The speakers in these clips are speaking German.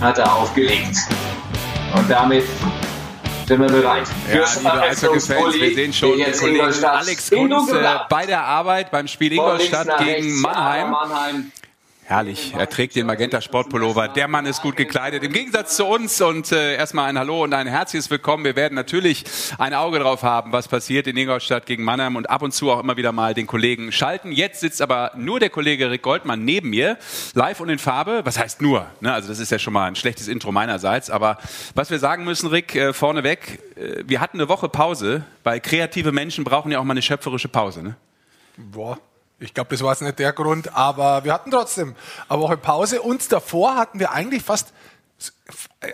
hat er aufgelegt. Und damit sind wir bereit. Ja, liebe Eishockey-Fans, wir sehen schon den Kollegen Alex Kunz äh, bei der Arbeit beim Spiel Ingolstadt gegen Mannheim. Mannheim. Herrlich. Er trägt den Magenta Sportpullover. Der Mann ist gut gekleidet. Im Gegensatz zu uns. Und äh, erstmal ein Hallo und ein herzliches Willkommen. Wir werden natürlich ein Auge drauf haben, was passiert in Ingolstadt gegen Mannheim und ab und zu auch immer wieder mal den Kollegen schalten. Jetzt sitzt aber nur der Kollege Rick Goldmann neben mir, live und in Farbe. Was heißt nur? Ne? Also das ist ja schon mal ein schlechtes Intro meinerseits. Aber was wir sagen müssen, Rick, äh, vorneweg, äh, wir hatten eine Woche Pause, weil kreative Menschen brauchen ja auch mal eine schöpferische Pause. Ne? Boah. Ich glaube, das war jetzt nicht der Grund, aber wir hatten trotzdem eine Woche Pause und davor hatten wir eigentlich fast,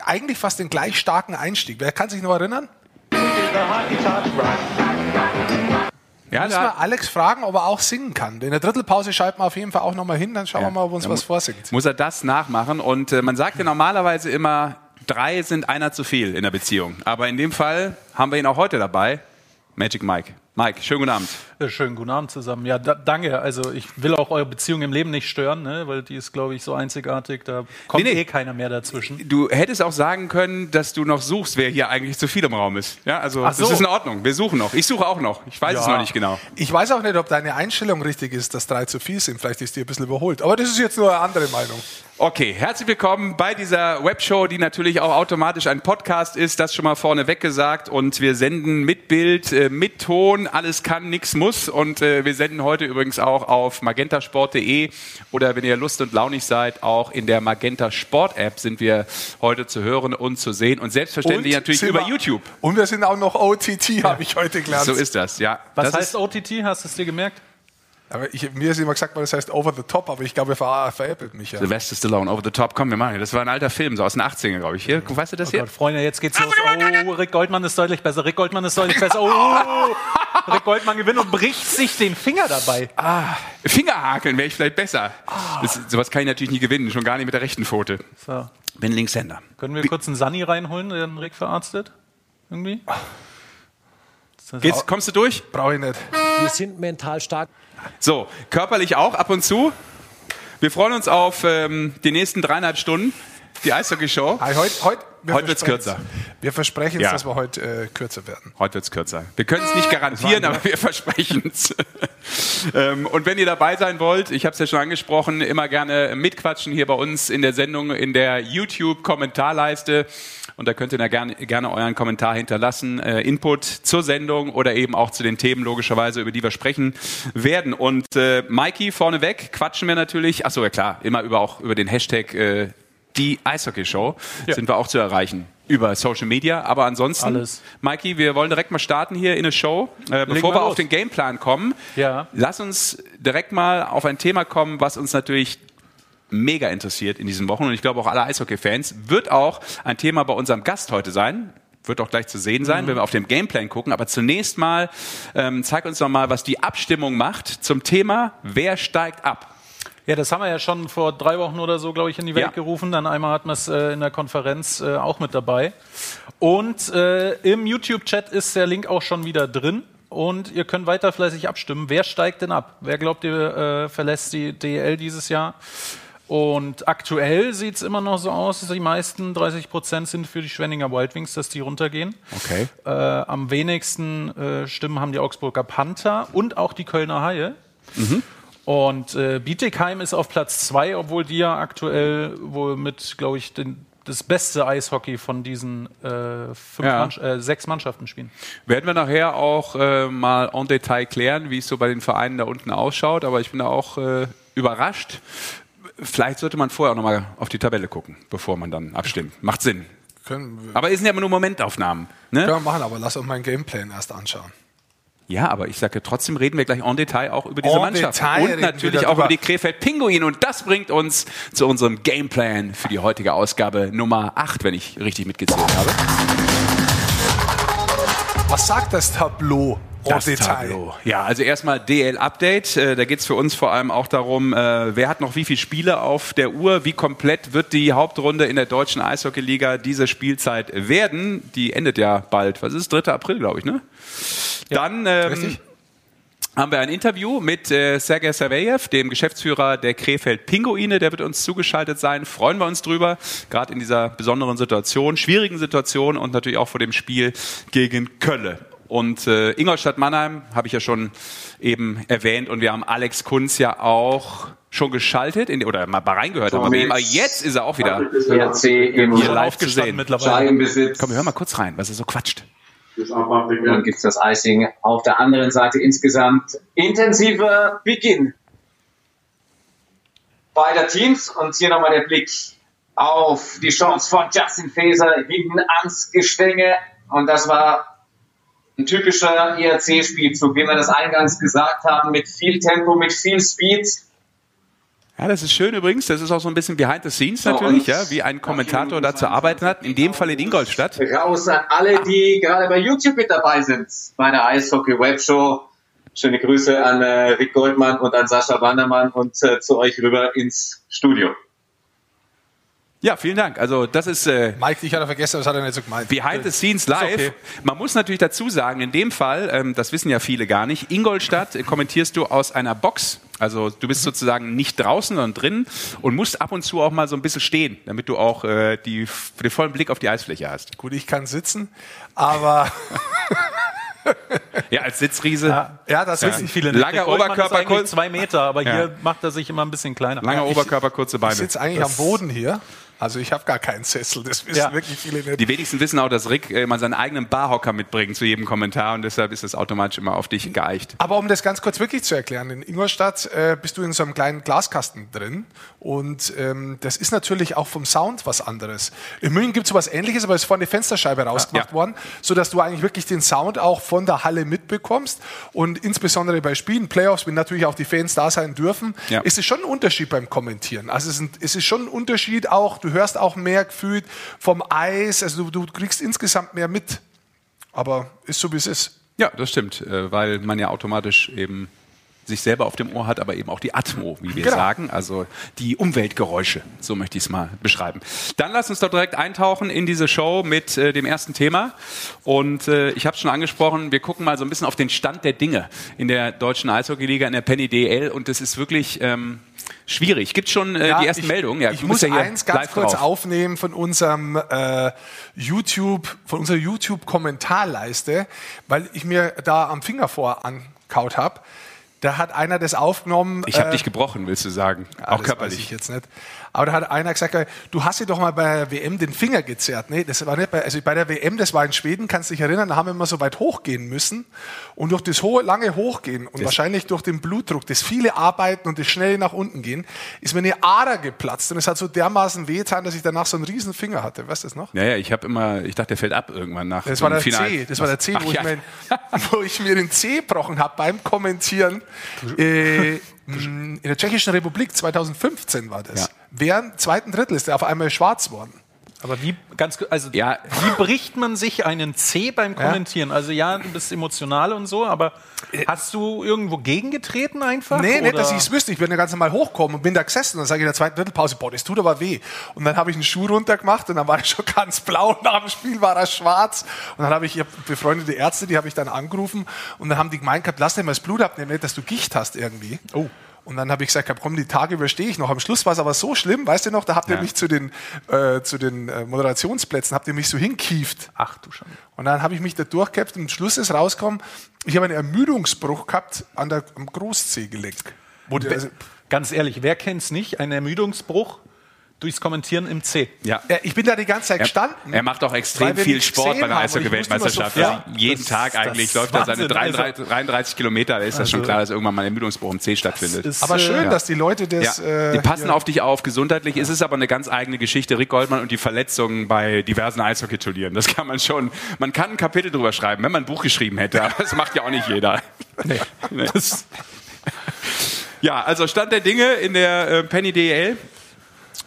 eigentlich fast den gleich starken Einstieg. Wer kann sich noch erinnern? Ja, müssen wir Alex fragen, ob er auch singen kann. In der Drittelpause schalten wir auf jeden Fall auch nochmal hin, dann schauen ja, wir mal, ob uns was vorsingt. Muss er das nachmachen und äh, man sagt ja normalerweise immer, drei sind einer zu viel in der Beziehung. Aber in dem Fall haben wir ihn auch heute dabei, Magic Mike. Mike, schönen guten Abend. Ja, schönen guten Abend zusammen. Ja, da, danke. Also ich will auch eure Beziehung im Leben nicht stören, ne? weil die ist, glaube ich, so einzigartig. Da kommt nee, nee. eh keiner mehr dazwischen. Du hättest auch sagen können, dass du noch suchst, wer hier eigentlich zu viel im Raum ist. Ja, also so. das ist in Ordnung. Wir suchen noch. Ich suche auch noch. Ich weiß ja. es noch nicht genau. Ich weiß auch nicht, ob deine Einstellung richtig ist, dass drei zu viel sind. Vielleicht ist die ein bisschen überholt. Aber das ist jetzt nur eine andere Meinung. Okay, herzlich willkommen bei dieser Webshow, die natürlich auch automatisch ein Podcast ist. Das schon mal vorneweg gesagt. Und wir senden mit Bild, äh, mit Ton. Alles kann, nichts muss. Und äh, wir senden heute übrigens auch auf magentasport.de oder wenn ihr Lust und launig seid, auch in der Magenta Sport App sind wir heute zu hören und zu sehen. Und selbstverständlich und natürlich über YouTube. Und wir sind auch noch OTT, ja. habe ich heute gelernt. So ist das, ja. Was das heißt OTT? Hast du es dir gemerkt? Aber ich, mir ist immer gesagt, das heißt Over the Top, aber ich glaube, er ver veräppelt mich ja. Sylvester Stallone, Over the Top, komm, wir machen Das war ein alter Film, so aus den 80ern, glaube ich. Hier, weißt du das oh hier? Gott, Freunde, jetzt geht's los. Oh, Rick Goldmann ist deutlich besser. Rick Goldmann ist deutlich besser. Oh, Rick Goldmann gewinnt und bricht sich den Finger dabei. Ah, Fingerhakeln wäre ich vielleicht besser. Ah. Das, sowas kann ich natürlich nie gewinnen, schon gar nicht mit der rechten Pfote. So. Bin Linkshänder. Können wir Wie kurz einen Sunny reinholen, der den Rick verarztet? Irgendwie? Geht's, kommst du durch? Brauche ich nicht. Wir sind mental stark. So, körperlich auch ab und zu. Wir freuen uns auf ähm, die nächsten dreieinhalb Stunden, die Eishockey-Show. Heute, heute, heute wird es kürzer. Wir versprechen ja. dass wir heute äh, kürzer werden. Heute wird es kürzer. Wir können es nicht garantieren, aber wir versprechen es. ähm, und wenn ihr dabei sein wollt, ich habe es ja schon angesprochen, immer gerne mitquatschen hier bei uns in der Sendung, in der YouTube-Kommentarleiste. Und da könnt ihr da gerne, gerne euren Kommentar hinterlassen, äh, Input zur Sendung oder eben auch zu den Themen logischerweise, über die wir sprechen werden. Und äh, Mikey vorneweg quatschen wir natürlich, ach so ja klar, immer über auch über den Hashtag äh, die Eishockey-Show ja. sind wir auch zu erreichen über Social Media. Aber ansonsten, Alles. Mikey, wir wollen direkt mal starten hier in eine Show. Äh, bevor wir los. auf den Gameplan kommen, ja. lass uns direkt mal auf ein Thema kommen, was uns natürlich mega interessiert in diesen Wochen und ich glaube auch alle Eishockey-Fans, wird auch ein Thema bei unserem Gast heute sein. Wird auch gleich zu sehen sein, mhm. wenn wir auf den Gameplan gucken. Aber zunächst mal, ähm, zeig uns noch mal, was die Abstimmung macht zum Thema, wer steigt ab? Ja, das haben wir ja schon vor drei Wochen oder so, glaube ich, in die Welt ja. gerufen. Dann einmal hatten wir es äh, in der Konferenz äh, auch mit dabei. Und äh, im YouTube-Chat ist der Link auch schon wieder drin. Und ihr könnt weiter fleißig abstimmen. Wer steigt denn ab? Wer glaubt ihr äh, verlässt die DL dieses Jahr? Und aktuell sieht es immer noch so aus, dass die meisten 30 Prozent sind für die Schwenninger Wild Wings, dass die runtergehen. Okay. Äh, am wenigsten äh, Stimmen haben die Augsburger Panther und auch die Kölner Haie. Mhm. Und äh, Bietigheim ist auf Platz zwei, obwohl die ja aktuell wohl mit, glaube ich, den, das beste Eishockey von diesen äh, fünf ja. Mann, äh, sechs Mannschaften spielen. Werden wir nachher auch äh, mal en Detail klären, wie es so bei den Vereinen da unten ausschaut. Aber ich bin da auch äh, überrascht, Vielleicht sollte man vorher auch nochmal auf die Tabelle gucken, bevor man dann abstimmt. Macht Sinn. aber es sind ja immer nur Momentaufnahmen. Ne? Können wir machen, aber lass uns meinen Gameplan erst anschauen. Ja, aber ich sage trotzdem reden wir gleich en Detail auch über diese en Mannschaft. Detail und natürlich auch über die Krefeld Pinguin. Und das bringt uns zu unserem Gameplan für die heutige Ausgabe Nummer 8, wenn ich richtig mitgezählt habe. Was sagt das Tableau? Das Detail. Tableau. Ja, also erstmal DL-Update. Äh, da geht es für uns vor allem auch darum, äh, wer hat noch wie viele Spiele auf der Uhr, wie komplett wird die Hauptrunde in der deutschen Eishockeyliga diese Spielzeit werden. Die endet ja bald. Was ist 3. April, glaube ich, ne? Ja, Dann ähm, haben wir ein Interview mit äh, Sergei Serveyev, dem Geschäftsführer der Krefeld Pinguine. Der wird uns zugeschaltet sein. Freuen wir uns drüber, gerade in dieser besonderen Situation, schwierigen Situation und natürlich auch vor dem Spiel gegen Kölle. Und äh, Ingolstadt Mannheim habe ich ja schon eben erwähnt und wir haben Alex Kunz ja auch schon geschaltet in, oder mal reingehört haben. Aber jetzt ist er auch wieder hier live zu sehen. Komm, wir hören mal kurz rein, was er so quatscht. Dann gibt es das Icing auf der anderen Seite insgesamt. Intensiver Beginn beider Teams. Und hier nochmal der Blick auf die Chance von Justin Faser hinten ans Gestänge. Und das war ein typischer ERC-Spielzug, wie wir das eingangs gesagt haben, mit viel Tempo, mit viel Speed. Ja, das ist schön übrigens. Das ist auch so ein bisschen behind the scenes natürlich, ja, wie ein Kommentator da zu arbeiten hat. In dem Fall in Ingolstadt. Raus an alle, die gerade bei YouTube mit dabei sind, bei der Eishockey Webshow. Schöne Grüße an äh, Rick Goldmann und an Sascha Wandermann und äh, zu euch rüber ins Studio. Ja, vielen Dank. Also das ist äh, Mike, ich hatte vergessen, das hat er nicht so gemeint. Behind the Scenes live. Okay. Man muss natürlich dazu sagen, in dem Fall, ähm, das wissen ja viele gar nicht, Ingolstadt äh, kommentierst du aus einer Box. Also du bist sozusagen nicht draußen, sondern drin und musst ab und zu auch mal so ein bisschen stehen, damit du auch äh, die, den vollen Blick auf die Eisfläche hast. Gut, ich kann sitzen, aber ja, als Sitzriese. Ja, ja das ja. wissen viele nicht. Langer Oberkörper, kurz zwei Meter, aber ja. hier macht er sich immer ein bisschen kleiner. Langer Oberkörper, kurze Beine. Ich sitze eigentlich das am Boden hier. Also ich habe gar keinen Sessel, das wissen ja. wirklich viele nicht. Die wenigsten wissen auch, dass Rick immer seinen eigenen Barhocker mitbringt zu jedem Kommentar und deshalb ist es automatisch immer auf dich geeicht. Aber um das ganz kurz wirklich zu erklären, in Ingolstadt äh, bist du in so einem kleinen Glaskasten drin und ähm, das ist natürlich auch vom Sound was anderes. In München gibt es was ähnliches, aber es ist vorne eine Fensterscheibe rausgemacht ja. worden, sodass du eigentlich wirklich den Sound auch von der Halle mitbekommst und insbesondere bei Spielen, Playoffs, wenn natürlich auch die Fans da sein dürfen, ja. ist es schon ein Unterschied beim Kommentieren. Also es ist, ein, es ist schon ein Unterschied auch, du hörst auch mehr gefühlt vom Eis, also du, du kriegst insgesamt mehr mit. Aber ist so, wie es ist. Ja, das stimmt, äh, weil man ja automatisch eben sich selber auf dem Ohr hat, aber eben auch die Atmo, wie wir genau. sagen, also die Umweltgeräusche, so möchte ich es mal beschreiben. Dann lass uns doch direkt eintauchen in diese Show mit äh, dem ersten Thema. Und äh, ich habe es schon angesprochen, wir gucken mal so ein bisschen auf den Stand der Dinge in der deutschen Eishockeyliga, in der Penny DL. Und das ist wirklich ähm, schwierig. Gibt schon äh, ja, die ersten ich, Meldungen? Ja, ich muss ja eins ganz kurz drauf. aufnehmen von unserem äh, YouTube, von unserer YouTube-Kommentarleiste, weil ich mir da am Finger vor ankaut habe. Da hat einer das aufgenommen. Ich habe äh, dich gebrochen, willst du sagen? Ja, auch körperlich. Weiß ich jetzt nicht. Aber da hat einer gesagt, du hast dir doch mal bei der WM den Finger gezerrt. Nee, das war nicht bei, also bei der WM, das war in Schweden, kannst du dich erinnern, da haben wir immer so weit hochgehen müssen. Und durch das hohe, lange Hochgehen und das wahrscheinlich durch den Blutdruck, das viele Arbeiten und das schnelle nach unten gehen, ist mir eine Ader geplatzt und es hat so dermaßen wehgetan, dass ich danach so einen riesen Finger hatte. Weißt du das noch? Ja, ja, ich habe immer, ich dachte, der fällt ab irgendwann nach. Das war der Final. C, das war der C, wo, Ach, ich ja. mein, wo ich mir den C gebrochen habe beim Kommentieren. Äh, in der Tschechischen Republik 2015 war das. Ja. Während zweiten Drittel ist er auf einmal schwarz worden. Aber wie ganz also ja. wie bricht man sich einen C beim Kommentieren? Ja. Also ja, du bist emotional und so, aber hast du irgendwo gegengetreten einfach? Nee, oder? nicht, dass ich es wüsste. Ich bin ja ganz normal hochgekommen und bin da gesessen und dann sage ich in der zweiten Drittelpause, boah, das tut aber weh. Und dann habe ich einen Schuh runtergemacht und dann war er schon ganz blau und nach dem Spiel war er schwarz. Und dann habe ich befreundete Ärzte, die habe ich dann angerufen und dann haben die gemeint gehabt, lass dir mal das Blut abnehmen, nicht, dass du Gicht hast irgendwie. Oh. Und dann habe ich gesagt, komm, die Tage überstehe ich noch. Am Schluss war es aber so schlimm, weißt du noch, da habt ihr ja. mich zu den, äh, zu den äh, Moderationsplätzen, habt ihr mich so hinkieft. Ach du schon. Und dann habe ich mich da durchgehabt und am Schluss ist rausgekommen, ich habe einen Ermüdungsbruch gehabt an der, am Großzehgelenk. Also, Ganz ehrlich, wer kennt es nicht? Ein Ermüdungsbruch durchs Kommentieren im C. Ja. ja. ich bin da die ganze Zeit gestanden. Er, er macht auch extrem viel Sport bei der Eishockey-Weltmeisterschaft. So ja. Jeden das Tag eigentlich läuft er seine 33, 33 Kilometer. Da ist also, das schon klar, dass irgendwann mal ein Ermüdungsbruch im C stattfindet. Ist, aber schön, ja. dass die Leute das. Ja. Die passen auf dich auf. Gesundheitlich ist es aber eine ganz eigene Geschichte. Rick Goldmann und die Verletzungen bei diversen Eishockey-Turnieren. Das kann man schon. Man kann ein Kapitel drüber schreiben, wenn man ein Buch geschrieben hätte. Aber das macht ja auch nicht jeder. Nee. nee. Ja, also Stand der Dinge in der äh, Penny DL.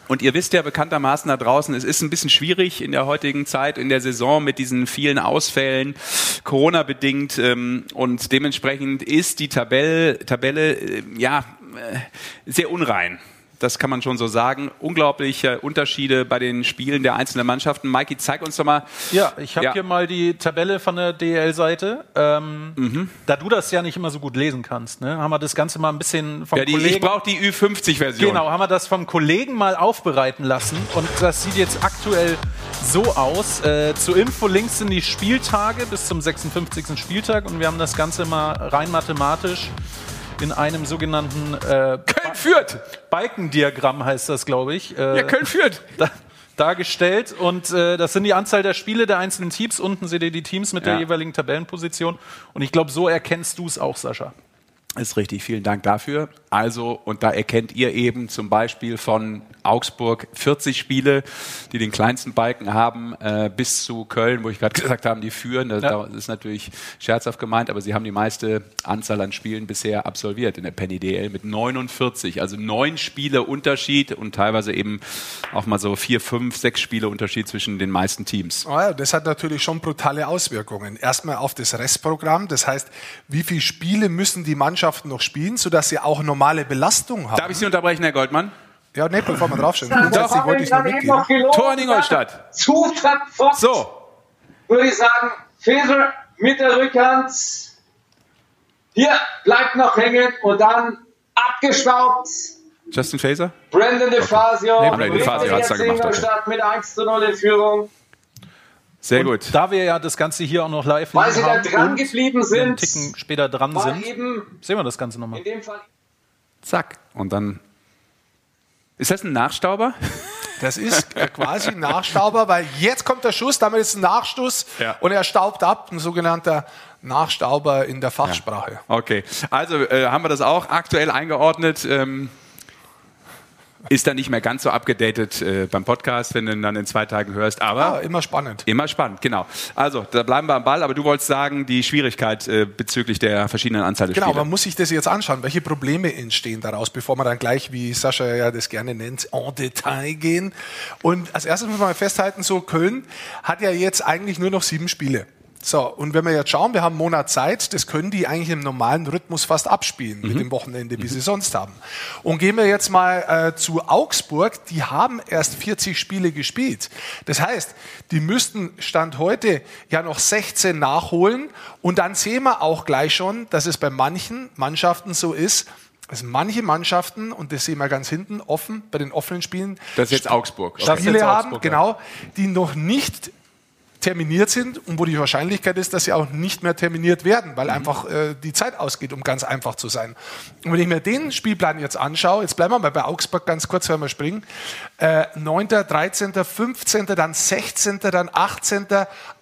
Und ihr wisst ja bekanntermaßen da draußen, es ist ein bisschen schwierig in der heutigen Zeit, in der Saison mit diesen vielen Ausfällen, Corona bedingt. Ähm, und dementsprechend ist die Tabelle, Tabelle äh, ja, äh, sehr unrein das kann man schon so sagen. Unglaubliche Unterschiede bei den Spielen der einzelnen Mannschaften. Mikey, zeig uns doch mal. Ja, ich habe ja. hier mal die Tabelle von der DL-Seite. Ähm, mhm. Da du das ja nicht immer so gut lesen kannst, ne, haben wir das Ganze mal ein bisschen vom ja, die, Kollegen... Ich brauche die Ü50-Version. Genau, haben wir das vom Kollegen mal aufbereiten lassen. Und das sieht jetzt aktuell so aus. Äh, zu Info links sind die Spieltage bis zum 56. Spieltag. Und wir haben das Ganze mal rein mathematisch in einem sogenannten äh, Köln führt. Balkendiagramm heißt das, glaube ich. Äh, ja, Köln führt. Da, dargestellt und äh, das sind die Anzahl der Spiele der einzelnen Teams. Unten seht ihr die Teams mit ja. der jeweiligen Tabellenposition und ich glaube, so erkennst du es auch, Sascha. Ist richtig, vielen Dank dafür. Also, und da erkennt ihr eben zum Beispiel von Augsburg 40 Spiele, die den kleinsten Balken haben, äh, bis zu Köln, wo ich gerade gesagt habe, die führen. Das, ja. ist natürlich scherzhaft gemeint, aber sie haben die meiste Anzahl an Spielen bisher absolviert in der Penny DL mit 49. Also neun Spiele Unterschied und teilweise eben auch mal so vier, fünf, sechs Spiele Unterschied zwischen den meisten Teams. Oh ja, das hat natürlich schon brutale Auswirkungen. Erstmal auf das Restprogramm. Das heißt, wie viele Spiele müssen die Mannschaften noch spielen, sodass sie auch normale Belastung haben. Darf ich Sie unterbrechen, Herr Goldmann? Ja, nee, bevor wir draufstehen. Grundsätzlich wollte ich noch mitgeben. Tor in Ingolstadt. Zutat So. Würde ich sagen, Feser mit der Rückhand. Hier, bleibt noch hängen und dann abgestaubt. Justin Faser? Brandon DeFazio. Okay. Nee, Brandon DeFazio hat es da gemacht. Okay. mit 1 zu 0 in Führung. Sehr gut. da wir ja das Ganze hier auch noch live Weil sie da dran geblieben sind, einen Ticken später dran sind, sehen wir das Ganze nochmal. In dem Fall Zack. Und dann. Ist das ein Nachstauber? Das ist quasi ein Nachstauber, weil jetzt kommt der Schuss, damit ist ein Nachstoß ja. und er staubt ab, ein sogenannter Nachstauber in der Fachsprache. Ja. Okay, also äh, haben wir das auch aktuell eingeordnet. Ähm, ist dann nicht mehr ganz so abgedatet äh, beim Podcast, wenn du ihn dann in zwei Tagen hörst. Aber ah, immer spannend. Immer spannend, genau. Also, da bleiben wir am Ball. Aber du wolltest sagen, die Schwierigkeit äh, bezüglich der verschiedenen Anzahl der Genau, Spiele. man muss sich das jetzt anschauen. Welche Probleme entstehen daraus, bevor wir dann gleich, wie Sascha ja das gerne nennt, en Detail gehen. Und als erstes muss man festhalten, so Köln hat ja jetzt eigentlich nur noch sieben Spiele. So, und wenn wir jetzt schauen, wir haben einen Monat Zeit, das können die eigentlich im normalen Rhythmus fast abspielen mhm. mit dem Wochenende, wie mhm. sie sonst haben. Und gehen wir jetzt mal äh, zu Augsburg, die haben erst 40 Spiele gespielt. Das heißt, die müssten Stand heute ja noch 16 nachholen und dann sehen wir auch gleich schon, dass es bei manchen Mannschaften so ist, dass manche Mannschaften, und das sehen wir ganz hinten offen, bei den offenen Spielen, das ist jetzt Augsburg. Spiele jetzt haben, Augsburg, genau, die noch nicht terminiert sind und wo die Wahrscheinlichkeit ist, dass sie auch nicht mehr terminiert werden, weil mhm. einfach äh, die Zeit ausgeht, um ganz einfach zu sein. Und wenn ich mir den Spielplan jetzt anschaue, jetzt bleiben wir mal bei Augsburg ganz kurz, wenn wir springen, äh, 9., 13., 15., dann 16., dann 18.,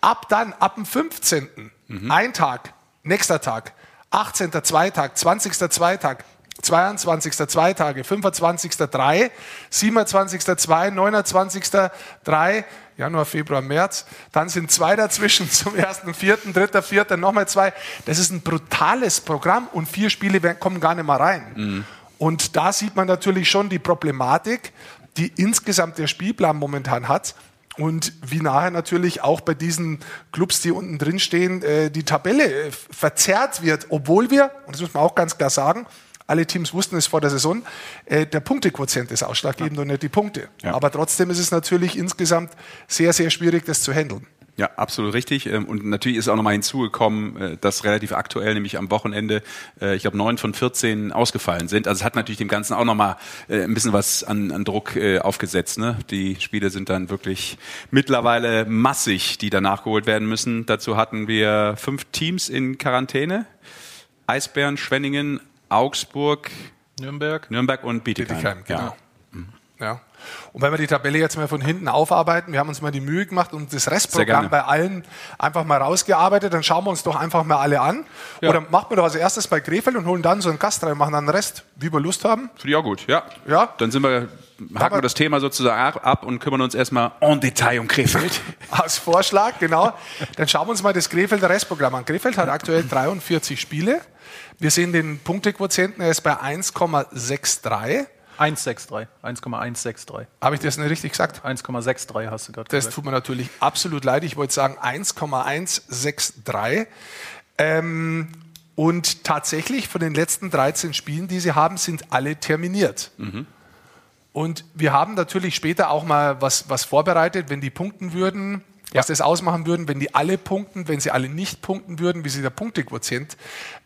ab dann, ab dem 15., mhm. ein Tag, nächster Tag, 18. zwei Tag, 20. zwei Tag, 22. zwei Tage, 25. drei, 27. zwei, 29. drei, Januar, Februar, März. Dann sind zwei dazwischen zum ersten, vierten, dritter, vierter, nochmal zwei. Das ist ein brutales Programm und vier Spiele kommen gar nicht mal rein. Mhm. Und da sieht man natürlich schon die Problematik, die insgesamt der Spielplan momentan hat. Und wie nachher natürlich auch bei diesen Clubs, die unten drin stehen, äh, die Tabelle äh, verzerrt wird, obwohl wir, und das muss man auch ganz klar sagen, alle Teams wussten es vor der Saison. Äh, der Punktequotient ist ausschlaggebend ja. und nicht die Punkte. Ja. Aber trotzdem ist es natürlich insgesamt sehr, sehr schwierig, das zu handeln. Ja, absolut richtig. Ähm, und natürlich ist auch nochmal hinzugekommen, äh, dass relativ aktuell, nämlich am Wochenende, äh, ich glaube, neun von 14 ausgefallen sind. Also es hat natürlich dem Ganzen auch nochmal ein bisschen was an, an Druck aufgesetzt. Ne? Die Spiele sind dann wirklich mittlerweile massig, die da nachgeholt werden müssen. Dazu hatten wir fünf Teams in Quarantäne. Eisbären, Schwenningen, Augsburg, Nürnberg, Nürnberg und Bietigheim. Bietigheim genau. Ja. Ja. Und wenn wir die Tabelle jetzt mal von hinten aufarbeiten, wir haben uns mal die Mühe gemacht und das Restprogramm bei allen einfach mal rausgearbeitet, dann schauen wir uns doch einfach mal alle an. Ja. Oder machen wir doch als erstes bei Krefeld und holen dann so einen Gast rein, machen dann den Rest, wie wir Lust haben. Finde ich auch gut, ja. ja. Dann sind wir, haken wir das Thema sozusagen ab und kümmern uns erstmal en Detail um Krefeld. Als Vorschlag, genau. Dann schauen wir uns mal das Krefelder Restprogramm an. Krefeld hat aktuell 43 Spiele. Wir sehen den Punktequotienten, er ist bei 1,63. 163, 1,163. Habe ich das nicht richtig gesagt? 1,63 hast du gerade Das gesagt. tut mir natürlich absolut leid. Ich wollte sagen 1,163. Ähm, und tatsächlich von den letzten 13 Spielen, die sie haben, sind alle terminiert. Mhm. Und wir haben natürlich später auch mal was, was vorbereitet, wenn die punkten würden, was das ausmachen würden, wenn die alle punkten, wenn sie alle nicht punkten würden, wie sich der Punktequotient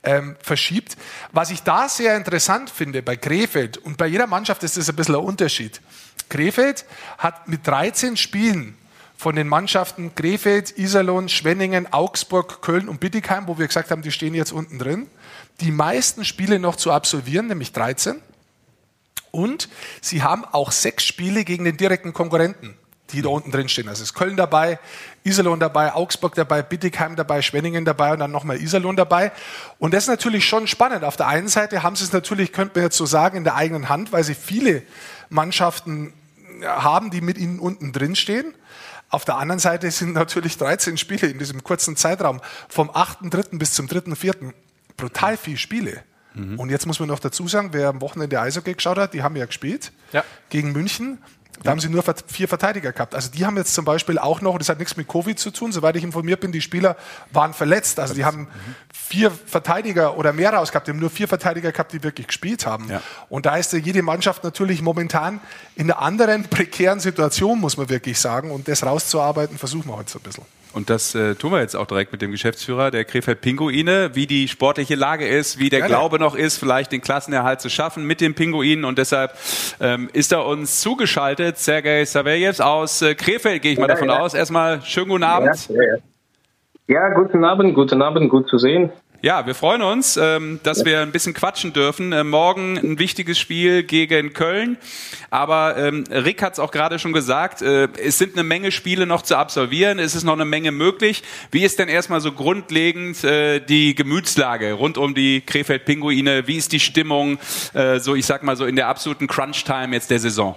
ähm, verschiebt. Was ich da sehr interessant finde bei Krefeld und bei jeder Mannschaft ist das ein bisschen ein Unterschied. Krefeld hat mit 13 Spielen von den Mannschaften Krefeld, Iserlohn, Schwenningen, Augsburg, Köln und Bittigheim, wo wir gesagt haben, die stehen jetzt unten drin, die meisten Spiele noch zu absolvieren, nämlich 13. Und sie haben auch sechs Spiele gegen den direkten Konkurrenten die da unten drin stehen. Also ist Köln dabei, Iserlohn dabei, Augsburg dabei, Bittigheim dabei, Schwenningen dabei und dann nochmal Iserlohn dabei. Und das ist natürlich schon spannend. Auf der einen Seite haben sie es natürlich, könnte man jetzt so sagen, in der eigenen Hand, weil sie viele Mannschaften haben, die mit ihnen unten drin stehen. Auf der anderen Seite sind natürlich 13 Spiele in diesem kurzen Zeitraum vom 8.3. bis zum 3.4. brutal viele Spiele. Mhm. Und jetzt muss man noch dazu sagen, wer am Wochenende Eishockey geschaut hat, die haben ja gespielt ja. gegen München. Da haben sie nur vier Verteidiger gehabt. Also die haben jetzt zum Beispiel auch noch, das hat nichts mit Covid zu tun, soweit ich informiert bin, die Spieler waren verletzt. Also die haben vier Verteidiger oder mehr rausgehabt, die haben nur vier Verteidiger gehabt, die wirklich gespielt haben. Ja. Und da ist jede Mannschaft natürlich momentan in einer anderen prekären Situation, muss man wirklich sagen. Und das rauszuarbeiten, versuchen wir heute so ein bisschen. Und das äh, tun wir jetzt auch direkt mit dem Geschäftsführer der Krefeld Pinguine, wie die sportliche Lage ist, wie der Gerne. Glaube noch ist, vielleicht den Klassenerhalt zu schaffen mit den Pinguinen. Und deshalb ähm, ist er uns zugeschaltet, Sergej Saveljev aus äh, Krefeld, gehe ich mal ja, davon ja. aus. Erstmal schönen guten Abend. Ja, ja, guten Abend, guten Abend, gut zu sehen. Ja, wir freuen uns, ähm, dass wir ein bisschen quatschen dürfen. Äh, morgen ein wichtiges Spiel gegen Köln. Aber ähm, Rick hat es auch gerade schon gesagt, äh, es sind eine Menge Spiele noch zu absolvieren. Es ist noch eine Menge möglich. Wie ist denn erstmal so grundlegend äh, die Gemütslage rund um die Krefeld-Pinguine? Wie ist die Stimmung, so ich sag mal so in der absoluten Crunch-Time jetzt der Saison?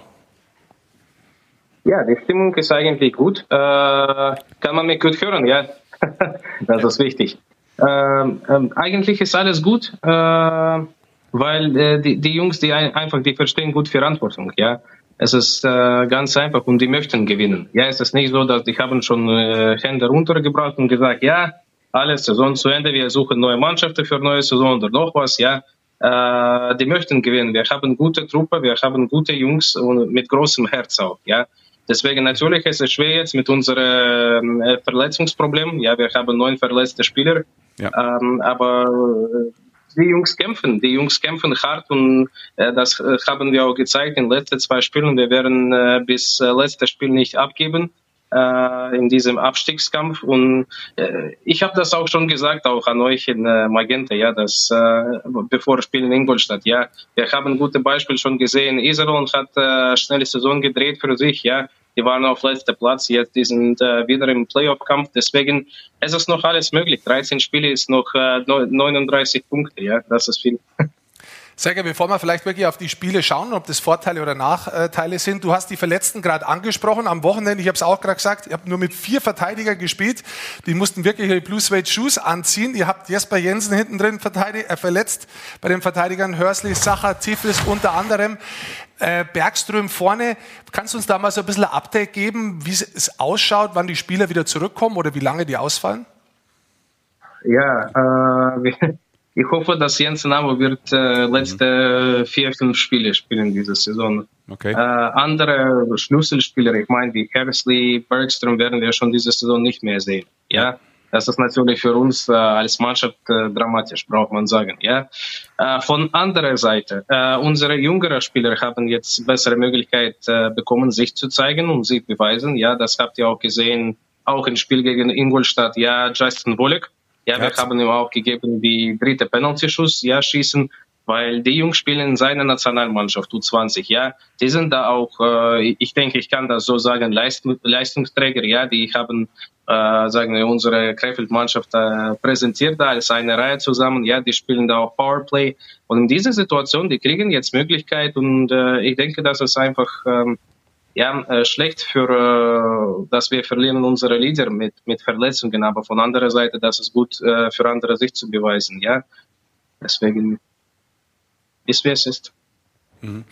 Ja, die Stimmung ist eigentlich gut. Kann man mich gut hören, ja. das ist wichtig. Ähm, ähm, eigentlich ist alles gut, äh, weil äh, die, die Jungs, die ein, einfach, die verstehen gut Verantwortung, ja. Es ist äh, ganz einfach und die möchten gewinnen. Ja, es ist nicht so, dass die haben schon äh, Hände runtergebracht und gesagt, ja, alles Saison zu Ende, wir suchen neue Mannschaften für neue Saison oder noch was, ja. Äh, die möchten gewinnen. Wir haben gute Truppe, wir haben gute Jungs und mit großem Herz auch, ja. Deswegen natürlich ist es schwer jetzt mit unserem äh, Verletzungsproblem. Ja, wir haben neun verletzte Spieler. Ja. Ähm, aber äh, die Jungs kämpfen, die Jungs kämpfen hart und äh, das äh, haben wir auch gezeigt in den letzten zwei Spielen. Wir werden äh, bis äh, letztes Spiel nicht abgeben äh, in diesem Abstiegskampf. Und äh, ich habe das auch schon gesagt, auch an euch in äh, Magenta, ja, dass äh, bevor Spielen in Ingolstadt, ja, wir haben gute Beispiele schon gesehen. Iserlohn hat äh, schnelle Saison gedreht für sich, ja. Die waren auf letzter Platz, jetzt die sind äh, wieder im Playoff-Kampf. Deswegen es ist noch alles möglich. 13 Spiele ist noch äh, 39 Punkte, ja, das ist viel. Sergej, bevor wir vielleicht wirklich auf die Spiele schauen, ob das Vorteile oder Nachteile sind, du hast die Verletzten gerade angesprochen. Am Wochenende, ich habe es auch gerade gesagt, ihr habt nur mit vier Verteidigern gespielt. Die mussten wirklich ihre Blue Suede Shoes anziehen. Ihr habt Jesper Jensen hinten drin äh, verletzt, bei den Verteidigern Hörsley, Sacher, Tiflis unter anderem. Äh, Bergström vorne. Kannst du uns da mal so ein bisschen ein Update geben, wie es ausschaut, wann die Spieler wieder zurückkommen oder wie lange die ausfallen? Ja, äh, ich hoffe, dass Jens Navo wird äh, letzte mhm. vier, fünf Spiele spielen diese Saison. Okay. Äh, andere Schlüsselspieler, ich meine wie Kersley, Bergström, werden wir schon diese Saison nicht mehr sehen. Ja, das ist natürlich für uns äh, als Mannschaft äh, dramatisch, braucht man sagen. Ja, äh, von anderer Seite, äh, unsere jüngeren Spieler haben jetzt bessere Möglichkeit äh, bekommen, sich zu zeigen und sich beweisen. Ja, das habt ihr auch gesehen, auch im Spiel gegen Ingolstadt. Ja, Justin Wolek ja, wir haben ihm auch gegeben, die dritte Penalty-Schuss, ja, schießen, weil die Jungs spielen in seiner Nationalmannschaft U20, ja. Die sind da auch, äh, ich denke, ich kann das so sagen, Leistung, Leistungsträger, ja, die haben, äh, sagen wir, unsere Krefeld-Mannschaft äh, präsentiert da als eine Reihe zusammen, ja, die spielen da auch Powerplay. Und in dieser Situation, die kriegen jetzt Möglichkeit und äh, ich denke, dass es einfach, ähm, ja, äh, schlecht für, äh, dass wir verlieren unsere Leader mit, mit Verletzungen, aber von anderer Seite, das ist gut äh, für andere sich zu beweisen, ja. Deswegen ist wie es ist. Mhm.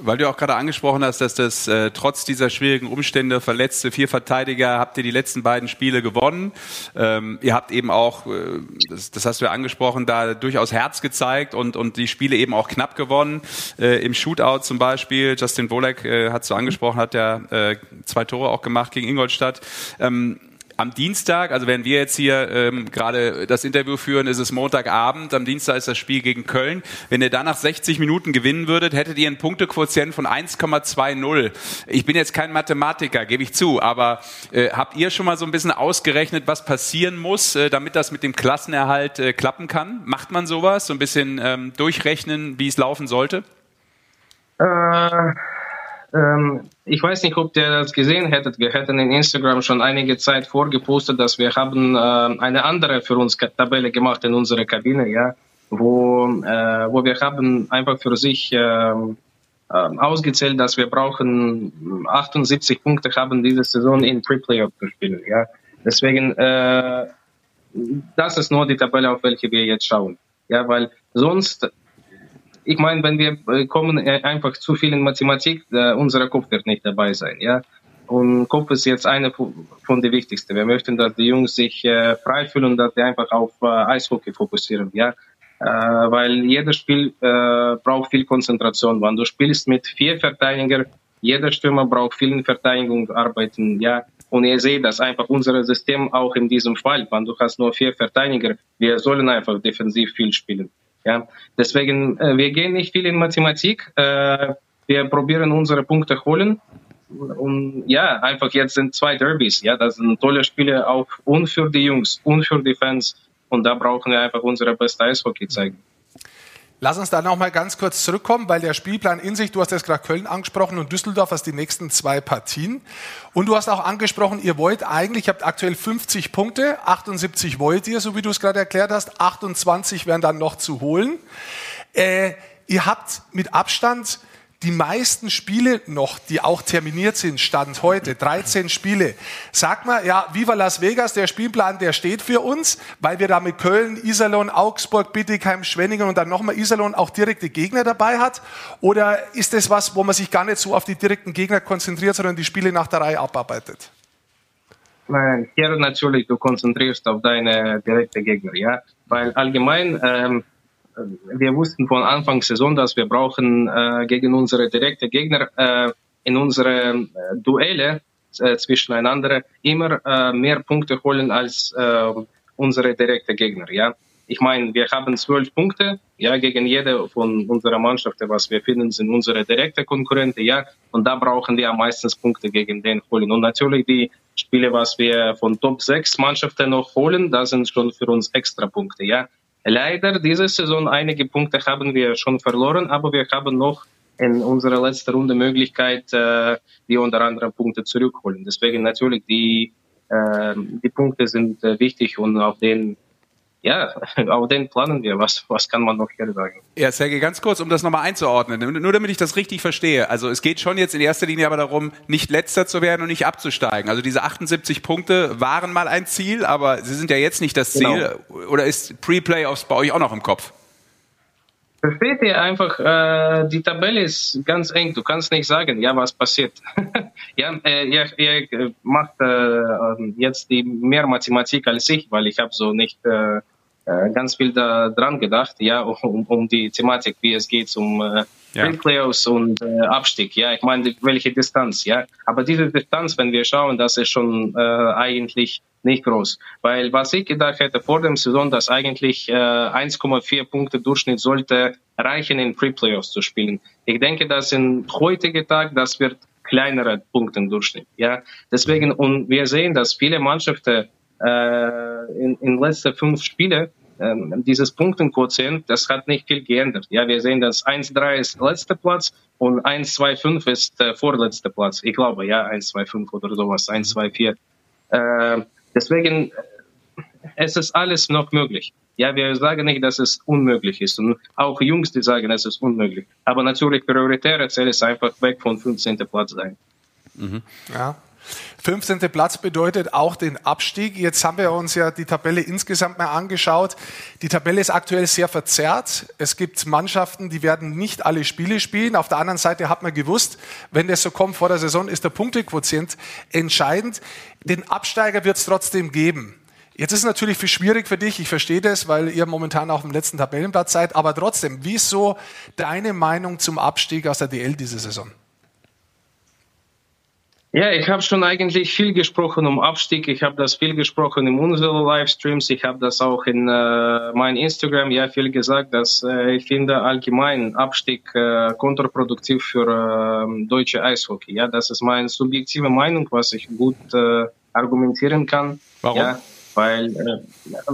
Weil du auch gerade angesprochen hast, dass das äh, trotz dieser schwierigen Umstände, verletzte vier Verteidiger, habt ihr die letzten beiden Spiele gewonnen. Ähm, ihr habt eben auch, äh, das, das hast du ja angesprochen, da durchaus Herz gezeigt und, und die Spiele eben auch knapp gewonnen. Äh, Im Shootout zum Beispiel, Justin Wolek äh, hat so angesprochen, hat ja äh, zwei Tore auch gemacht gegen Ingolstadt. Ähm, am Dienstag, also wenn wir jetzt hier ähm, gerade das Interview führen, ist es Montagabend, am Dienstag ist das Spiel gegen Köln. Wenn ihr danach 60 Minuten gewinnen würdet, hättet ihr einen Punktequotient von 1,20. Ich bin jetzt kein Mathematiker, gebe ich zu, aber äh, habt ihr schon mal so ein bisschen ausgerechnet, was passieren muss, äh, damit das mit dem Klassenerhalt äh, klappen kann? Macht man sowas, so ein bisschen ähm, durchrechnen, wie es laufen sollte? Äh ich weiß nicht, ob ihr das gesehen hättet. Wir hätten in Instagram schon einige Zeit vorgepostet, dass wir haben äh, eine andere für uns Tabelle gemacht in unserer Kabine, ja, wo, äh, wo wir haben einfach für sich äh, äh, ausgezählt, dass wir brauchen 78 Punkte haben diese Saison in Pre-Playoff zu spielen, ja. Deswegen, äh, das ist nur die Tabelle, auf welche wir jetzt schauen. Ja, weil sonst ich meine, wenn wir äh, kommen äh, einfach zu viel in Mathematik, äh, unser Kopf wird nicht dabei sein, ja. Und Kopf ist jetzt eine von den wichtigsten. Wir möchten, dass die Jungs sich äh, frei fühlen, dass sie einfach auf äh, Eishockey fokussieren, ja. Äh, weil jedes Spiel äh, braucht viel Konzentration. Wenn du spielst mit vier Verteidigern, jeder Stürmer braucht viel Verteidigung arbeiten, ja. Und ihr seht das einfach unser System auch in diesem Fall. Wenn du hast nur vier Verteidiger, wir sollen einfach defensiv viel spielen. Ja, deswegen, äh, wir gehen nicht viel in Mathematik. Äh, wir probieren unsere Punkte holen. Und ja, einfach jetzt sind zwei Derbys. Ja, das sind tolle Spiele auch und für die Jungs und für die Fans. Und da brauchen wir einfach unsere beste Eishockey zeigen. Lass uns da noch mal ganz kurz zurückkommen, weil der Spielplan in sich, du hast jetzt gerade Köln angesprochen und Düsseldorf als die nächsten zwei Partien. Und du hast auch angesprochen, ihr wollt eigentlich, ihr habt aktuell 50 Punkte, 78 wollt ihr, so wie du es gerade erklärt hast, 28 wären dann noch zu holen. Äh, ihr habt mit Abstand die meisten Spiele noch, die auch terminiert sind, Stand heute, 13 Spiele. Sag mal, ja, Viva Las Vegas, der Spielplan, der steht für uns, weil wir da mit Köln, Iserlohn, Augsburg, Bittigheim, Schwenningen und dann nochmal Iserlohn auch direkte Gegner dabei hat? Oder ist das was, wo man sich gar nicht so auf die direkten Gegner konzentriert, sondern die Spiele nach der Reihe abarbeitet? Nein, hier natürlich, du konzentrierst auf deine direkte Gegner, ja, weil allgemein, ähm, wir wussten von Anfang Saison, dass wir brauchen äh, gegen unsere direkte Gegner äh, in unsere äh, Duelle äh, zwischeneinander immer äh, mehr Punkte holen als äh, unsere direkte Gegner. Ja, ich meine, wir haben zwölf Punkte, ja, gegen jede von unserer Mannschaften, was wir finden, sind unsere direkte Konkurrenten, ja, und da brauchen wir am meisten Punkte gegen den holen. Und natürlich die Spiele, was wir von Top 6 Mannschaften noch holen, da sind schon für uns extra Punkte, ja. Leider diese Saison einige Punkte haben wir schon verloren, aber wir haben noch in unserer letzten Runde Möglichkeit, äh, die unter anderem Punkte zurückholen. Deswegen natürlich die, äh, die Punkte sind äh, wichtig und auf denen ja, auf den planen wir. Was, was kann man noch hier sagen? Ja, Sergej, ganz kurz, um das nochmal einzuordnen, nur damit ich das richtig verstehe. Also es geht schon jetzt in erster Linie aber darum, nicht letzter zu werden und nicht abzusteigen. Also diese 78 Punkte waren mal ein Ziel, aber sie sind ja jetzt nicht das Ziel. Genau. Oder ist Pre-Playoffs bei euch auch noch im Kopf? Versteht ihr einfach, äh, die Tabelle ist ganz eng. Du kannst nicht sagen, ja, was passiert. ja, äh, ihr, ihr macht äh, jetzt die mehr Mathematik als ich, weil ich habe so nicht äh, äh, ganz viel da dran gedacht, ja, um, um die Thematik, wie es geht um äh, ja. Playoffs und äh, Abstieg. Ja, ich meine, welche Distanz, ja. Aber diese Distanz, wenn wir schauen, das ist schon äh, eigentlich nicht groß. Weil was ich gedacht hätte vor dem Saison, dass eigentlich äh, 1,4 Punkte Durchschnitt sollte reichen, in Pre-Playoffs zu spielen. Ich denke, dass in heutigen Tag, das wird kleinere Punkte im Durchschnitt. Ja, deswegen, und wir sehen, dass viele Mannschaften äh, in, in letzten fünf Spiele ähm, dieses Punktenquotient, das hat nicht viel geändert. Ja, wir sehen, dass 1-3 ist letzter Platz und 1-2-5 ist äh, vorletzter Platz. Ich glaube, ja, 1-2-5 oder sowas, 1-2-4. Äh, deswegen, es ist alles noch möglich. Ja, wir sagen nicht, dass es unmöglich ist. Und auch Jungs, die sagen, es ist unmöglich. Aber natürlich, prioritäre Ziel ist einfach weg von 15. Platz sein. Mhm. Ja. 15. Platz bedeutet auch den Abstieg. Jetzt haben wir uns ja die Tabelle insgesamt mal angeschaut. Die Tabelle ist aktuell sehr verzerrt. Es gibt Mannschaften, die werden nicht alle Spiele spielen. Auf der anderen Seite hat man gewusst, wenn das so kommt vor der Saison, ist der Punktequotient entscheidend. Den Absteiger wird es trotzdem geben. Jetzt ist es natürlich viel schwierig für dich, ich verstehe das, weil ihr momentan auf dem letzten Tabellenplatz seid, aber trotzdem, wie ist so deine Meinung zum Abstieg aus der DL diese Saison? Ja, ich habe schon eigentlich viel gesprochen um Abstieg. Ich habe das viel gesprochen in unseren Livestreams. Ich habe das auch in äh, meinem Instagram ja viel gesagt, dass äh, ich finde allgemein Abstieg äh, kontraproduktiv für äh, deutsche Eishockey. Ja, das ist meine subjektive Meinung, was ich gut äh, argumentieren kann. Warum? Ja, weil äh,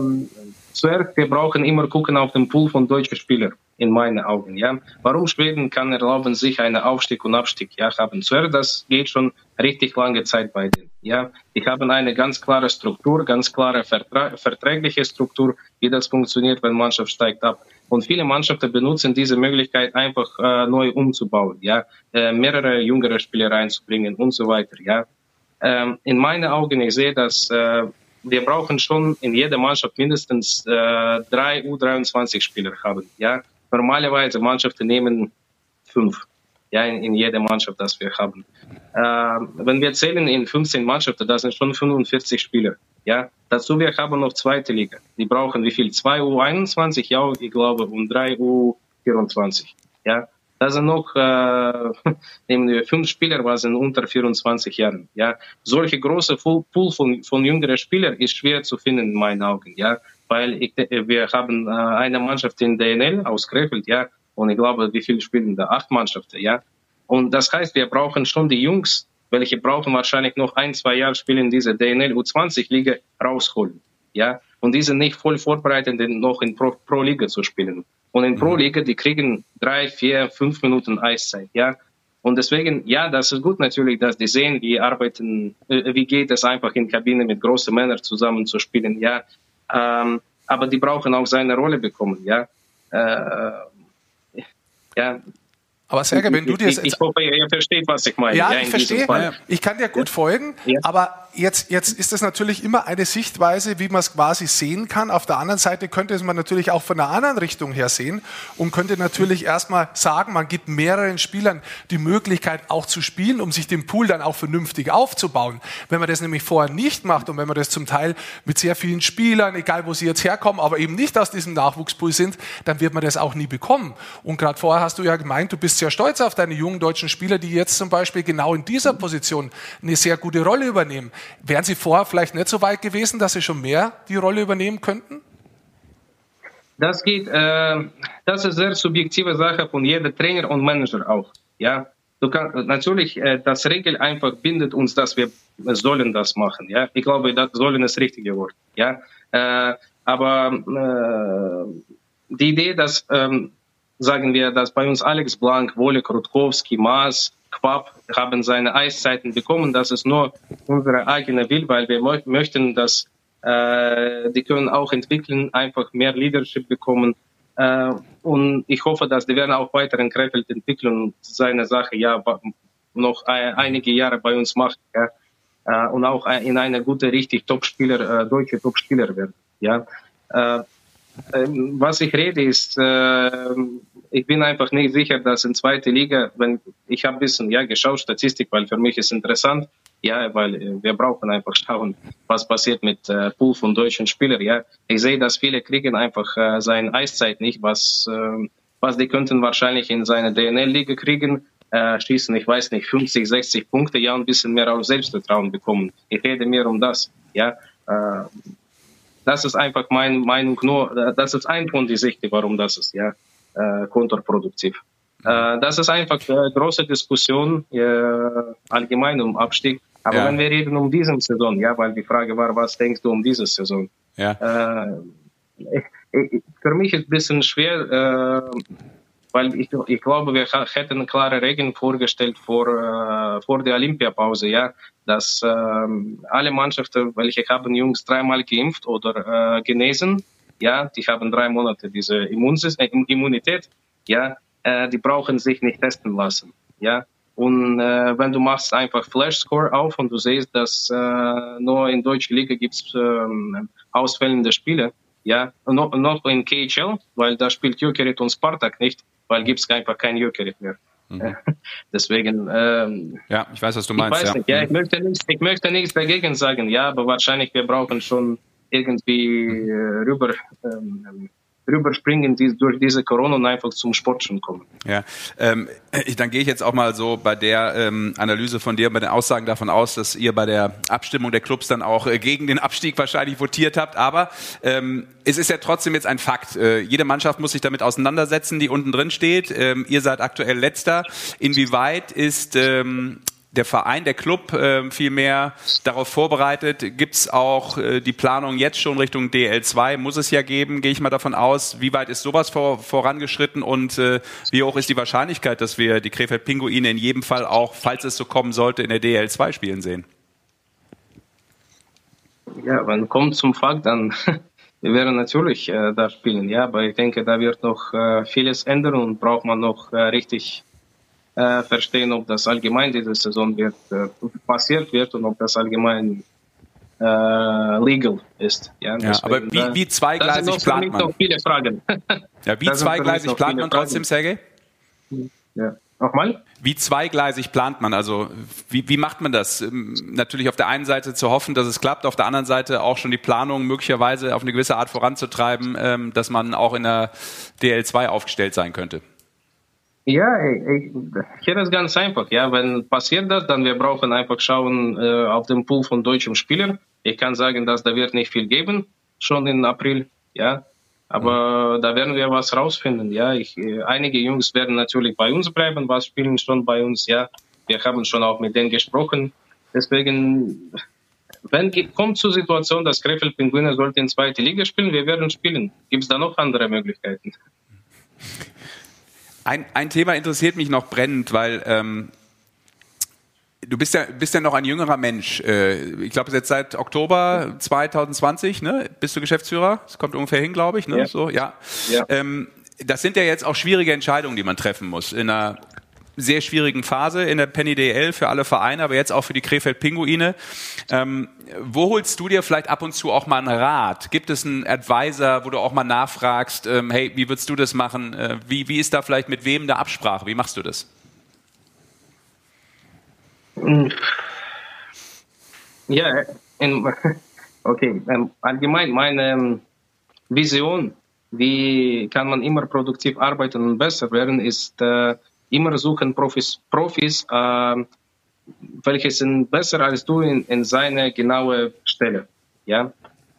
zuerst wir brauchen immer gucken auf den Pool von deutschen Spielern in meinen Augen. Ja, warum Schweden kann erlauben sich einen Aufstieg und Abstieg ja haben? Zuerst das geht schon richtig lange Zeit bei denen. Ja, die haben eine ganz klare Struktur, ganz klare vertra verträgliche Struktur, wie das funktioniert, wenn Mannschaft steigt ab. Und viele Mannschaften benutzen diese Möglichkeit einfach äh, neu umzubauen, ja, äh, mehrere jüngere Spieler reinzubringen und so weiter. Ja, ähm, in meinen Augen ich sehe, dass äh, wir brauchen schon in jeder Mannschaft mindestens äh, drei U23-Spieler haben. Ja, normalerweise Mannschaften nehmen fünf. Ja, in, in jeder Mannschaft, das wir haben. Äh, wenn wir zählen in 15 Mannschaften, das sind schon 45 Spieler. Ja, dazu wir haben noch zweite Liga. Die brauchen wie viel? Zwei U21, ja, ich glaube, und drei U24. Ja, das sind noch äh, fünf Spieler, sind unter 24 Jahren. Ja, solche große Pool von, von jüngeren Spielern ist schwer zu finden in meinen Augen. Ja, weil ich, wir haben äh, eine Mannschaft in DNL aus Krefeld, ja, und ich glaube, wie viele spielen da? Acht Mannschaften, ja. Und das heißt, wir brauchen schon die Jungs, welche brauchen wahrscheinlich noch ein, zwei Jahre spielen diese DNL U20-Liga rausholen, ja. Und die sind nicht voll vorbereitet, noch in Pro-Liga Pro zu spielen. Und in Pro-Liga, die kriegen drei, vier, fünf Minuten Eiszeit, ja. Und deswegen, ja, das ist gut natürlich, dass die sehen, wie arbeiten, äh, wie geht es einfach in Kabine mit großen Männern zusammen zu spielen, ja. Ähm, aber die brauchen auch seine Rolle bekommen, ja. Äh, ja, aber Serge, wenn du dir jetzt... Ich, ich hoffe, ihr versteht, was ich meine. Ja, ja ich verstehe. Ich kann dir gut folgen, ja. aber jetzt, jetzt ist das natürlich immer eine Sichtweise, wie man es quasi sehen kann. Auf der anderen Seite könnte es man natürlich auch von einer anderen Richtung her sehen und könnte natürlich erstmal sagen, man gibt mehreren Spielern die Möglichkeit auch zu spielen, um sich den Pool dann auch vernünftig aufzubauen. Wenn man das nämlich vorher nicht macht und wenn man das zum Teil mit sehr vielen Spielern, egal wo sie jetzt herkommen, aber eben nicht aus diesem Nachwuchspool sind, dann wird man das auch nie bekommen. Und gerade vorher hast du ja gemeint, du bist sehr stolz auf deine jungen deutschen Spieler, die jetzt zum Beispiel genau in dieser Position eine sehr gute Rolle übernehmen. Wären sie vorher vielleicht nicht so weit gewesen, dass sie schon mehr die Rolle übernehmen könnten? Das geht, äh, das ist eine sehr subjektive Sache von jedem Trainer und Manager auch. Ja, du kannst natürlich äh, das Regel einfach bindet uns, dass wir sollen das machen. Ja, ich glaube, das sollen das richtige Wort. Ja, äh, aber äh, die Idee, dass ähm, sagen wir, dass bei uns Alex Blank, Wolle Krutkowski, Maas, Quab haben seine Eiszeiten bekommen. Das ist nur unsere eigene Will, weil wir möchten, dass äh, die können auch entwickeln, einfach mehr Leadership bekommen. Äh, und ich hoffe, dass die werden auch weiter in Krefeld entwickeln und seine Sache ja noch einige Jahre bei uns machen. Ja? Äh, und auch in eine gute, richtig Top-Spieler, äh, deutsche Top-Spieler werden. Ja? Äh, was ich rede ist, äh, ich bin einfach nicht sicher, dass in zweiter Liga, wenn ich habe ein bisschen ja geschaut Statistik, weil für mich ist interessant, ja, weil äh, wir brauchen einfach schauen, was passiert mit äh, Pool von deutschen Spielern. Ja, ich sehe, dass viele kriegen einfach äh, seine Eiszeit nicht, was äh, was die könnten wahrscheinlich in seiner DNL-Liga kriegen, äh, schießen, ich weiß nicht, 50, 60 Punkte, ja, ein bisschen mehr auf Selbstvertrauen bekommen. Ich rede mehr um das, ja. Äh, das ist einfach meine Meinung nur, äh, das ist ein Grund, die Sicht, warum das ist, ja, äh, kontraproduktiv. Äh, das ist einfach eine große Diskussion äh, allgemein um Abstieg. Aber ja. wenn wir reden um diese Saison, ja, weil die Frage war, was denkst du um diese Saison? Ja. Äh, ich, für mich ist ein bisschen schwer, äh, weil ich, ich glaube, wir hätten klare Regeln vorgestellt vor, äh, vor der Olympiapause, ja, dass äh, alle Mannschaften, welche haben Jungs dreimal geimpft oder äh, genesen, ja, die haben drei Monate diese Immunsys äh, Immunität, ja, äh, die brauchen sich nicht testen lassen, ja. Und äh, wenn du machst einfach Flash Score auf und du siehst, dass äh, nur in deutscher Liga gibt's ähm, ausfällende Spiele, ja, noch, noch in KHL, weil da spielt Jokerit und Spartak nicht, weil gibt's einfach kein Jokerit mehr. Mhm. Deswegen. Ähm, ja, ich weiß, was du meinst. Ich, ja. Nicht, ja, ich, möchte nichts, ich möchte nichts dagegen sagen, ja, aber wahrscheinlich wir brauchen schon irgendwie äh, rüber. Ähm, rüberspringen die, durch diese Corona und einfach zum Sport schon kommen. Ja, ähm, ich, dann gehe ich jetzt auch mal so bei der ähm, Analyse von dir, bei den Aussagen davon aus, dass ihr bei der Abstimmung der Clubs dann auch äh, gegen den Abstieg wahrscheinlich votiert habt. Aber ähm, es ist ja trotzdem jetzt ein Fakt. Äh, jede Mannschaft muss sich damit auseinandersetzen, die unten drin steht. Ähm, ihr seid aktuell letzter. Inwieweit ist ähm, der Verein, der Club äh, viel mehr darauf vorbereitet? Gibt es auch äh, die Planung jetzt schon Richtung DL2? Muss es ja geben, gehe ich mal davon aus. Wie weit ist sowas vor, vorangeschritten und äh, wie hoch ist die Wahrscheinlichkeit, dass wir die Krefeld-Pinguine in jedem Fall auch, falls es so kommen sollte, in der DL2 spielen sehen? Ja, wenn kommt zum Fakt, dann wir werden natürlich äh, da spielen, ja, aber ich denke, da wird noch äh, vieles ändern und braucht man noch äh, richtig äh, verstehen, ob das allgemein diese Saison wird, äh, passiert wird und ob das allgemein äh, legal ist. Ja, ja aber wie, wie zweigleisig plant man? viele Fragen. Ja, wie zweigleisig plant man trotzdem, Sergej? Ja. Nochmal? Wie zweigleisig plant man? Also wie, wie macht man das? Ähm, natürlich auf der einen Seite zu hoffen, dass es klappt, auf der anderen Seite auch schon die Planung möglicherweise auf eine gewisse Art voranzutreiben, ähm, dass man auch in der DL2 aufgestellt sein könnte. Ja, ich, hier ist ganz einfach. Ja, wenn passiert das, dann wir brauchen einfach schauen äh, auf den Pool von deutschen Spielern. Ich kann sagen, dass da wird nicht viel geben, schon im April. Ja, aber mhm. da werden wir was rausfinden. Ja, ich, äh, einige Jungs werden natürlich bei uns bleiben, was spielen schon bei uns. Ja, wir haben schon auch mit denen gesprochen. Deswegen, wenn kommt zur Situation, dass Krefeld Pinguine sollte in zweite Liga spielen, wir werden spielen. Gibt es da noch andere Möglichkeiten? Ein, ein Thema interessiert mich noch brennend, weil ähm, du bist ja, bist ja noch ein jüngerer Mensch. Äh, ich glaube, jetzt seit Oktober 2020 ne, bist du Geschäftsführer. Das kommt ungefähr hin, glaube ich. Ne? Ja. So, ja. ja. Ähm, das sind ja jetzt auch schwierige Entscheidungen, die man treffen muss in einer sehr schwierigen Phase in der Penny DL für alle Vereine, aber jetzt auch für die Krefeld Pinguine. Ähm, wo holst du dir vielleicht ab und zu auch mal einen Rat? Gibt es einen Advisor, wo du auch mal nachfragst, ähm, hey, wie würdest du das machen? Äh, wie, wie ist da vielleicht mit wem der Absprache? Wie machst du das? Ja, in, okay. Ähm, allgemein meine ähm, Vision, wie kann man immer produktiv arbeiten und besser werden, ist äh, immer suchen Profis, Profis äh, welche sind besser als du in, in seine genaue Stelle. Ja,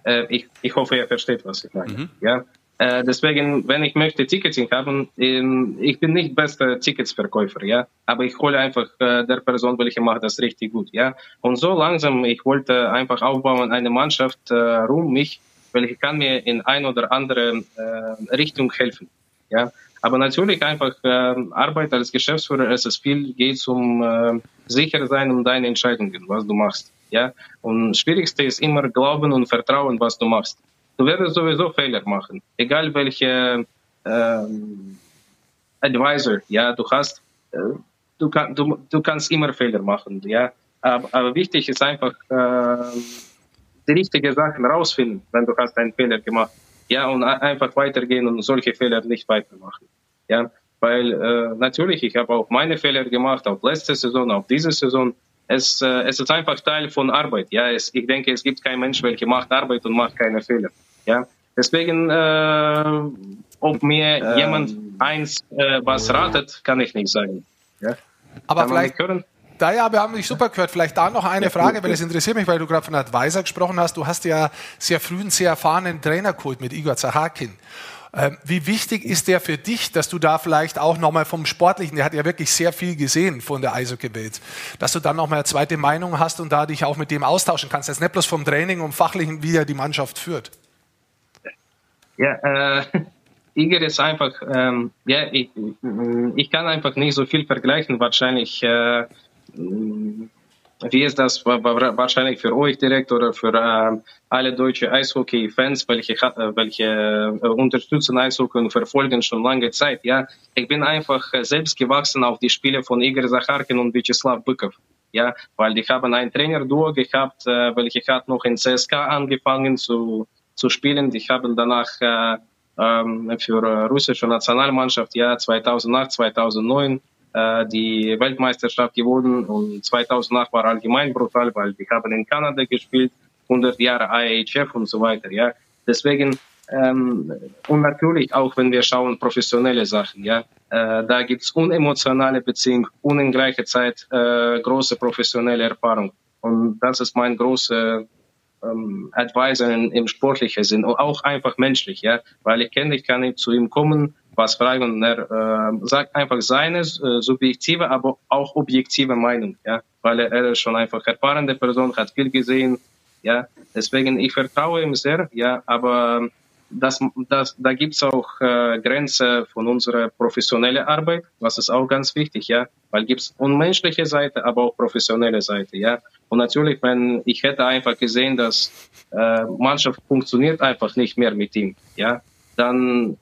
äh, ich, ich hoffe, er versteht, was ich meine. Mhm. Ja, äh, deswegen, wenn ich möchte Ticketing haben, ähm, ich bin nicht bester Ticketsverkäufer, ja, aber ich hole einfach äh, der Person, welche macht das richtig gut, ja. Und so langsam, ich wollte einfach aufbauen eine Mannschaft äh, rum mich, welche kann mir in ein oder andere äh, Richtung helfen, ja. Aber natürlich einfach äh, Arbeit als Geschäftsführer, es ist viel, geht um äh, sicher sein um deine Entscheidungen, was du machst. Ja? Und Schwierigste ist immer Glauben und Vertrauen, was du machst. Du wirst sowieso Fehler machen, egal welche äh, Advisor, ja, du hast. Äh, du, kann, du, du kannst immer Fehler machen, ja. Aber, aber wichtig ist einfach äh, die richtigen Sachen rausfinden, wenn du hast einen Fehler gemacht ja, und einfach weitergehen und solche Fehler nicht weitermachen. Ja, weil äh, natürlich, ich habe auch meine Fehler gemacht, auch letzte Saison, auch diese Saison. Es, äh, es ist einfach Teil von Arbeit. Ja, es, ich denke, es gibt keinen Mensch, welcher macht Arbeit und macht keine Fehler. Ja, deswegen, äh, ob mir ähm. jemand eins äh, was ratet, kann ich nicht sagen. Ja? Aber kann vielleicht, da ja, wir haben dich super gehört. Vielleicht da noch eine Frage, weil es interessiert mich, weil du gerade von Advisor gesprochen hast. Du hast ja sehr früh einen sehr erfahrenen Trainer geholt mit Igor Zahakin. Ähm, wie wichtig ist der für dich, dass du da vielleicht auch nochmal vom Sportlichen, der hat ja wirklich sehr viel gesehen von der Eishockey-Welt, dass du dann nochmal eine zweite Meinung hast und da dich auch mit dem austauschen kannst, jetzt nicht bloß vom Training und Fachlichen, wie er die Mannschaft führt? Ja, äh, Igor ist einfach, ähm, ja, ich, ich kann einfach nicht so viel vergleichen, wahrscheinlich äh, wie ist das wahrscheinlich für euch direkt oder für äh, alle deutsche Eishockey-Fans, welche, äh, welche äh, unterstützen Eishockey und verfolgen schon lange Zeit. Ja, ich bin einfach äh, selbst gewachsen auf die Spiele von Igor Zacharkin und Vyacheslav Bykov. Ja, weil die haben ein Trainerduo gehabt, äh, welche hat noch in CSK angefangen zu, zu spielen. Die haben danach äh, ähm, für äh, russische Nationalmannschaft ja 2008, 2009 äh, die Weltmeisterschaft gewonnen und 2008 war allgemein brutal, weil wir haben in Kanada gespielt, 100 Jahre IHF und so weiter. Ja, deswegen ähm, und natürlich auch, wenn wir schauen professionelle Sachen, ja, äh, da gibt's unemotionale Beziehung und in gleicher Zeit äh, große professionelle Erfahrung. Und das ist mein großer ähm, Advisor im sportlichen Sinn und auch einfach menschlich, ja, weil ich kenne, ich kann zu ihm kommen was fragen und er äh, sagt einfach seine äh, subjektive, aber auch objektive Meinung, ja, weil er, er ist schon einfach erfahrene Person, hat viel gesehen, ja, deswegen ich vertraue ihm sehr, ja, aber das, das, da gibt's auch äh, Grenze von unserer professionellen Arbeit, was ist auch ganz wichtig, ja, weil gibt's unmenschliche Seite, aber auch professionelle Seite, ja. Und natürlich, wenn ich hätte einfach gesehen, dass äh, Mannschaft funktioniert einfach nicht mehr mit ihm, ja, dann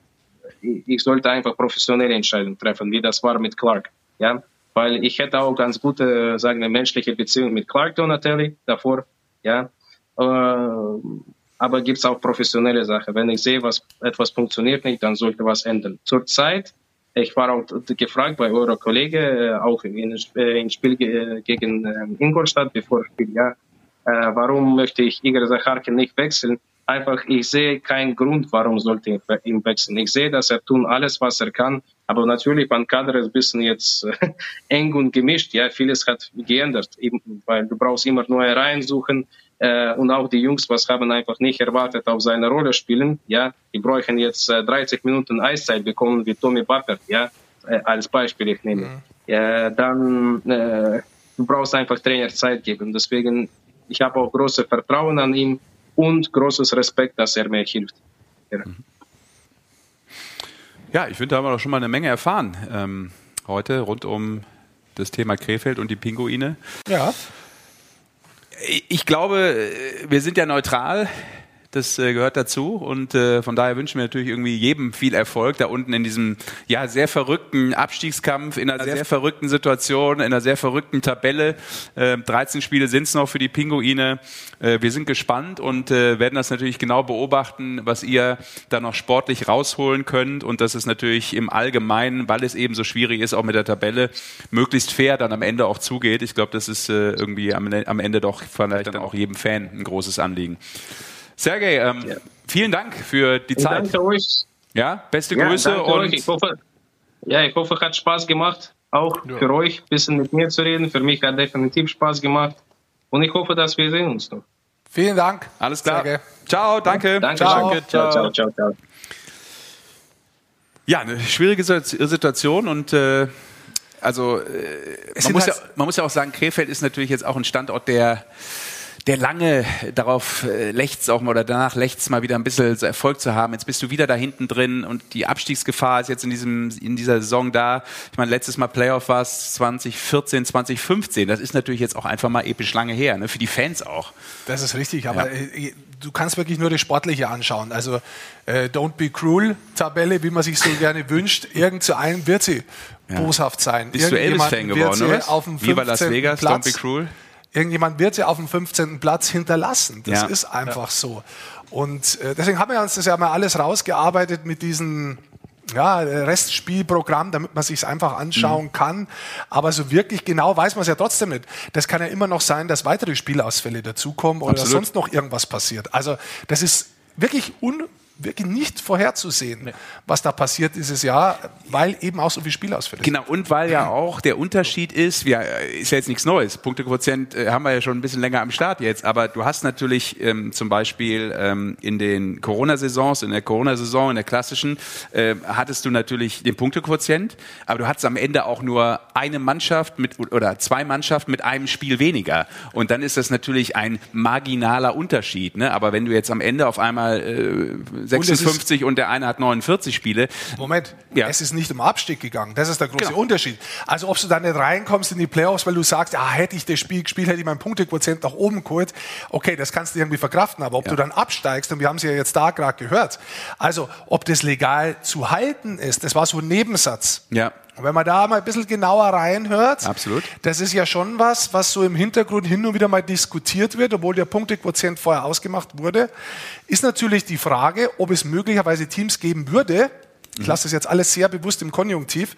ich sollte einfach professionelle Entscheidungen treffen, wie das war mit Clark. Ja, weil ich hätte auch ganz gute, sagen wir, menschliche Beziehung mit Clark Donatelli davor. Ja, äh, aber gibt's auch professionelle Sachen. Wenn ich sehe, was etwas funktioniert nicht, dann sollte was ändern. Zurzeit, ich war auch gefragt bei eurer Kollege, äh, auch äh, in Spiel gegen Ingolstadt, bevor Spiel, ja, warum möchte ich Igor Zacharkin nicht wechseln? Einfach, ich sehe keinen Grund, warum sollte ich ihn wechseln. Ich sehe, dass er tun alles, was er kann. Aber natürlich, mein Kader ist ein bisschen jetzt eng und gemischt. Ja, vieles hat geändert, eben, weil du brauchst immer neue Reihen suchen. Äh, und auch die Jungs, was haben einfach nicht erwartet auf seine Rolle spielen. Ja, die bräuchten jetzt äh, 30 Minuten Eiszeit bekommen wie Tommy Bapper. Ja, äh, als Beispiel ich nehme. Mhm. Ja, dann äh, du brauchst einfach Trainer Zeit geben. Deswegen, ich habe auch großes Vertrauen an ihn und großes Respekt, dass er mir hilft. Ja, ja ich finde, da haben wir doch schon mal eine Menge erfahren ähm, heute rund um das Thema Krefeld und die Pinguine. Ja. Ich glaube, wir sind ja neutral das äh, gehört dazu und äh, von daher wünschen wir natürlich irgendwie jedem viel Erfolg da unten in diesem ja sehr verrückten Abstiegskampf, in einer sehr, sehr verrückten Situation, in einer sehr verrückten Tabelle. Äh, 13 Spiele sind es noch für die Pinguine. Äh, wir sind gespannt und äh, werden das natürlich genau beobachten, was ihr da noch sportlich rausholen könnt und das ist natürlich im Allgemeinen, weil es eben so schwierig ist, auch mit der Tabelle, möglichst fair dann am Ende auch zugeht. Ich glaube, das ist äh, irgendwie am, am Ende doch vielleicht dann auch jedem Fan ein großes Anliegen. Sergej, ähm, ja. vielen Dank für die Zeit. Danke euch. Ja, beste Grüße ja, und ich hoffe, ja, ich hoffe, hat Spaß gemacht, auch ja. für euch ein bisschen mit mir zu reden. Für mich hat definitiv Spaß gemacht und ich hoffe, dass wir sehen uns noch. Vielen Dank. Alles klar. Sergej. Ciao, danke. Danke, ciao. danke. Ciao, ciao, ciao, ciao. Ja, eine schwierige Situation und äh, also äh, man, muss ja, man muss ja auch sagen, Krefeld ist natürlich jetzt auch ein Standort, der der lange darauf äh, lächzt auch mal oder danach lächzt mal wieder ein bisschen Erfolg zu haben. Jetzt bist du wieder da hinten drin und die Abstiegsgefahr ist jetzt in diesem in dieser Saison da. Ich meine, letztes Mal Playoff war es 2014, 2015. Das ist natürlich jetzt auch einfach mal episch lange her, ne? für die Fans auch. Das ist richtig, aber ja. Äh, du kannst wirklich nur das Sportliche anschauen. Also äh, Don't Be Cruel Tabelle, wie man sich so gerne wünscht. Irgend zu einem wird sie ja. boshaft sein. Bist du Elvis-Fan geworden, oder? Auf dem Wie bei Las Vegas, Platz, Don't Be Cruel? Irgendjemand wird sie auf dem 15. Platz hinterlassen. Das ja. ist einfach ja. so. Und äh, deswegen haben wir uns das ja mal alles rausgearbeitet mit diesem ja, Restspielprogramm, damit man sich einfach anschauen mhm. kann. Aber so wirklich genau weiß man es ja trotzdem nicht. Das kann ja immer noch sein, dass weitere Spielausfälle dazukommen oder Absolut. sonst noch irgendwas passiert. Also das ist wirklich un wirklich nicht vorherzusehen, nee. was da passiert dieses Jahr, weil eben auch so viele Spielausfälle Genau, und weil ja auch der Unterschied ist, wir, ist ja jetzt nichts Neues, Punktequotient äh, haben wir ja schon ein bisschen länger am Start jetzt, aber du hast natürlich ähm, zum Beispiel ähm, in den Corona-Saisons, in der Corona-Saison, in der klassischen, äh, hattest du natürlich den Punktequotient, aber du hattest am Ende auch nur eine Mannschaft mit oder zwei Mannschaften mit einem Spiel weniger. Und dann ist das natürlich ein marginaler Unterschied. Ne? Aber wenn du jetzt am Ende auf einmal äh, 56 und, und, der eine hat 49 Spiele. Moment, ja. es ist nicht um Abstieg gegangen. Das ist der große genau. Unterschied. Also ob du dann nicht reinkommst in die Playoffs, weil du sagst, ah, hätte ich das Spiel gespielt, hätte ich meinen Punktequotient nach oben geholt. Okay, das kannst du irgendwie verkraften. Aber ob ja. du dann absteigst, und wir haben es ja jetzt da gerade gehört, also ob das legal zu halten ist, das war so ein Nebensatz. Ja. Und wenn man da mal ein bisschen genauer reinhört, Absolut. das ist ja schon was, was so im Hintergrund hin und wieder mal diskutiert wird, obwohl der Punktequotient vorher ausgemacht wurde, ist natürlich die Frage, ob es möglicherweise Teams geben würde, ich lasse das jetzt alles sehr bewusst im Konjunktiv,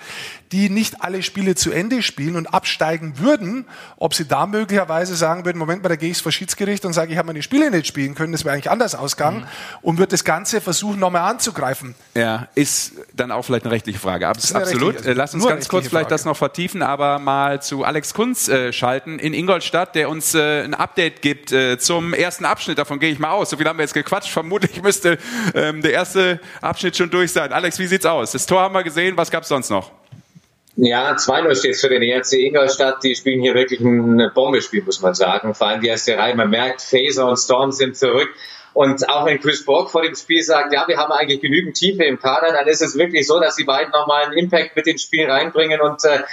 die nicht alle Spiele zu Ende spielen und absteigen würden, ob sie da möglicherweise sagen würden, Moment mal, da gehe ich vor Schiedsgericht und sage, ich habe meine Spiele nicht spielen können, das wäre eigentlich anders ausgegangen mhm. und wird das Ganze versuchen, nochmal anzugreifen. Ja, ist dann auch vielleicht eine rechtliche Frage. Absolut. Also Lass uns ganz kurz vielleicht Frage. das noch vertiefen, aber mal zu Alex Kunz äh, schalten in Ingolstadt, der uns äh, ein Update gibt äh, zum ersten Abschnitt. Davon gehe ich mal aus. So viel haben wir jetzt gequatscht. Vermutlich müsste ähm, der erste Abschnitt schon durch sein. Alex, wie sieht's aus? Das Tor haben wir gesehen. Was gab's sonst noch? Ja, 2-0 steht für den ERC Ingolstadt. Die spielen hier wirklich ein Bombespiel, muss man sagen. Vor allem die erste Reihe. Man merkt, Faser und Storm sind zurück. Und auch wenn Chris Borg vor dem Spiel sagt, ja, wir haben eigentlich genügend Tiefe im Kader, dann ist es wirklich so, dass die beiden nochmal einen Impact mit ins Spiel reinbringen und äh,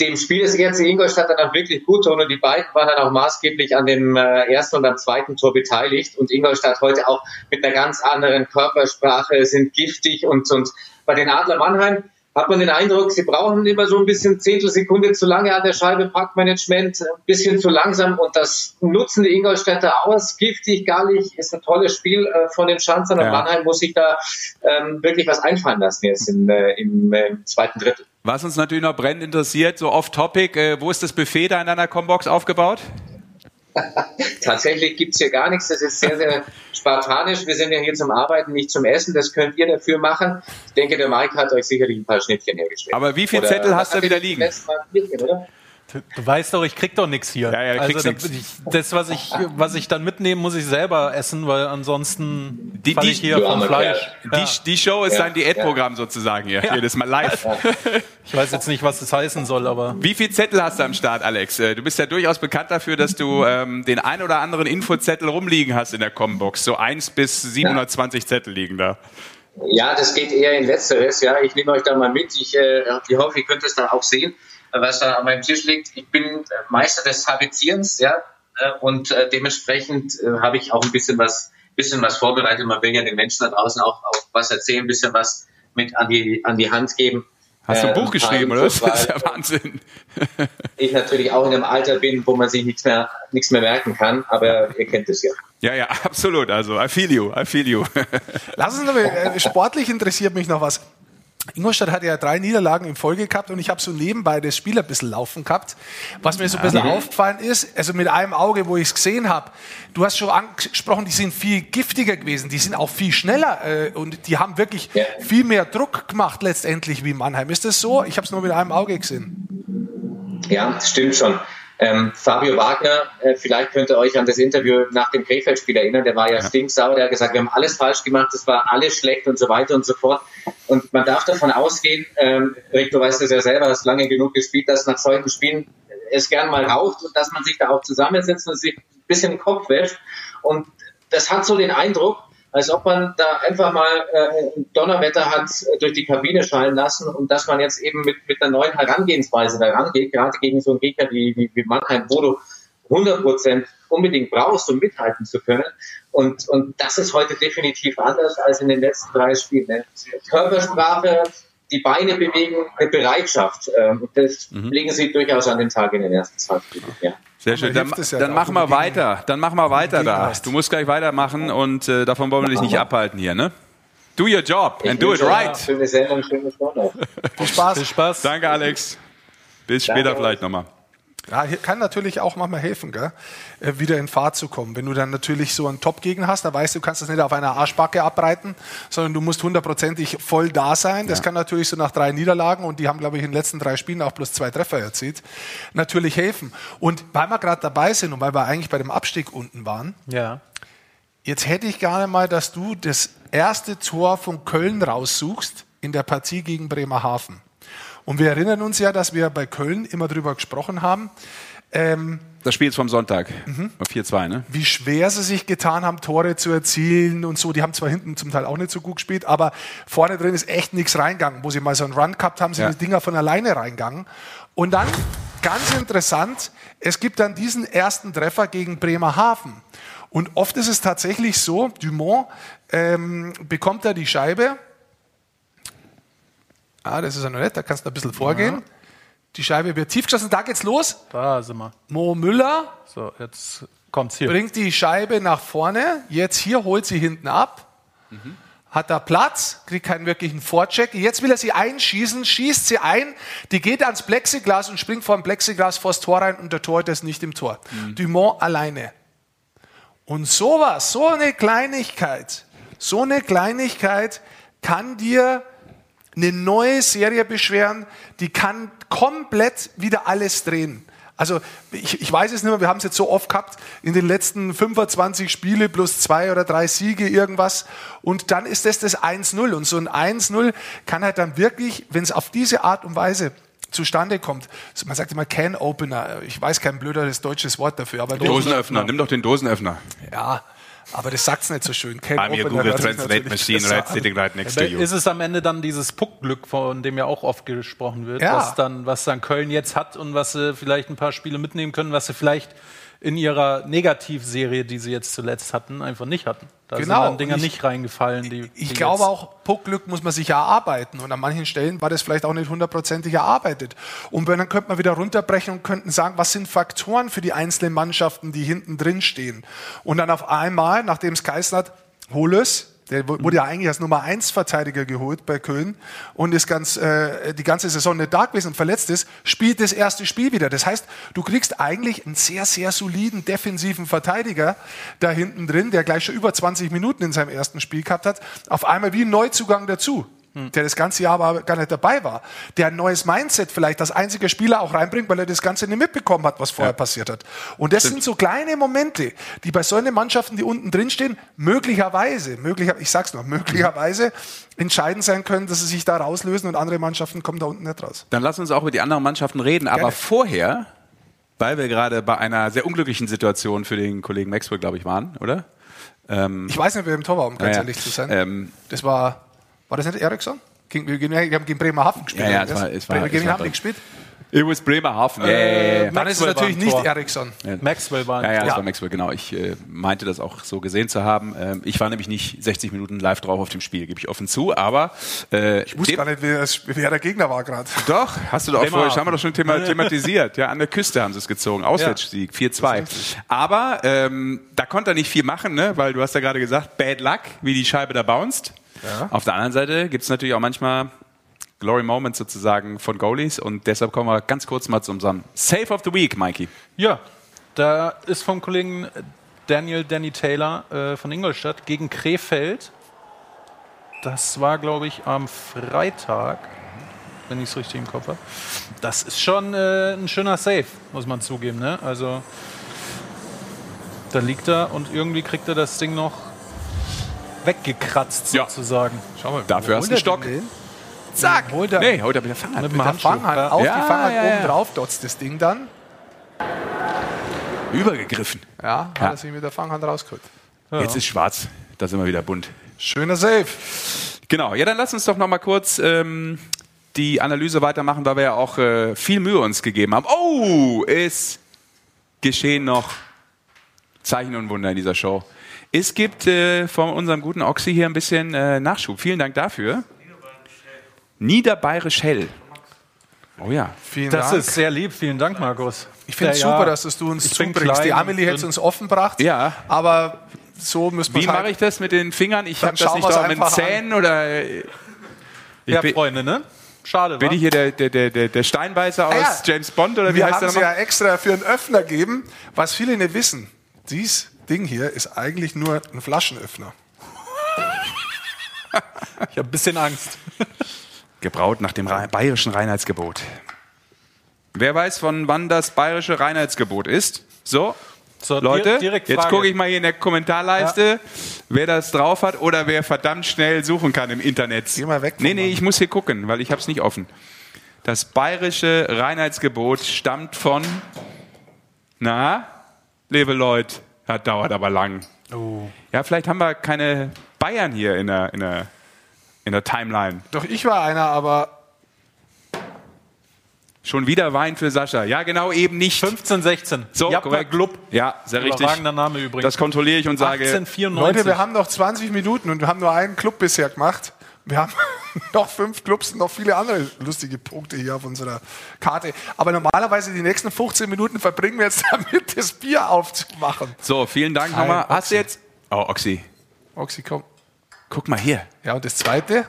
dem Spiel ist ERC Ingolstadt dann auch wirklich gut tun und die beiden waren dann auch maßgeblich an dem äh, ersten und am zweiten Tor beteiligt und Ingolstadt heute auch mit einer ganz anderen Körpersprache sind giftig und, und bei den Adler Mannheim hat man den Eindruck, sie brauchen immer so ein bisschen Zehntelsekunde zu lange an der Scheibe, Packmanagement, ein bisschen zu langsam und das nutzen die Ingolstädter aus. Giftig, gallig, ist ein tolles Spiel äh, von den Schanzern ja. und Mannheim muss sich da ähm, wirklich was einfallen lassen jetzt in, äh, im äh, zweiten Drittel. Was uns natürlich noch brennend interessiert, so off-topic, äh, wo ist das Buffet da in deiner Combox aufgebaut? Tatsächlich gibt's hier gar nichts. Das ist sehr, sehr spartanisch. Wir sind ja hier zum Arbeiten, nicht zum Essen. Das könnt ihr dafür machen. Ich denke, der Mike hat euch sicherlich ein paar Schnittchen hergestellt. Aber wie viele Zettel hast du wieder liegen? Schnittchen, oder? Du weißt doch, ich krieg doch nichts hier. Ja, ja, also da, das, was ich, was ich dann mitnehme, muss ich selber essen, weil ansonsten die, die, ich hier vom Fleisch. Ja. Die, die Show ist ja, ein Diätprogramm ja. sozusagen hier. Ja. Jedes Mal live. Ich weiß jetzt nicht, was das heißen soll, aber. Wie viel Zettel hast du am Start, Alex? Äh, du bist ja durchaus bekannt dafür, dass du ähm, den ein oder anderen Infozettel rumliegen hast in der Combox. So eins bis 720 Zettel liegen da. Ja, das geht eher in Letzteres. Ja, ich nehme euch da mal mit. Ich, äh, ich hoffe, ihr könnt es dann auch sehen was da an meinem Tisch liegt. Ich bin äh, Meister des Tapezierens, ja, äh, und äh, dementsprechend habe ich auch ein bisschen was, bisschen was vorbereitet. Man will ja den Menschen da draußen auch, auch was erzählen, ein bisschen was mit an die, an die Hand geben. Hast du ein Buch geschrieben, oder? Das ist ja Wahnsinn. ich natürlich auch in einem Alter bin, wo man sich nichts mehr, nichts mehr merken kann, aber ihr kennt es ja. Ja, ja, absolut. Also, I feel you, I feel you. Lass uns mal, sportlich interessiert mich noch was. Ingolstadt hat ja drei Niederlagen in Folge gehabt und ich habe so nebenbei das Spiel ein bisschen laufen gehabt. Was mir so ein bisschen ja. aufgefallen ist, also mit einem Auge, wo ich es gesehen habe, du hast schon angesprochen, die sind viel giftiger gewesen, die sind auch viel schneller äh, und die haben wirklich ja. viel mehr Druck gemacht letztendlich wie Mannheim. Ist das so? Ich habe es nur mit einem Auge gesehen. Ja, das stimmt schon. Ähm, Fabio Wagner, äh, vielleicht könnt ihr euch an das Interview nach dem Krefeld-Spiel erinnern, der war ja, ja. stinksauer, der hat gesagt, wir haben alles falsch gemacht, es war alles schlecht und so weiter und so fort. Und man darf davon ausgehen, ähm, Rick, du weißt es ja selber, hast lange genug gespielt, dass nach solchen Spielen es gern mal raucht und dass man sich da auch zusammensetzt und sich ein bisschen den Kopf wäscht. Und das hat so den Eindruck, als ob man da einfach mal äh, Donnerwetter hat äh, durch die Kabine schallen lassen und dass man jetzt eben mit, mit einer neuen Herangehensweise da rangeht, gerade gegen so einen Gegner wie, wie, wie Mannheim, wo du 100 Prozent unbedingt brauchst, um mithalten zu können. Und, und das ist heute definitiv anders als in den letzten drei Spielen. Körpersprache, die Beine bewegen, eine Bereitschaft. Ähm, das mhm. legen sie durchaus an den Tag in den ersten zwei Spielen. Ja. Sehr schön. Dann, ja dann machen wir weiter. Dann machen wir weiter da. Du musst gleich weitermachen und äh, davon wollen wir dich nicht abhalten hier, ne? Do your job and do it right. Schöne Sendung, schöne Stunde. Viel Spaß. Viel Spaß. Danke, Alex. Bis Danke später vielleicht nochmal. Ja, kann natürlich auch manchmal helfen, gell? Äh, wieder in Fahrt zu kommen. Wenn du dann natürlich so einen Top-Gegner hast, dann weißt du, du kannst das nicht auf einer Arschbacke abreiten, sondern du musst hundertprozentig voll da sein. Das ja. kann natürlich so nach drei Niederlagen, und die haben, glaube ich, in den letzten drei Spielen auch bloß zwei Treffer erzielt, natürlich helfen. Und weil wir gerade dabei sind und weil wir eigentlich bei dem Abstieg unten waren, ja. jetzt hätte ich gerne mal, dass du das erste Tor von Köln raussuchst in der Partie gegen Bremerhaven. Und wir erinnern uns ja, dass wir bei Köln immer darüber gesprochen haben, Ähm, das Spiel ist vom Sonntag. Mhm. 4-2, ne? Wie schwer sie sich getan haben, Tore zu erzielen und so. Die haben zwar hinten zum Teil auch nicht so gut gespielt, aber vorne drin ist echt nichts reingegangen. Wo sie mal so einen Run gehabt haben, sind ja. die Dinger von alleine reingegangen. Und dann, ganz interessant, es gibt dann diesen ersten Treffer gegen Bremerhaven. Und oft ist es tatsächlich so, Dumont ähm, bekommt da die Scheibe. Ah, das ist ja noch nett, da kannst du ein bisschen vorgehen. Ja. Die Scheibe wird tief geschossen, da geht's los. Da sind wir. Mo Müller. So, jetzt kommt's hier. Bringt die Scheibe nach vorne. Jetzt hier holt sie hinten ab. Mhm. Hat da Platz, kriegt keinen wirklichen Vorcheck. Jetzt will er sie einschießen, schießt sie ein. Die geht ans Plexiglas und springt vor dem Plexiglas vors Tor rein und der Torhüter ist nicht im Tor. Mhm. Dumont alleine. Und sowas, so eine Kleinigkeit, so eine Kleinigkeit kann dir eine neue Serie beschweren, die kann komplett wieder alles drehen. Also ich, ich weiß es nicht mehr, wir haben es jetzt so oft gehabt, in den letzten 25 Spiele plus zwei oder drei Siege irgendwas und dann ist das das 1-0 und so ein 1-0 kann halt dann wirklich, wenn es auf diese Art und Weise zustande kommt. Man sagt immer Can Opener. Ich weiß kein blöderes deutsches Wort dafür, aber Dosenöffner. Nimm doch den Dosenöffner. Ja. Aber das sagt es nicht so schön. Can I'm your Google Translate Machine right sitting right next to you. Ist es am Ende dann dieses Puckglück, von dem ja auch oft gesprochen wird, ja. was, dann, was dann Köln jetzt hat und was sie vielleicht ein paar Spiele mitnehmen können, was sie vielleicht in ihrer Negativserie, die sie jetzt zuletzt hatten, einfach nicht hatten. Da genau. sind Dinger ich, nicht reingefallen. Die, ich, ich glaube auch, Puckglück muss man sich erarbeiten. Und an manchen Stellen war das vielleicht auch nicht hundertprozentig erarbeitet. Und dann könnte man wieder runterbrechen und könnten sagen, was sind Faktoren für die einzelnen Mannschaften, die hinten drin stehen. Und dann auf einmal, nachdem es geheißen hat, hol es, der wurde ja eigentlich als Nummer 1 Verteidiger geholt bei Köln und ist ganz, äh, die ganze Saison nicht da gewesen und verletzt ist, spielt das erste Spiel wieder. Das heißt, du kriegst eigentlich einen sehr, sehr soliden defensiven Verteidiger da hinten drin, der gleich schon über 20 Minuten in seinem ersten Spiel gehabt hat, auf einmal wie ein Neuzugang dazu. Hm. der das ganze Jahr aber gar nicht dabei war, der ein neues Mindset vielleicht als einziger Spieler auch reinbringt, weil er das Ganze nicht mitbekommen hat, was vorher ja. passiert hat. Und das Stimmt. sind so kleine Momente, die bei solchen Mannschaften, die unten drin stehen, möglicherweise, möglicher, ich sag's noch, möglicherweise entscheidend sein können, dass sie sich da rauslösen und andere Mannschaften kommen da unten nicht raus. Dann lass uns auch über die anderen Mannschaften reden, Gerne. aber vorher, weil wir gerade bei einer sehr unglücklichen Situation für den Kollegen Maxwell, glaube ich, waren, oder? Ähm, ich weiß nicht, wer im Tor war, um ganz ja, ehrlich zu sein. Ähm, das war war das nicht Eriksson? Wir haben gegen Bremerhaven gespielt. Ja, ja, es war, es war, gegen es war gespielt. It was Bremerhaven. Yeah, yeah, yeah. Dann ist es natürlich nicht Eriksson. Ja. Maxwell war Ja, ja, es war Maxwell, genau. Ich äh, meinte das auch so gesehen zu haben. Ähm, ich war nämlich nicht 60 Minuten live drauf auf dem Spiel, gebe ich offen zu, aber äh, Ich wusste gar nicht, wer, wer der Gegner war gerade. Doch, hast du doch vorher, haben wir doch schon thema thematisiert. Ja, an der Küste haben sie es gezogen. Auswärtssieg, 4-2. Aber ähm, da konnte er nicht viel machen, ne? weil du hast ja gerade gesagt, Bad Luck, wie die Scheibe da bounced. Ja. Auf der anderen Seite gibt es natürlich auch manchmal Glory Moments sozusagen von Goalies und deshalb kommen wir ganz kurz mal zu unserem Save of the Week, Mikey. Ja, da ist vom Kollegen Daniel Danny Taylor äh, von Ingolstadt gegen Krefeld. Das war, glaube ich, am Freitag, wenn ich es richtig im Kopf habe. Das ist schon äh, ein schöner Save, muss man zugeben. Ne? Also, da liegt er und irgendwie kriegt er das Ding noch weggekratzt sozusagen. Ja. Schau mal, dafür hast du einen Stock. Zack! Holt er, nee, holt er mit der Fanghand. Mit, mit der Fanghand auf ja, die Fanghand ja, oben drauf dotzt das Ding dann. Übergegriffen. Ja, hat er sich mit der Fanghand rausgeholt. Jetzt ist schwarz, da sind wir wieder bunt. Schöner Save. Genau, ja, dann lass uns doch noch mal kurz ähm, die Analyse weitermachen, weil wir ja auch äh, viel Mühe uns gegeben haben. Oh, es geschehen noch Zeichen und Wunder in dieser Show. Es gibt äh, von unserem guten Oxy hier ein bisschen äh, Nachschub. Vielen Dank dafür. Niederbayerisch Hell. Oh ja. Vielen das Dank. ist sehr lieb. Vielen Dank, Markus. Ich finde es super, dass du uns zubringst. Die Amelie hätte es uns offen gebracht. Ja. Aber so müssen wir Wie halt mache ich das mit den Fingern? Ich habe das nicht auch mit Zähnen an. oder. ja, Freunde, ne? Schade, Bin ich hier der, der, der, der Steinbeißer aus ah, ja. James Bond oder wie wir heißt der nochmal? Wir haben ja extra für einen Öffner geben, was viele nicht wissen. Dies Ding hier ist eigentlich nur ein Flaschenöffner. ich habe ein bisschen Angst. Gebraut nach dem bayerischen Reinheitsgebot. Wer weiß, von wann das bayerische Reinheitsgebot ist? So, so Leute, jetzt gucke ich mal hier in der Kommentarleiste, ja. wer das drauf hat oder wer verdammt schnell suchen kann im Internet. Geh mal weg. Nee, nee, Mann. ich muss hier gucken, weil ich habe es nicht offen. Das bayerische Reinheitsgebot stammt von Na, liebe Leute, das dauert aber lang. Oh. Ja, vielleicht haben wir keine Bayern hier in der, in der, in der Timeline. Doch ich war einer, aber Schon wieder Wein für Sascha. Ja, genau, eben nicht. 15, 16. So, korrekt. Glub. Ja, sehr richtig. Überragender Name übrigens. Das kontrolliere ich und sage, 1894. Leute, wir haben noch 20 Minuten und wir haben nur einen Club bisher gemacht. Wir haben noch fünf Clubs und noch viele andere lustige Punkte hier auf unserer Karte. Aber normalerweise die nächsten 15 Minuten verbringen wir jetzt damit, das Bier aufzumachen. so, vielen Dank Kein nochmal. Hast Oxy. du jetzt? Oh, Oxy. Oxy, komm. Guck mal hier. Ja, und das zweite?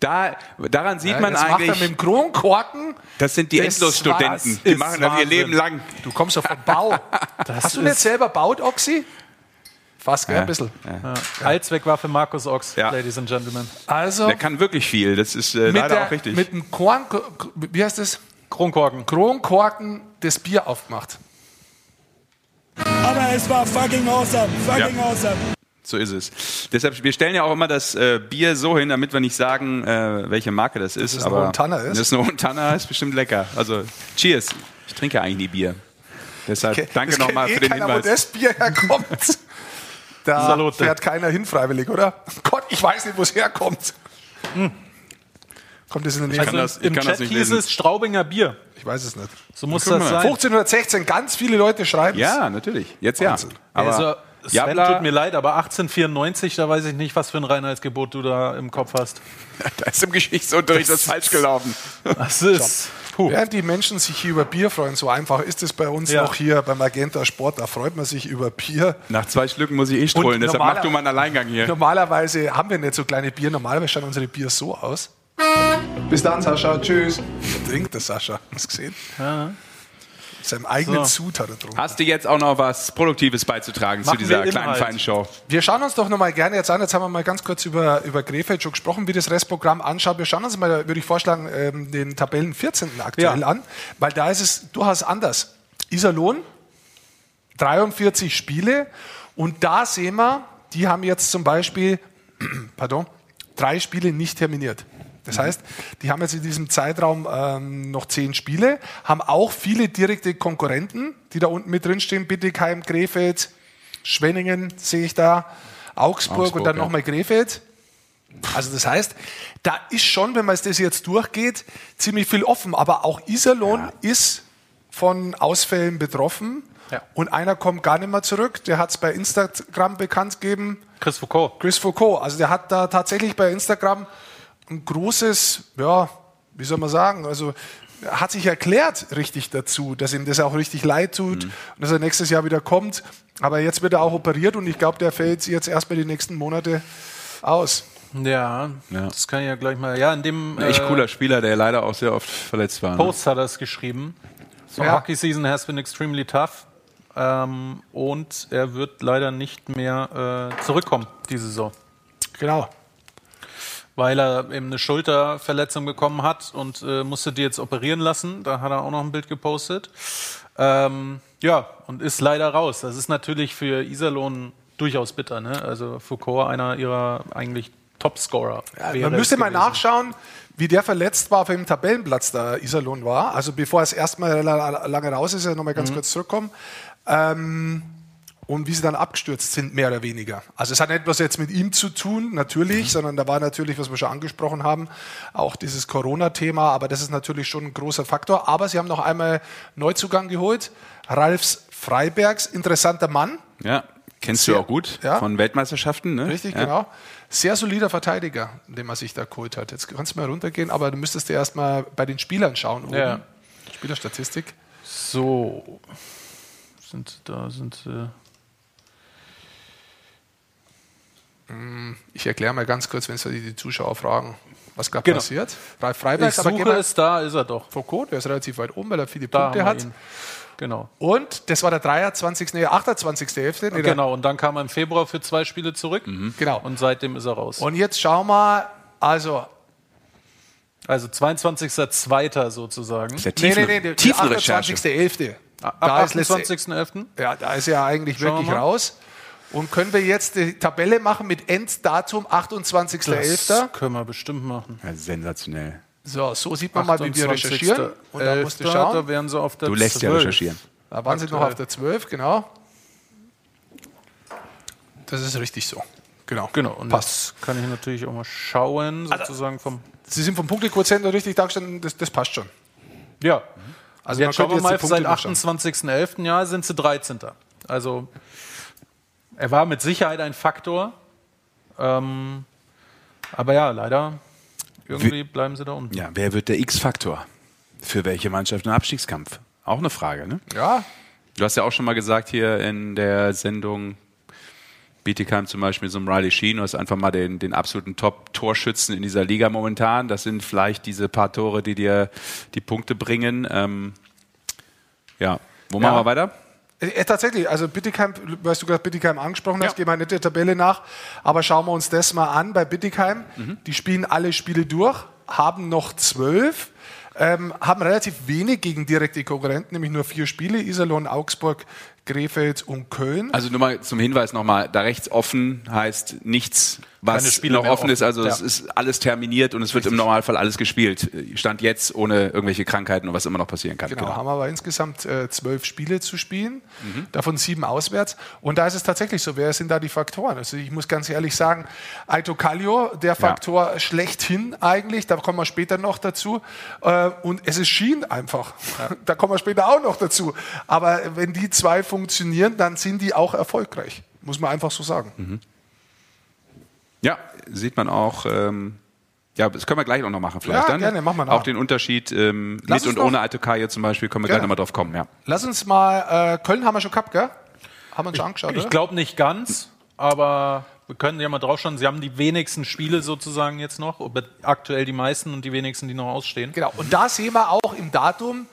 Da, daran sieht Ja, man das macht er mit eigentlich, dem Kronkorken. das sind die Endlosstudenten. Die machen das ihr. Leben lang. Du kommst doch vom Bau. Hast du nicht selber baut, Oxy? Fast, gell? Ein bisschen. Ja. Allzweckwaffe Markus Ochs, Ja. Ladies and Gentlemen. Also, Der kann wirklich viel. Das ist äh, leider der, auch richtig. mit dem Korn, wie heißt das? Kronkorken. Kronkorken das Bier aufgemacht. Aber es war fucking awesome. Fucking Ja. awesome. So ist es. Deshalb, wir stellen ja auch immer das äh, Bier so hin, damit wir nicht sagen, äh, welche Marke das ist. es ein aber Hohentanner ist? Das ist ein Hohentanner, ist bestimmt lecker. Also, cheers. Ich trinke eigentlich nie Bier. Deshalb Okay, danke das nochmal eh für den Hinweis. wo das Bier herkommt. Da Salute. fährt keiner hin freiwillig, oder? Gott, ich weiß nicht, wo es herkommt. Kommt das in der Nähe? Also das- im das Chat nicht hieß lesen. es Straubinger Bier. Ich weiß es nicht. So muss das sein. 1516, ganz viele Leute schreiben Ja, natürlich. Jetzt ja. Wahnsinn. Aber also, Sven, Jabla, tut mir leid, aber 1894, da weiß ich nicht, was für ein Reinheitsgebot du da im Kopf hast. da ist im Geschichtsunterricht das falsch gelaufen. Das ist. Puh. Während die Menschen sich hier über Bier freuen, so einfach ist es bei uns Ja. noch hier beim Magenta Sport. Da freut man sich über Bier. Nach zwei Schlücken muss ich eh strollen, deshalb normaler- mach du mal einen Alleingang hier. Normalerweise haben wir nicht so kleine Bier. Normalerweise schauen unsere Bier so aus. Bis dann, Sascha. Tschüss. Trinkt der Sascha. Hast du gesehen? Ja. Seinem eigenen So. Hat er getrunken. Hast du jetzt auch noch was Produktives beizutragen zu Machen dieser wir kleinen Inhalt. feinen Show? Wir schauen uns doch noch mal gerne jetzt an. Jetzt haben wir mal ganz kurz über, über Krefeld schon gesprochen, wie das Restprogramm anschaut. Wir schauen uns mal, würde ich vorschlagen, ähm, den Tabellen 14. aktuell Ja. an, weil da ist es durchaus anders. Iserlohn, 43 Spiele und da sehen wir, die haben jetzt zum Beispiel, pardon, drei Spiele nicht terminiert. Das heißt, die haben jetzt in diesem Zeitraum ähm, noch zehn Spiele, haben auch viele direkte Konkurrenten, die da unten mit drinstehen. Bittigheim, Krefeld, Schwenningen sehe ich da, Augsburg, Augsburg, und dann ja. nochmal Krefeld. Also das heißt, da ist schon, wenn man das jetzt durchgeht, ziemlich viel offen. Aber auch Iserlohn ist von Ausfällen betroffen. Ja. Und einer kommt gar nicht mehr zurück. Der hat es bei Instagram bekannt gegeben. Chris Foucault. Chris Foucault. Also der hat da tatsächlich bei Instagram ein großes, ja, wie soll man sagen, also er hat sich erklärt richtig dazu, dass ihm das auch richtig leid tut und dass er nächstes Jahr wieder kommt. Aber jetzt wird er auch operiert und ich glaube, der fällt jetzt erstmal die nächsten Monate aus. Ja, Ja. das kann ich ja gleich mal. Ja, in dem Ein echt äh, cooler Spieler, der leider auch sehr oft verletzt war. Ne? Post hat er es geschrieben. So, Ja. Hockey season has been extremely tough. Ähm, und er wird leider nicht mehr äh, zurückkommen diese Saison. Genau. Weil er eben eine Schulterverletzung bekommen hat und äh, musste die jetzt operieren lassen. Da hat er auch noch ein Bild gepostet. Ähm, ja, und ist leider raus. Das ist natürlich für Iserlohn durchaus bitter. Ne? Also Foucault, einer ihrer eigentlich Topscorer. wäre Man müsste mal nachschauen, wie der verletzt war, auf welchem Tabellenplatz da Iserlohn war. Also bevor er es erstmal la- lange raus ist, nochmal ganz kurz zurückkommen. Ähm, und wie sie dann abgestürzt sind, mehr oder weniger. Also es hat nicht was jetzt mit ihm zu tun, natürlich, sondern da war natürlich, was wir schon angesprochen haben, auch dieses Corona-Thema, aber das ist natürlich schon ein großer Faktor. Aber sie haben noch einmal Neuzugang geholt. Ralfs Freibergs, interessanter Mann, Ja, kennst Sehr- du auch gut ja. von Weltmeisterschaften, ne? Richtig, ja. genau. Sehr solider Verteidiger, den man sich da geholt hat. Jetzt kannst du mal runtergehen, aber du müsstest dir erstmal bei den Spielern schauen. Oben. Ja. Spielerstatistik. So. Sind, da sind. Äh, Ich erkläre mal ganz kurz, wenn es die Zuschauer fragen, was gerade Genau. passiert. Ralf Freiberg, ich aber suche wir es, da ist er doch. Foucault, der ist relativ weit oben, weil er viele Da Punkte hat. ihn. Genau. Und das war der 23. Nee, 28.11. Nee, der- Genau, und dann kam er im Februar für zwei Spiele zurück. Genau. Und seitdem ist er raus. Und jetzt schauen wir, also, Also 22.02. sozusagen. Ist ja nee, nee, Tiefen, nee, der Tiefenrecherche. 28.11. Ab Da ist letzte- 28.11. Ja, da ist er eigentlich Schauen wir wirklich raus. Und können wir jetzt die Tabelle machen mit Enddatum 28.11.? Das können wir bestimmt machen. Ja, sensationell. So, so sieht man mal, wie wir recherchieren. Und dann musst du 11., schauen. Da wären sie auf der Du lässt ja 12. recherchieren. Da waren sie noch auf der 12, genau. Das ist richtig so. Genau. Genau, und passt. das kann ich natürlich auch mal schauen, sozusagen vom. Sie sind vom Punktequotienten richtig dargestellt, das, das passt schon. Ja. Also Jetzt schauen wir mal, seit Punkte noch schauen. 28.11. Jahr sind sie 13. Also er war mit Sicherheit ein Faktor. Ähm, aber ja, leider irgendwie bleiben sie da unten. Ja, wer wird der X-Faktor? Für welche Mannschaft im Abstiegskampf? Auch eine Frage, ne? Ja, Du hast ja auch schon mal gesagt hier in der Sendung Bietigheim zum Beispiel so einem Riley Sheen, du hast einfach mal den, den absoluten Top-Torschützen in dieser Liga momentan. Das sind vielleicht diese paar Tore, die dir die Punkte bringen. Ähm, ja, wo machen wir weiter? Äh, tatsächlich, also Bittigheim, weil du gerade Bittigheim angesprochen hast, Ja. gehen wir nicht der Tabelle nach, aber schauen wir uns das mal an bei Bittigheim. Mhm. Die spielen alle Spiele durch, haben noch zwölf, ähm, haben relativ wenig gegen direkte Konkurrenten, nämlich nur vier Spiele, Iserlohn, Augsburg, Krefeld und Köln. Also nur mal zum Hinweis nochmal, da rechts offen heißt nichts, was noch mehr offen ist. Also offen, es ja. ist alles terminiert und es wird im Normalfall alles gespielt. Stand jetzt ohne irgendwelche Krankheiten und was immer noch passieren kann. Genau, haben aber insgesamt äh, zwölf Spiele zu spielen, davon sieben auswärts. Und da ist es tatsächlich so, wer sind da die Faktoren? Also ich muss ganz ehrlich sagen, Aito Kallio, der Faktor schlechthin eigentlich, da kommen wir später noch dazu. Äh, und es ist Schien einfach, da kommen wir später auch noch dazu. Aber wenn die zwei funktionieren, dann sind die auch erfolgreich, muss man einfach so sagen. Ja, sieht man auch. Ähm, ja, das können wir gleich auch noch machen vielleicht Ja, dann. gerne, machen wir noch. Auch den Unterschied ähm, mit und ohne noch- Altokaje zum Beispiel können wir Gerne. gleich nochmal drauf kommen. Ja. Lass uns mal, äh, Köln haben wir schon gehabt, gell? Haben wir uns schon angeschaut, Ich oder? glaube nicht ganz, aber wir können ja mal drauf schauen. Sie haben die wenigsten Spiele sozusagen jetzt noch, aktuell die meisten und die wenigsten, die noch ausstehen. Genau. Und da sehen wir auch im Datum,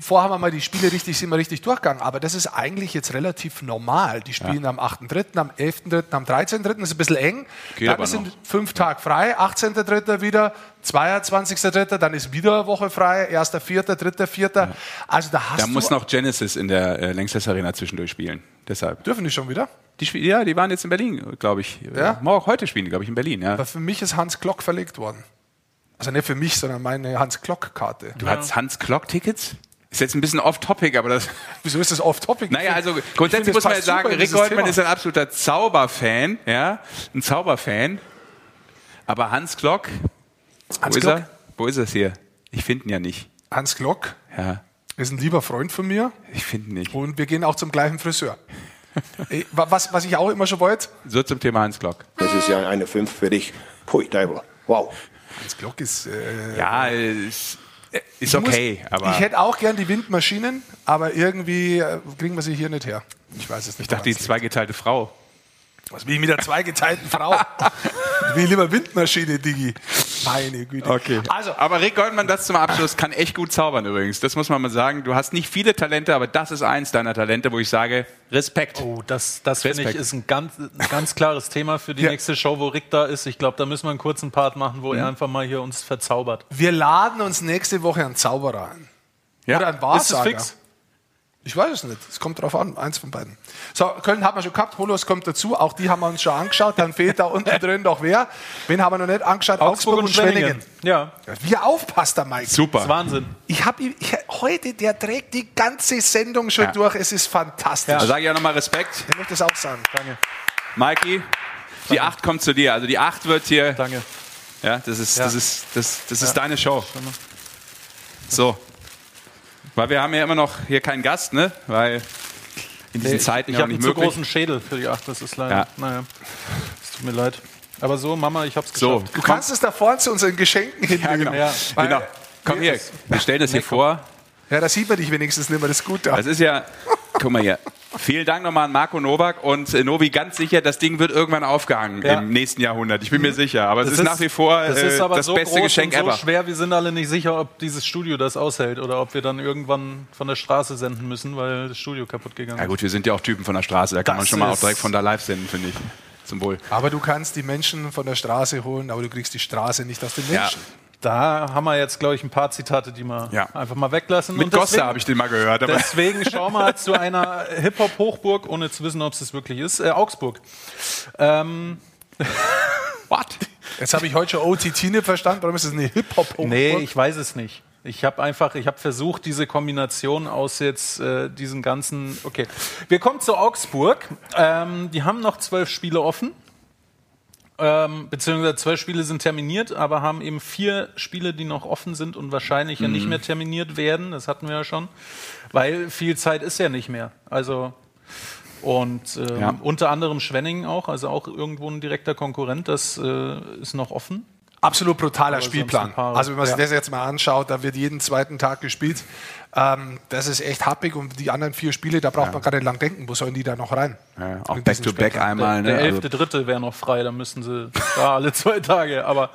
vorher haben wir mal die Spiele richtig, sind wir richtig durchgegangen, aber das ist eigentlich jetzt relativ normal. Die spielen am 8.3., am 11.3., am 13.3., das ist ein bisschen eng. Geht dann sind noch. fünf Tage frei, 18.3. wieder, 22.3., dann ist wieder eine Woche frei, 1.4., 3.4. Also da hast Da muss noch Genesis in der äh, Längstes Arena zwischendurch spielen. Deshalb. Dürfen die schon wieder? Die ja, die waren jetzt in Berlin, glaube ich. Ja? Morgen, heute spielen die, glaube ich, in Berlin. Ja. Aber für mich ist Hans Glock verlegt worden. Also nicht für mich, sondern meine Hans Glock-Karte. Du hast Hans Klock Tickets? Ist jetzt ein bisschen off-topic, aber das. Wieso ist das off-topic? Naja, also Ich grundsätzlich muss man ja sagen, Rick Goldman ist ein absoluter Zauberfan, ja, ein Zauberfan. Aber Hans Klock, Hans wo ist Glock? er? Wo ist es hier? Ich finde ihn ja nicht. Hans Glock Ja, ist ein lieber Freund von mir. ich finde ihn nicht. Und wir gehen auch zum gleichen Friseur. Wa- was, was ich auch immer schon wollte, So zum Thema Hans Klock. Das ist ja eine 5 für dich. Pui, Teufel. Wow. Hans Glock ist. Äh, Ja, ist, ist okay, muss, aber Ich hätte auch gern die Windmaschinen, aber irgendwie äh, kriegen wir sie hier nicht her. Ich weiß es nicht. ich dachte, die zweigeteilte Frau. Was wie mit der zweigeteilten Frau. ich will lieber Windmaschine, Digi. Meine Güte. Also, aber Rick Goldman, das zum Abschluss, kann echt gut zaubern übrigens. Das muss man mal sagen. Du hast nicht viele Talente, aber das ist eins deiner Talente, wo ich sage, Respekt. Oh, das, das finde ich ist ein ganz, ein ganz klares Thema für die Ja. nächste Show, wo Rick da ist. Ich glaube, da müssen wir einen kurzen Part machen, wo er einfach mal hier uns verzaubert. Wir laden uns nächste Woche einen Zauberer ein. Ja. Oder einen Ist Wahrsager. es fix? Ich weiß es nicht. Es kommt drauf an. Eins von beiden. So, Köln haben wir schon gehabt. Holos kommt dazu. Auch die haben wir uns schon angeschaut. Dann fehlt da unten drin noch wer. Wen haben wir noch nicht angeschaut? Augsburg, und Schwenningen. Ja, Wie aufpasst der Mike? Super. das ist Wahnsinn. Ich habe heute, der trägt die ganze Sendung schon Ja. durch. Es ist fantastisch. Da sage ich auch nochmal Respekt. Ich möchte das auch sagen. Danke. Mikey, die Acht kommt zu dir. Also die Acht wird hier. Danke. Ja, das ist, Ja. das ist, das, das ist deine Show. So. Weil wir haben ja immer noch hier keinen Gast, ne? Weil in diesen Zeiten ich ja auch habe einen nicht zu möglich. großen Schädel für die Acht. Das ist leider. Ja. Naja, es tut mir leid. Aber so, Mama, ich hab's So, geschafft. Du kannst es da vorne zu unseren Geschenken hinlegen. Ja, genau. Ja. Weil- genau. Komm hier, wir stellen das hier vor. Ja, da sieht man dich wenigstens nicht mehr. Das ist gut da. Das ist ja, guck mal hier. Vielen Dank nochmal an Marco Novak und äh, Novi, ganz sicher, das Ding wird irgendwann aufgehangen Ja. im nächsten Jahrhundert. Ich bin mir sicher. Aber es Das ist, nach wie vor das, äh, ist aber das so beste groß Geschenk und so ever. schwer. Wir sind alle nicht sicher, ob dieses Studio das aushält oder ob wir dann irgendwann von der Straße senden müssen, weil das Studio kaputt gegangen Ja ist. gut, wir sind ja auch Typen von der Straße, da kann man Das schon mal auch ist- direkt von da live senden, finde ich. Zum Wohl. Aber du kannst die Menschen von der Straße holen, aber du kriegst die Straße nicht aus den Ja. Da haben wir jetzt, glaube ich, ein paar Zitate, die wir Ja. einfach mal weglassen. Mit deswegen- habe ich den mal gehört. Aber Deswegen schauen wir zu einer Hip-Hop-Hochburg, ohne zu wissen, ob es das wirklich ist. Äh, Augsburg. Ähm, what? Jetzt habe ich heute schon OTT nicht verstanden. Warum ist das eine Hip-Hop-Hochburg? nee, ich weiß es nicht. Ich habe einfach, ich habe versucht, diese Kombination aus jetzt äh, diesen ganzen. Okay, wir kommen zu Augsburg. Ähm, die haben noch zwölf Spiele offen. Ähm, beziehungsweise zwölf Spiele sind terminiert, aber haben eben vier Spiele, die noch offen sind und wahrscheinlich ja nicht mehr terminiert werden. Das hatten wir ja schon, weil viel Zeit ist ja nicht mehr. Also und ähm, Ja. unter anderem Schwenningen auch, also auch irgendwo ein direkter Konkurrent, das äh, ist noch offen. Absolut brutaler sonst Spielplan. paar- also wenn man sich ja. das jetzt mal anschaut, da wird jeden zweiten Tag gespielt. Ähm, das ist echt happig und die anderen vier Spiele, da braucht man gar nicht lang denken. Wo sollen die da noch rein? Ja, auch Back-to-Back Spielplan. einmal. Der Ne? elfte Also, Dritte wäre noch frei, da müssten sie da alle zwei Tage. Aber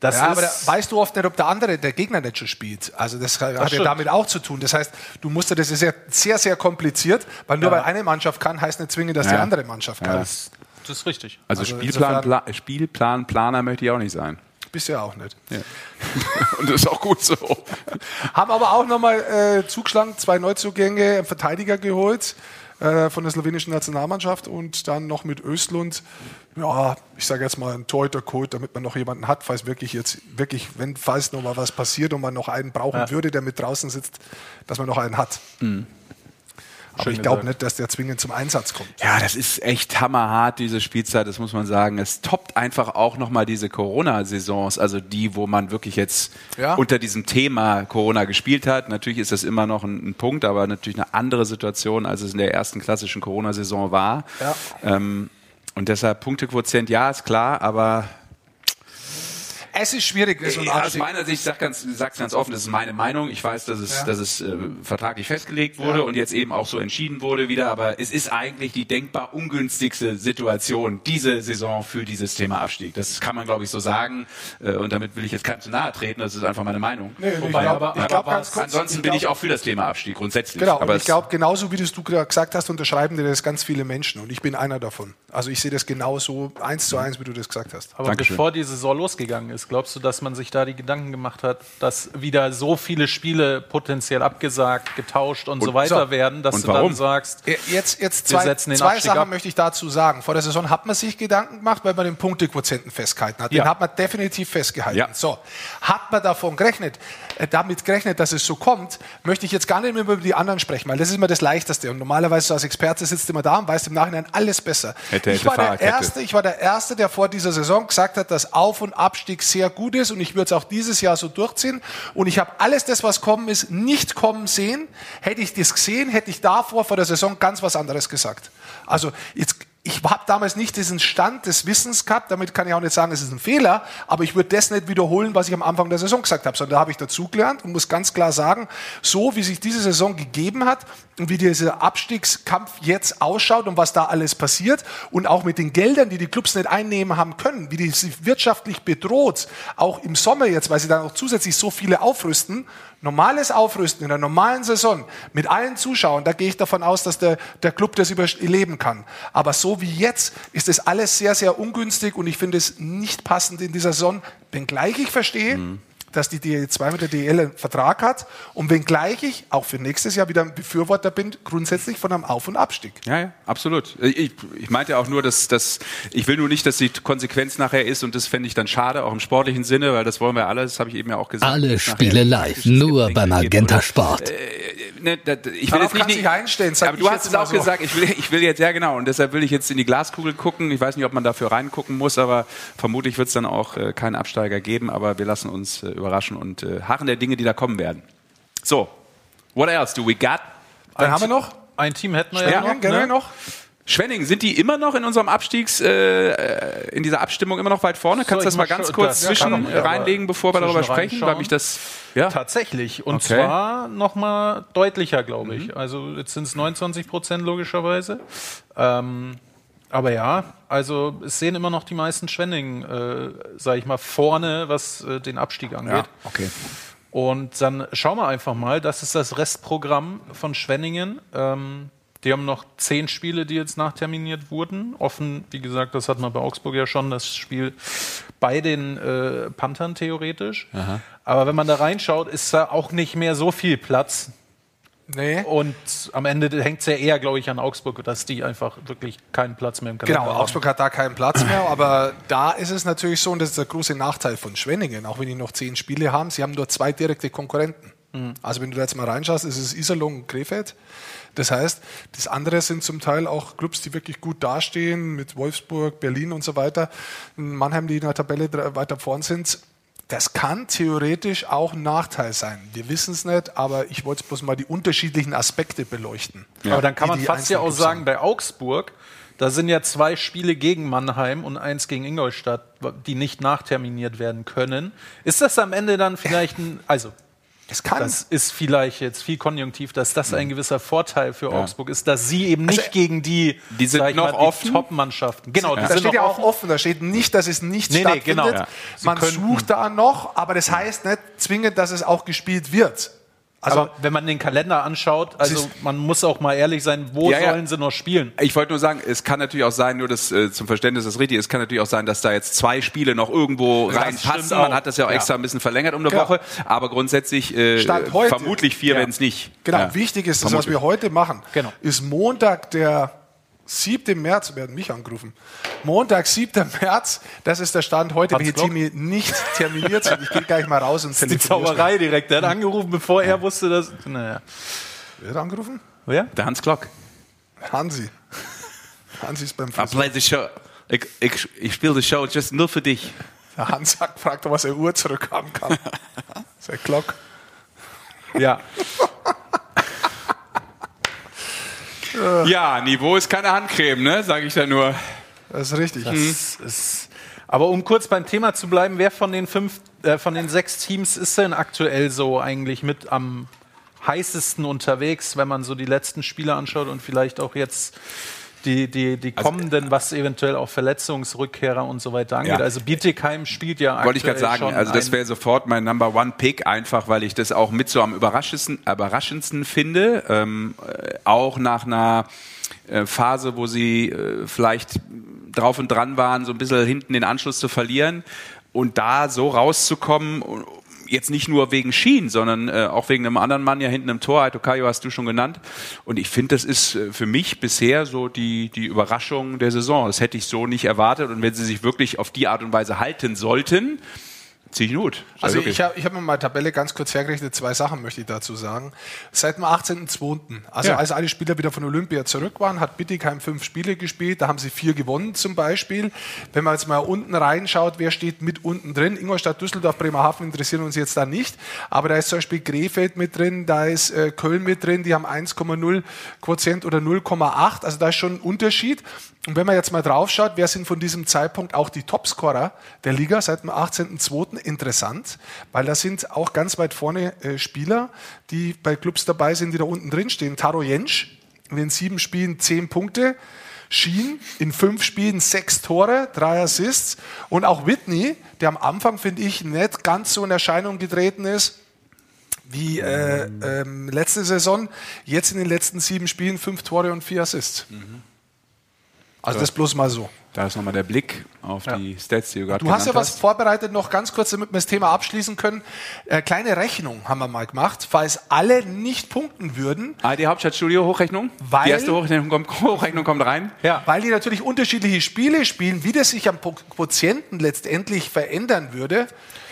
das Ja, ist. aber da weißt du oft nicht, ob der andere, der Gegner nicht schon spielt. Also das hat ja stimmt. damit auch zu tun. Das heißt, du musst ja, das ist ja sehr, sehr kompliziert, weil nur weil eine Mannschaft kann, heißt nicht zwingend, dass die Ja. andere Mannschaft kann. das, das ist richtig. also, Also Spielplan, Pla Spielplanplaner möchte ich auch nicht sein. Bist ja auch nicht. Und das ist auch gut so. Haben aber auch nochmal äh, zugeschlagen, zwei Neuzugänge, einen Verteidiger geholt äh, von der slowenischen Nationalmannschaft und dann noch mit Östlund, ja, ich sage jetzt mal einen Torhüter-Code, damit man noch jemanden hat, falls wirklich jetzt, wirklich, wenn, falls noch mal was passiert und man noch einen brauchen würde, der mit draußen sitzt, dass man noch einen hat. Aber Schön ich glaube nicht, dass der zwingend zum Einsatz kommt. Ja, das ist echt hammerhart, diese Spielzeit, das muss man sagen. Es toppt einfach auch nochmal diese Corona-Saisons, also die, wo man wirklich jetzt Ja. unter diesem Thema Corona gespielt hat. Natürlich ist das immer noch ein, ein Punkt, aber natürlich eine andere Situation, als es in der ersten klassischen Corona-Saison war. Ja. Ähm, und deshalb Punktequotient, ja, ist klar, aber Es ist schwierig. Das ist ein Ja, aus meiner Sicht, ich sag ganz, sag's ganz offen, das ist meine Meinung. Ich weiß, dass es, Ja. dass es äh, vertraglich festgelegt wurde und jetzt eben auch so entschieden wurde wieder, aber es ist eigentlich die denkbar ungünstigste Situation diese Saison für dieses Thema Abstieg. Das kann man, glaube ich, so sagen. Äh, und damit will ich jetzt keinem zu nahe treten, das ist einfach meine Meinung. Nee, ich Wobei, glaube aber- ich aber glaub ganz kurz. Ansonsten bin ich auch für das Thema Abstieg grundsätzlich. Genau, aber ich es- glaube, genauso wie das du gerade gesagt hast, unterschreiben dir das ganz viele Menschen. Und ich bin einer davon. Also ich sehe das genauso eins zu eins, wie du das gesagt hast. Aber Dankeschön. bevor die Saison losgegangen ist, glaubst du, dass man sich da die Gedanken gemacht hat, dass wieder so viele Spiele potenziell abgesagt, getauscht und, so weiter so. werden, dass Und du warum? dann sagst, Jetzt, jetzt Wir zwei, setzen den zwei Abstieg Sachen ab. möchte ich dazu sagen. Vor der Saison hat man sich Gedanken gemacht, weil man den Punktequotienten festgehalten hat. Ja. Den hat man definitiv festgehalten. Ja. So, hat man davon gerechnet, damit gerechnet, dass es so kommt, möchte ich jetzt gar nicht mehr über die anderen sprechen, weil das ist immer das Leichteste. Und normalerweise so als Experte sitzt immer da und weiß im Nachhinein alles besser. Hätte, ich, hätte, war der. Erste, ich war der Erste, der vor dieser Saison gesagt hat, dass Auf- und Abstieg sehr gut ist und ich würde es auch dieses Jahr so durchziehen. Und ich habe alles das, was kommen ist, nicht kommen sehen. Hätte ich das gesehen, hätte ich davor vor der Saison ganz was anderes gesagt. Also jetzt ich habe damals nicht diesen Stand des Wissens gehabt, damit kann ich auch nicht sagen, es ist ein Fehler, aber ich würde das nicht wiederholen, was ich am Anfang der Saison gesagt habe, sondern da habe ich dazugelernt und muss ganz klar sagen, so wie sich diese Saison gegeben hat und wie dieser Abstiegskampf jetzt ausschaut und was da alles passiert und auch mit den Geldern, die die Clubs nicht einnehmen haben können, wie die sich wirtschaftlich bedroht, auch im Sommer jetzt, weil sie dann auch zusätzlich so viele aufrüsten, normales Aufrüsten in der normalen Saison mit allen Zuschauern, da gehe ich davon aus, dass der, der Club das überleben kann. Aber so wie jetzt ist das alles sehr, sehr ungünstig und ich finde es nicht passend in dieser Saison, wenngleich ich verstehe, dass die DL2 mit der DL einen Vertrag hat und wenngleich ich auch für nächstes Jahr wieder ein Befürworter bin, grundsätzlich von einem Auf- und Abstieg. Ja, ja, absolut. Ich, ich meinte auch nur, dass, dass ich will nur nicht, dass die Konsequenz nachher ist und das fände ich dann schade, auch im sportlichen Sinne, weil das wollen wir alle, das habe ich eben ja auch gesagt. Alle Spiele live, nur beim oder- Sport. Ne, da- ich will Darauf jetzt nicht, sich einstellen, aber du hast es auch so. gesagt, ich will, ich will jetzt, ja genau, und deshalb will ich jetzt in die Glaskugel gucken. Ich weiß nicht, ob man dafür reingucken muss, aber vermutlich wird es dann auch äh, keinen Absteiger geben, aber wir lassen uns äh, überraschen und äh, harren der Dinge, die da kommen werden. So, what else do we got? Dann haben wir noch, ein Team hätten wir ja, Ja, noch. gerne ne? noch. Schwenning, sind die immer noch in unserem Abstiegs, äh, äh, in dieser Abstimmung immer noch weit vorne? Kannst du das mal ganz kurz Das- ja, zwischen aber reinlegen, bevor wir darüber sprechen, weil mich das, ja, Tatsächlich. Und Okay. zwar noch mal deutlicher, glaube Mhm. ich. Also jetzt sind es 29 Prozent logischerweise. Ähm, aber ja, also es sehen immer noch die meisten Schwenningen, äh, sage ich mal, vorne, was äh, den Abstieg angeht. okay. Und dann schauen wir einfach mal, das ist das Restprogramm von Schwenningen. Ähm, die haben noch zehn Spiele, die jetzt nachterminiert wurden. Offen, wie gesagt, das hatten wir bei Augsburg ja schon, das Spiel bei den äh, Panthern theoretisch. Aber wenn man da reinschaut, ist da auch nicht mehr so viel Platz. Nee. Und am Ende hängt es ja eher, glaube ich, an Augsburg, dass die einfach wirklich keinen Platz mehr im Kalender Genau, haben. Augsburg hat da keinen Platz mehr, aber da ist es natürlich so, und das ist der große Nachteil von Schwenningen, auch wenn die noch zehn Spiele haben, sie haben nur zwei direkte Konkurrenten. Also wenn du da jetzt mal reinschaust, ist es Iserlohn und Krefeld. Das heißt, das andere sind zum Teil auch Clubs, die wirklich gut dastehen, mit Wolfsburg, Berlin und so weiter. Mannheim, die in der Tabelle weiter vorn sind. Das kann theoretisch auch ein Nachteil sein. Wir wissen es nicht, aber ich wollte bloß mal die unterschiedlichen Aspekte beleuchten. Aber dann kann man fast ja auch sagen, bei Augsburg, da sind ja zwei Spiele gegen Mannheim und eins gegen Ingolstadt, die nicht nachterminiert werden können. Ist das am Ende dann vielleicht ein, also Es kann. das ist vielleicht jetzt viel konjunktiv, dass das Mhm. ein gewisser Vorteil für Augsburg ist, dass sie eben nicht Also, gegen die, die sind noch mal, offen? Top-Mannschaften. Genau, die da sind steht noch ja auch offen. offen. Da steht nicht, dass es nicht Nee, nee, stattfindet. genau. Ja. Sie Man könnten. sucht da noch, aber das heißt nicht zwingend, dass es auch gespielt wird. Also Aber wenn man den Kalender anschaut, also man muss auch mal ehrlich sein, wo Ja, ja. sollen sie noch spielen? Ich wollte nur sagen, es kann natürlich auch sein, nur das äh, zum Verständnis ist richtig, es kann natürlich auch sein, dass da jetzt zwei Spiele noch irgendwo reinpassen. Man hat das ja auch Ja. extra ein bisschen verlängert um eine Genau. Woche, aber grundsätzlich äh, vermutlich vier, Ja. wenn es nicht. genau, Ja. wichtig ist, das, was wir heute machen, Genau. ist Montag, der 7. März, werden mich angerufen. Montag, 7. März, das ist der Stand heute, welche? Termine nicht terminiert sind. Ich gehe gleich mal raus und Die telefoniere. Zauberei direkt. Der hat angerufen, bevor er wusste, dass. Naja. Wer hat angerufen? Wer? Der Hans Glock. Hansi. Hansi ist beim I Friseur. play the show. Ich, ich, ich spiele die Show just nur für dich. Der Hans sagt, fragt, ob er Uhr zurückhaben kann. Sein Glock. Ja. Ja, Niveau ist keine Handcreme, ne? Sage ich da nur. Das ist richtig. Das ist, aber um kurz beim Thema zu bleiben, wer von den fünf, äh, von den sechs Teams ist denn aktuell so eigentlich mit am heißesten unterwegs, wenn man so die letzten Spiele anschaut und vielleicht auch jetzt die, die, die kommenden, was eventuell auch Verletzungsrückkehrer und so weiter angeht. Ja. Also Bietigheim spielt ja aktuell Wollte ich gerade sagen, also das wäre sofort mein Number One Pick, einfach weil ich das auch mit so am überraschendsten, überraschendsten finde. Ähm, äh, auch nach einer äh, Phase, wo sie äh, vielleicht drauf und dran waren, so ein bisschen hinten den Anschluss zu verlieren und da so rauszukommen. Jetzt nicht nur wegen Schien, sondern äh, auch wegen einem anderen Mann ja hinten im Tor. Aitokayo hast du schon genannt. Und ich finde, das ist äh, für mich bisher so die, die Überraschung der Saison. Das hätte ich so nicht erwartet. Und wenn sie sich wirklich auf die Art und Weise halten sollten, ziehe ich Not. Also wirklich. ich habe ich hab mir mal Tabelle ganz kurz hergerechnet, zwei Sachen möchte ich dazu sagen. Seit dem 18.02., also Ja. als alle Spieler wieder von Olympia zurück waren, hat Bittigheim fünf Spiele gespielt, da haben sie vier gewonnen zum Beispiel. Wenn man jetzt mal unten reinschaut, wer steht mit unten drin, Ingolstadt, Düsseldorf, Bremerhaven interessieren uns jetzt da nicht, aber da ist zum Beispiel Krefeld mit drin, da ist äh, Köln mit drin, die haben 1,0 Quotient oder 0,8, also da ist schon ein Unterschied. Und wenn man jetzt mal drauf schaut, wer sind von diesem Zeitpunkt auch die Topscorer der Liga seit dem 18.02. interessant, weil da sind auch ganz weit vorne äh, Spieler, die bei Clubs dabei sind, die da unten drin stehen. Taro Jentsch in den sieben Spielen zehn Punkte. Schien in fünf Spielen sechs Tore, drei Assists. Und auch Whitney, der am Anfang, finde ich, nicht ganz so in Erscheinung getreten ist wie äh, ähm, letzte Saison. Jetzt in den letzten sieben Spielen fünf Tore und vier Assists. Also das bloß mal so. da ist nochmal der Blick auf die Stats, die du gerade Du hast ja was vorbereitet, noch ganz kurz, damit wir das Thema abschließen können. Äh, kleine Rechnung haben wir mal gemacht, falls alle nicht punkten würden, ARD Hauptstadtstudio, Hochrechnung. Weil- die erste Hochrechnung kommt, Hochrechnung kommt rein. Ja. weil die natürlich unterschiedliche Spiele spielen, wie das sich am Quotienten letztendlich verändern würde,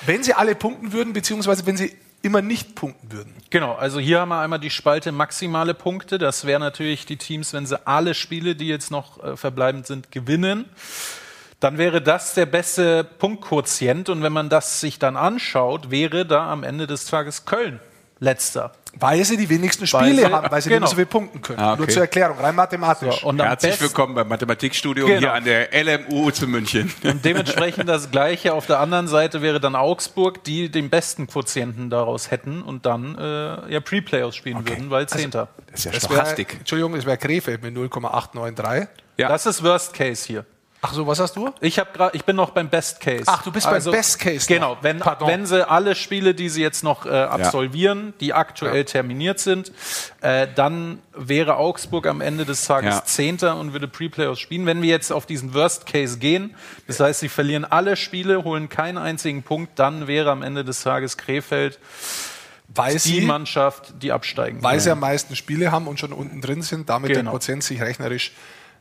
wenn sie alle punkten würden, beziehungsweise wenn sie immer nicht punkten würden. Genau, also hier haben wir einmal die Spalte maximale Punkte. Das wären natürlich die Teams, wenn sie alle Spiele, die jetzt noch äh, verbleibend sind, gewinnen. Dann wäre das der beste Punktquotient. Und wenn man das sich dann anschaut, wäre da am Ende des Tages Köln letzter. Weil sie die wenigsten Weil Spiele sie- haben, weil sie genau. nicht so viel punkten können. Ah, okay. Nur zur Erklärung, rein mathematisch. Und am Herzlich besten- willkommen beim Mathematikstudium Genau. hier an der LMU zu München. Und dementsprechend das Gleiche auf der anderen Seite wäre dann Augsburg, die den besten Quotienten daraus hätten und dann äh, ja Pre-Playoffs spielen würden, weil Zehnter. Das ist ja Das wär. Entschuldigung, es wäre Krefeld mit 0,893. Ja. Das ist Worst Case hier. Ach so, was hast du? Ich, hab grad, ich bin noch beim Best Case. Ach, du bist beim Best Case noch. Genau, wenn, Pardon. wenn sie alle Spiele, die sie jetzt noch äh, absolvieren, die aktuell terminiert sind, äh, dann wäre Augsburg am Ende des Tages Ja. Zehnter und würde Pre-Playoffs spielen. Wenn wir jetzt auf diesen Worst Case gehen, das heißt, sie verlieren alle Spiele, holen keinen einzigen Punkt, dann wäre am Ende des Tages Krefeld Weil die sie, Mannschaft, die absteigen weil sie am meisten Spiele haben und schon unten drin sind, damit der Genau. Prozent sich rechnerisch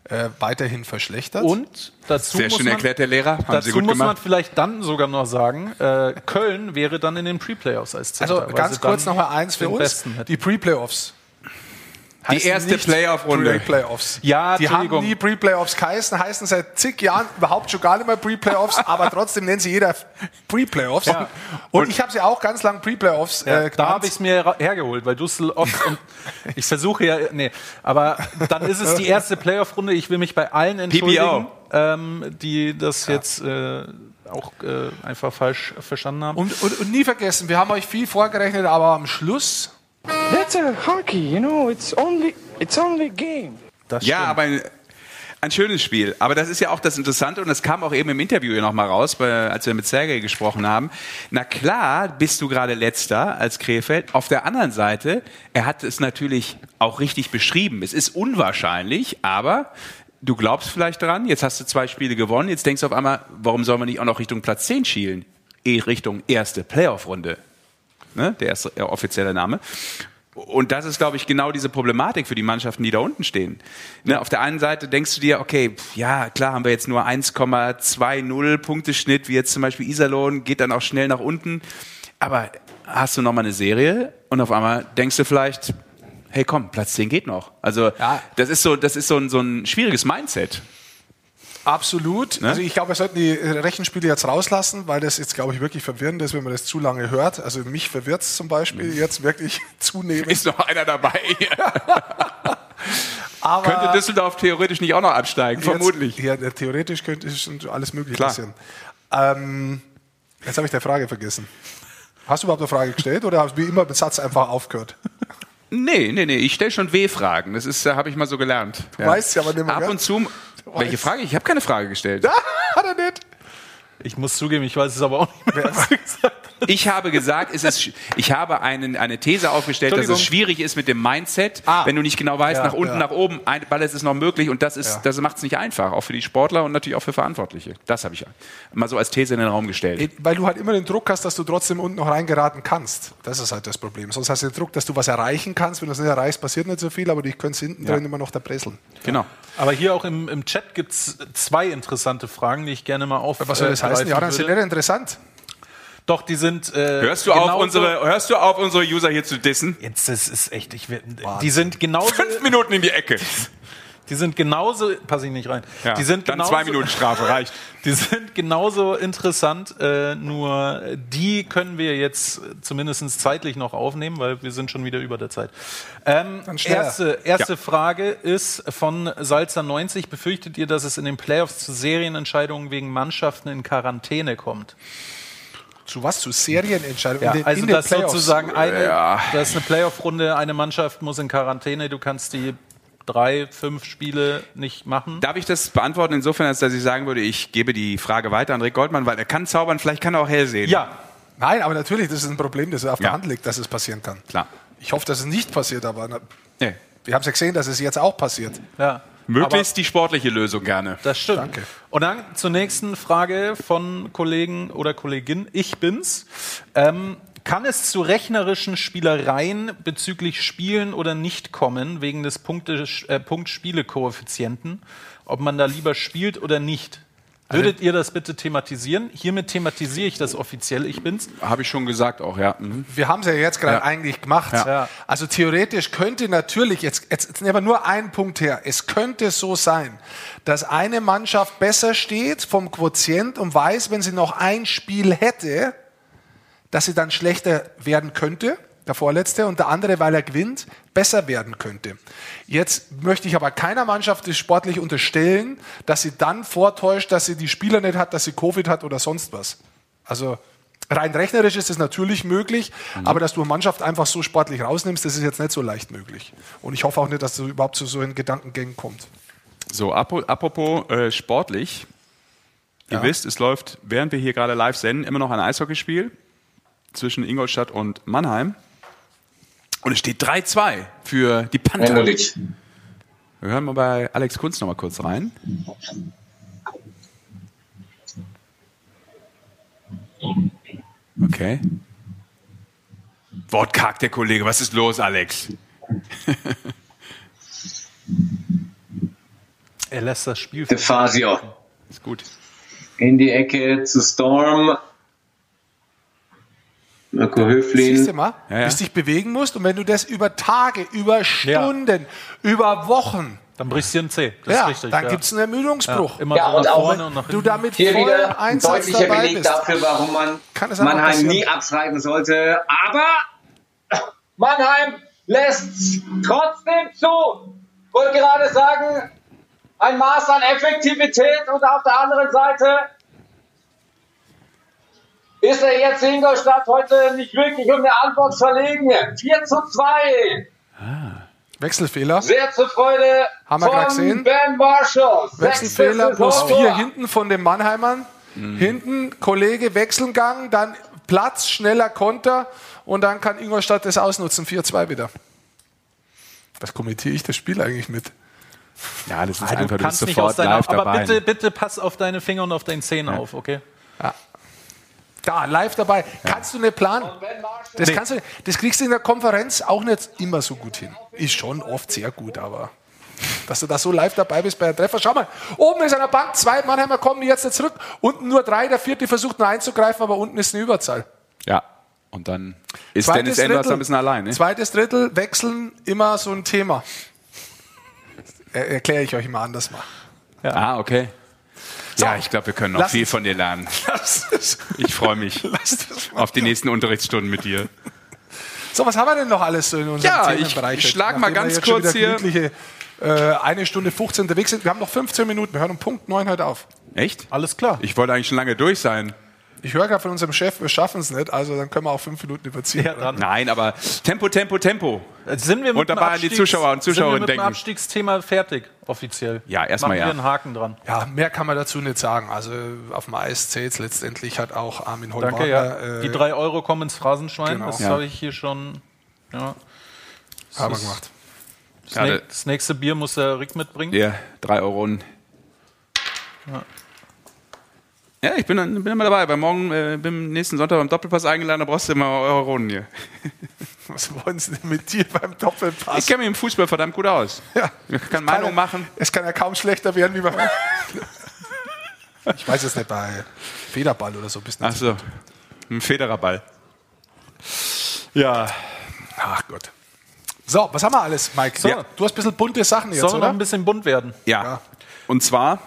äh, weiterhin verschlechtert. Und dazu Sehr muss schön man, erklärt, der Lehrer. Haben Sie Dazu gut muss man gemacht. vielleicht dann sogar noch sagen, äh, Köln wäre dann in den Pre-Playoffs als Zehnter, also ganz kurz dann noch mal eins für den uns. Die Pre-Playoffs. Die erste Playoff-Runde. Pre-Playoffs. Ja, die haben nie Pre-Playoffs geheißen, heißen seit zig Jahren überhaupt schon gar nicht mehr Pre-Playoffs, aber trotzdem nennt sie jeder Pre-Playoffs. Ja. Und, ich habe sie auch ganz lang Pre-Playoffs Ja, äh, da habe ich es mir hergeholt, weil du es oft und ich versuche ja, nee, aber dann ist es die erste Playoff-Runde. Ich will mich bei allen entschuldigen, ähm, die das jetzt äh, auch äh, einfach falsch verstanden haben. Und, und, und nie vergessen, wir haben euch viel vorgerechnet, aber am Schluss That's a hockey, you know. It's only it's only a game. das Ja, stimmt. aber ein, ein schönes Spiel. Aber das ist ja auch das Interessante und das kam auch eben im Interview hier nochmal raus, bei, als wir mit Sergej gesprochen haben. Na klar, bist du gerade letzter als Krefeld. Auf der anderen Seite, er hat es natürlich auch richtig beschrieben. Es ist unwahrscheinlich, aber du glaubst vielleicht dran. Jetzt hast du zwei Spiele gewonnen. Jetzt denkst du auf einmal, warum soll man nicht auch noch Richtung Platz 10 schielen? Eh Richtung erste Playoff-Runde ne, der erste äh, offizielle Name. Und das ist, glaube ich, genau diese Problematik für die Mannschaften, die da unten stehen. Ne, auf der einen Seite denkst du dir, okay, pf, ja, klar haben wir jetzt nur 1,20 Punkteschnitt, wie jetzt zum Beispiel Iserlohn, geht dann auch schnell nach unten. Aber hast du nochmal eine Serie und auf einmal denkst du vielleicht, hey komm, Platz 10 geht noch. Also Ja. das ist so, das ist so ein, so ein schwieriges Mindset. Absolut. Ne? Also ich glaube, wir sollten die Rechenspiele jetzt rauslassen, weil das jetzt, glaube ich, wirklich verwirrend ist, wenn man das zu lange hört. Also mich verwirrt es zum Beispiel jetzt wirklich zunehmend. Ist noch einer dabei? Aber Könnte Düsseldorf theoretisch nicht auch noch absteigen? Vermutlich. Jetzt, ja, theoretisch könnte es schon alles möglich Klar. passieren. Ähm, jetzt habe ich die Frage vergessen. Hast du überhaupt eine Frage gestellt oder hast du wie immer mit Satz einfach aufgehört? Nee, nee, nee, ich stelle schon W-Fragen. Das ist, habe ich mal so gelernt. Du weißt ja aber nicht mehr, Ab und zu. Welche. Frage? Ich habe keine Frage gestellt. Hat er nicht? Ich muss zugeben, ich weiß es aber auch nicht mehr. Was du gesagt hast. Ich habe gesagt, es ist, ich habe einen, eine These aufgestellt, dass es schwierig ist mit dem Mindset, Ah. wenn du nicht genau weißt, Ja, nach unten, ja. nach oben, ein, weil es ist noch möglich und das ist, Ja. das macht es nicht einfach, auch für die Sportler und natürlich auch für Verantwortliche. Das habe ich mal so als These in den Raum gestellt. Weil du halt immer den Druck hast, dass du trotzdem unten noch reingeraten kannst. Das ist halt das Problem. Sonst hast du den Druck, dass du was erreichen kannst. Wenn du es nicht erreichst, passiert nicht so viel, aber dich könntest hinten drin immer noch da bresseln. Genau. Aber hier auch im, im Chat gibt es zwei interessante Fragen, die ich gerne mal auf. Was soll das äh, heißen? Ja, greifen dann sind nicht interessant. Doch, die sind. Äh, Hörst du, auf unsere, hörst du auf, unsere User hier zu dissen? Jetzt, das ist echt. Ich, will- die sind genauso. Fünf Minuten in die Ecke. Die sind genauso. Passe ich nicht rein. Ja, die sind dann genauso, zwei Minuten Strafe reicht. Die sind genauso interessant, äh, nur die können wir jetzt zumindest zeitlich noch aufnehmen, weil wir sind schon wieder über der Zeit. Ähm, Dann erste erste Ja. Frage ist von Salzer90. Befürchtet ihr, dass es in den Playoffs zu Serienentscheidungen wegen Mannschaften in Quarantäne kommt? Zu was? Zu Serienentscheidungen Ja, in den, also in sozusagen eine, Ja. das ist eine Playoff-Runde, eine Mannschaft muss in Quarantäne, du kannst die drei, fünf Spiele nicht machen. Darf ich das beantworten insofern, als dass ich sagen würde, ich gebe die Frage weiter an Rick Goldmann, weil er kann zaubern, vielleicht kann er auch hell sehen. Ja, Nein, aber natürlich, das ist ein Problem, das auf Ja. der Hand liegt, dass es passieren kann. Klar. Ich hoffe, dass es nicht passiert, aber na, Nee. wir haben es ja gesehen, dass es jetzt auch passiert. ja. Möglichst die sportliche Lösung gerne. Das stimmt. Danke. Und dann zur nächsten Frage von Kollegen oder Kollegin. Ich bin's. Ähm, kann es zu rechnerischen Spielereien bezüglich Spielen oder nicht kommen, wegen des Punkte, äh, Punkt-Spiele-Koeffizienten, ob man da lieber spielt oder nicht? Würdet ihr das bitte thematisieren? Hiermit thematisiere ich das offiziell. Ich bin's. Habe ich schon gesagt auch, ja. Mhm. Wir haben es ja jetzt gerade Ja. eigentlich gemacht. Ja. Also theoretisch könnte natürlich, jetzt, jetzt, jetzt nehmen wir nur einen Punkt her, es könnte so sein, dass eine Mannschaft besser steht vom Quotient und weiß, wenn sie noch ein Spiel hätte, dass sie dann schlechter werden könnte, der Vorletzte, und der andere, weil er gewinnt, besser werden könnte. Jetzt möchte ich aber keiner Mannschaft das sportlich unterstellen, dass sie dann vortäuscht, dass sie die Spieler nicht hat, dass sie Covid hat oder sonst was. Also rein rechnerisch ist es natürlich möglich, aber dass du eine Mannschaft einfach so sportlich rausnimmst, das ist jetzt nicht so leicht möglich. Und ich hoffe auch nicht, dass es überhaupt zu so einen Gedankengängen kommt. So, apropos äh, sportlich. Ihr wisst, es läuft, während wir hier gerade live senden, immer noch ein Eishockeyspiel zwischen Ingolstadt und Mannheim. Und es steht 3-2 für die Panther. Endlich. Wir hören mal bei Alex Kunz noch mal kurz rein. Okay. Wortkarg, der Kollege. Was ist los, Alex? Er lässt das Spiel. De Fasio Ist gut. in die Ecke zu Storm. Marco Siehst du Höflin. mal, Ja, ja. bis du dich bewegen musst und wenn du das über Tage, über Stunden, über Wochen, Dann brichst du dir ein C. Das ja, ist richtig. dann ja. gibt es einen Ermüdungsbruch. Immer Ja, so und nach auch vorne und nach Du hinten. damit Hier wieder ein deutlicher dabei Beleg bist. dafür, warum man Kann es einfach Mannheim passieren. nie abschreiben sollte. Aber Mannheim lässt trotzdem zu. Wollte gerade sagen, ein Maß an Effektivität und auf der anderen Seite ist er jetzt in Ingolstadt heute nicht wirklich um eine Antwort verlegen. 4 zu 2. Wechselfehler. Sehr zur Freude Haben wir von gesehen. Ben Marshall. Wechselfehler plus Saisontor. vier hinten von den Mannheimern. Mhm. Hinten Kollege Wechselgang, dann Platz, schneller Konter und dann kann Ingolstadt das ausnutzen. 4-2 wieder. Was kommentiere ich das Spiel eigentlich mit? Ja, das ist Ah, einfach, du du bist kannst nicht sofort aus deiner, live aber dabei. bitte, bitte pass auf deine Finger und auf deine Zähne auf, okay? Da, live dabei. Kannst du nicht planen. Das, kannst du, das kriegst du in der Konferenz auch nicht immer so gut hin. Ist schon oft sehr gut, aber dass du da so live dabei bist bei einem Treffer. Schau mal, oben ist an der Bank zwei Mannheimer kommen jetzt nicht zurück. Unten nur drei, der vierte versucht nur einzugreifen, aber unten ist eine Überzahl. Ja. Und dann ist Dennis Enders ein bisschen allein. Ne? Zweites Drittel, wechseln, immer so ein Thema. Er, Erkläre ich euch mal anders mal. Ah, okay. Ja, ich glaube, wir können noch Lass viel uns- von dir lernen. Es- Ich freue mich auf die nächsten Unterrichtsstunden mit dir. So, was haben wir denn noch alles so in unserem Ja, ich- Themenbereich? ich schlag mal ganz kurz hier- Äh, eine Stunde 15 unterwegs sind. Wir haben noch 15 Minuten. Wir hören um Punkt 9 heute auf. Echt? Alles klar. Ich wollte eigentlich schon lange durch sein. Ich höre gerade von unserem Chef, wir schaffen es nicht, also dann können wir auch fünf Minuten überziehen. Ja. Nein, aber Tempo, Tempo, Tempo. Sind wir mit Und dabei dem an die Zuschauer und sind wir Zuschauerinnen mit dem. Abstiegsthema fertig, offiziell. Ja, erstmal Machen ja. wir einen Haken dran. Ja, mehr kann man dazu nicht sagen. Also auf dem Eis zählt letztendlich hat auch Armin Holwager. Danke, ja. äh, Die drei Euro kommen ins Phrasenschwein. Genau. Das Ja. habe ich hier schon. Ja. haben wir gemacht. Das, nächste Bier muss der Rick mitbringen. Ja, drei Euro. und- Ja, ich bin, bin immer dabei. Weil morgen, äh, bin nächsten Sonntag beim Doppelpass eingeladen, da brauchst du immer Euro Runden hier. Was wollen Sie denn mit dir beim Doppelpass? Ich kenne mich im Fußball verdammt gut aus. ja. Ich kann Meinung machen. Es kann ja kaum schlechter werden wie beim. ich weiß es nicht, bei Federball oder so bist du Ach so, ein Federerball. Ja, Ach Gott. So, was haben wir alles, Mike? So. Ja. Du hast ein bisschen bunte Sachen jetzt, Sollen wir noch oder? ein bisschen bunt werden? ja. Ja. Und zwar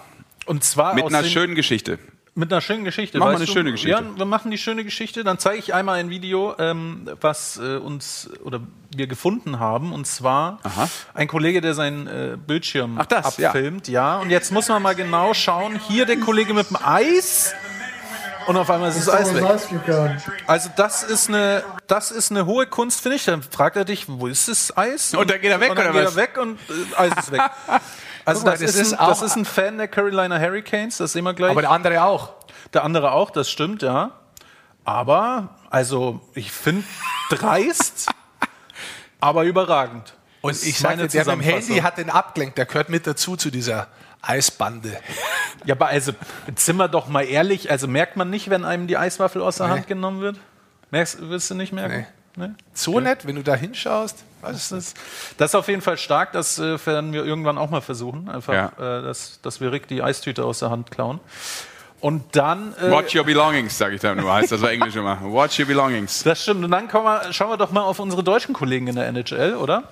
Und zwar mit aus einer schönen Geschichte. Mit einer schönen Geschichte. Machen wir eine du? schöne Geschichte. Ja, wir machen die schöne Geschichte. Dann zeige ich einmal ein Video, ähm, was äh, uns oder wir gefunden haben. Und zwar Aha. ein Kollege, der seinen äh, Bildschirm Ach, das, ja. abfilmt. Ja. Und jetzt muss man mal genau schauen. Hier der Kollege mit dem Eis. Und auf einmal ist das Eis weg. Also das ist eine, das ist eine hohe Kunst, finde ich. Dann fragt er dich, wo ist das Eis? Und dann geht er weg, und dann oder geht was? er weg und äh, Eis ist weg. Also mal, das, das ist, ein, auch- das ist ein Fan der Carolina Hurricanes, das sehen wir gleich. Aber der andere auch. Der andere auch, das stimmt, ja. Aber, also, ich finde dreist, aber überragend. Und ich sage, meine der mit dem Handy hat den abgelenkt. Der gehört mit dazu zu dieser Eisbande. Ja, aber also, sind wir doch mal ehrlich, also merkt man nicht, wenn einem die Eiswaffel aus der Nee. Hand genommen wird? Merkst, wirst du nicht merken? Nee. So nett, wenn du da hinschaust. Was ist Das, das ist auf jeden Fall stark, das äh, werden wir irgendwann auch mal versuchen. Einfach, Ja. äh, dass, dass wir Rick die Eistüte aus der Hand klauen. Und dann. Äh, Watch your belongings, sage ich da nur. Heißt das auf Englisch immer. Watch your belongings. Das stimmt. Und dann kommen wir, schauen wir doch mal auf unsere deutschen Kollegen in der NHL, oder?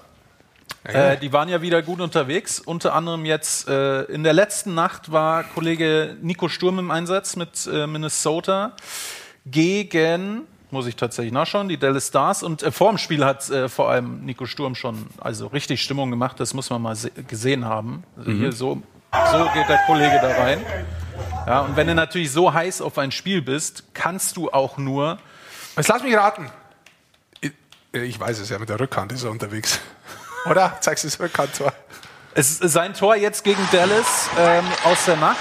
Äh, die waren ja wieder gut unterwegs. Unter anderem jetzt äh, in der letzten Nacht war Kollege Nico Sturm im Einsatz mit äh, Minnesota gegen, muss ich tatsächlich nachschauen, die Dallas Stars. Und äh, vor dem Spiel hat äh, vor allem Nico Sturm schon also richtig Stimmung gemacht. Das muss man mal se- gesehen haben. Also hier so, so geht der Kollege da rein. Ja, und wenn du natürlich so heiß auf ein Spiel bist, kannst du auch nur Jetzt lass mich raten. Ich, ich weiß es ja, mit der Rückhand ist er unterwegs. Oder? Zeigst du das Rückhandtor? Es ist sein Tor jetzt gegen Dallas ähm, aus der Nacht,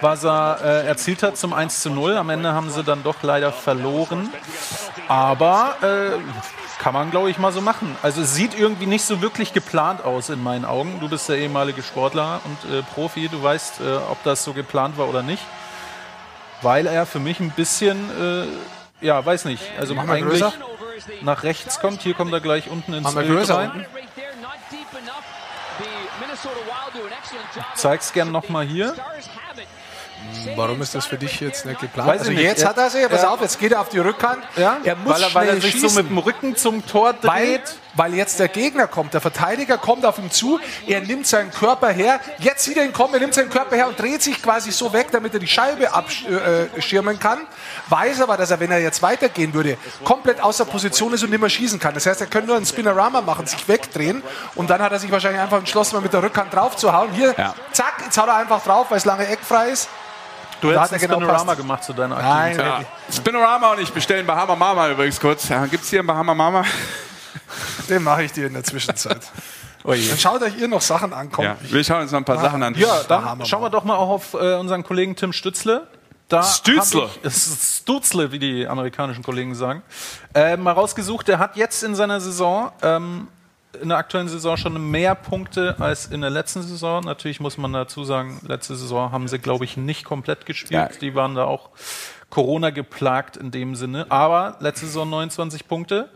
was er äh, erzielt hat zum 1 zu 0. Am Ende haben sie dann doch leider verloren. Aber äh, kann man, glaube ich, mal so machen. Also es sieht irgendwie nicht so wirklich geplant aus in meinen Augen. Du bist der ehemalige Sportler und äh, Profi. Du weißt, äh, ob das so geplant war oder nicht. Weil er für mich ein bisschen äh, ja, weiß nicht. Also eigentlich größer? nach rechts kommt. Hier kommt er gleich unten ins Bild rein. unten? Zeig's gern nochmal hier. Warum ist das für dich jetzt nicht geplant? Weiß also nicht. jetzt Er- hat er sie, pass auf, jetzt geht er auf die Rückhand. Ja, er muss weil er, weil er sich schießen. so mit dem Rücken zum Tor Weil, dreht. weil jetzt der Gegner kommt, der Verteidiger kommt auf ihn zu, er nimmt seinen Körper her, jetzt sieht er ihn kommen, er nimmt seinen Körper her und dreht sich quasi so weg, damit er die Scheibe abschirmen kann. Weiß aber, dass er, wenn er jetzt weitergehen würde, komplett außer Position ist und nicht mehr schießen kann. Das heißt, er könnte nur einen Spinorama machen, sich wegdrehen und dann hat er sich wahrscheinlich einfach entschlossen, mal mit der Rückhand drauf zu hauen. Hier, Ja. zack, jetzt haut er einfach drauf, weil es lange eckfrei ist. Du Da hast hat ein genau Spinorama passt. gemacht zu deiner Nein, Aktivität. Ja. Spinorama und ich bestellen Bahama Mama übrigens kurz. Ja, Gibt's hier ein Bahama Mama? den mache ich dir in der Zwischenzeit. Oh. Dann schaut euch ihr noch Sachen an. Komm, Ja, wir schauen uns noch ein paar Sachen an. Ja, dann Bahama schauen wir doch mal auch auf äh, unseren Kollegen Tim Stützle. Da Stützle. Ich, es ist Stutzle, wie die amerikanischen Kollegen sagen. Äh, mal rausgesucht, der hat jetzt in seiner Saison, ähm, in der aktuellen Saison schon mehr Punkte als in der letzten Saison. Natürlich muss man dazu sagen, letzte Saison haben sie, glaube ich, nicht komplett gespielt. Ja. Die waren da auch Corona geplagt in dem Sinne. Aber letzte Saison 29 Punkte.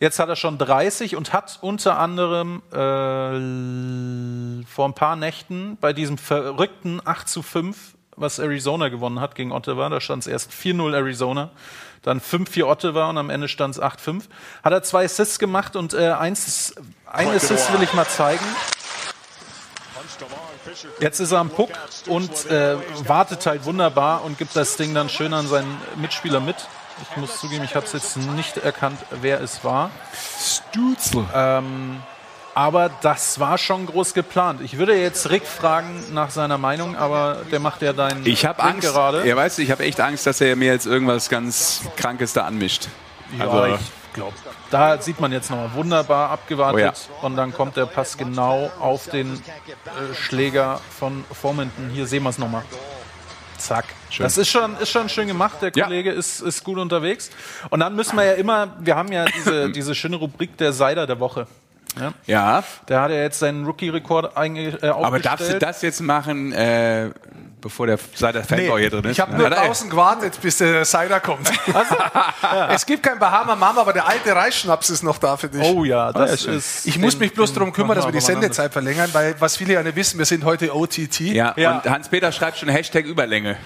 Jetzt hat er schon 30 und hat unter anderem äh, vor ein paar Nächten bei diesem verrückten 8 zu 5, was Arizona gewonnen hat gegen Ottawa, da stand es erst 4-0 Arizona, dann 5-4 Ottawa und am Ende stand es 8-5, hat er zwei Assists gemacht und äh, eins, ein Assist will ich mal zeigen. Jetzt ist er am Puck und äh, wartet halt wunderbar und gibt das Ding dann schön an seinen Mitspieler mit. Ich muss zugeben, ich habe es jetzt nicht erkannt, wer es war. Stützle. Ähm, aber das war schon groß geplant. Ich würde jetzt Rick fragen nach seiner Meinung, aber der macht ja deinen Ich habe Angst. gerade. Ja, weißt du, ich habe echt Angst, dass er mir jetzt irgendwas ganz Krankes da anmischt. Ja, Also, ich glaube. Da sieht man jetzt nochmal wunderbar abgewartet Oh ja. und dann kommt der Pass genau auf den äh, Schläger von Formanton. Hier sehen wir es nochmal. Zack. Schön. Das ist schon, ist schon schön gemacht. Der Ja. Kollege ist, ist gut unterwegs. Und dann müssen wir ja immer, wir haben ja diese, diese schöne Rubrik der Seider der Woche. Ja? ja, Der hat ja jetzt seinen Rookie-Rekord einge- äh, aber darfst du das jetzt machen, äh, bevor der seit der Fanbau hier drin ist? Ich habe nur draußen gewartet, bis der Cider kommt. Es gibt kein Bahama Mama, aber der alte Reisschnaps ist noch da für dich. Oh ja, das ja, schön. ist. ich muss mich bloß darum kümmern, dass wir die Sendezeit verlängern, weil was viele ja nicht wissen, wir sind heute OTT. Ja, Ja. und Hans-Peter schreibt schon Hashtag Überlänge.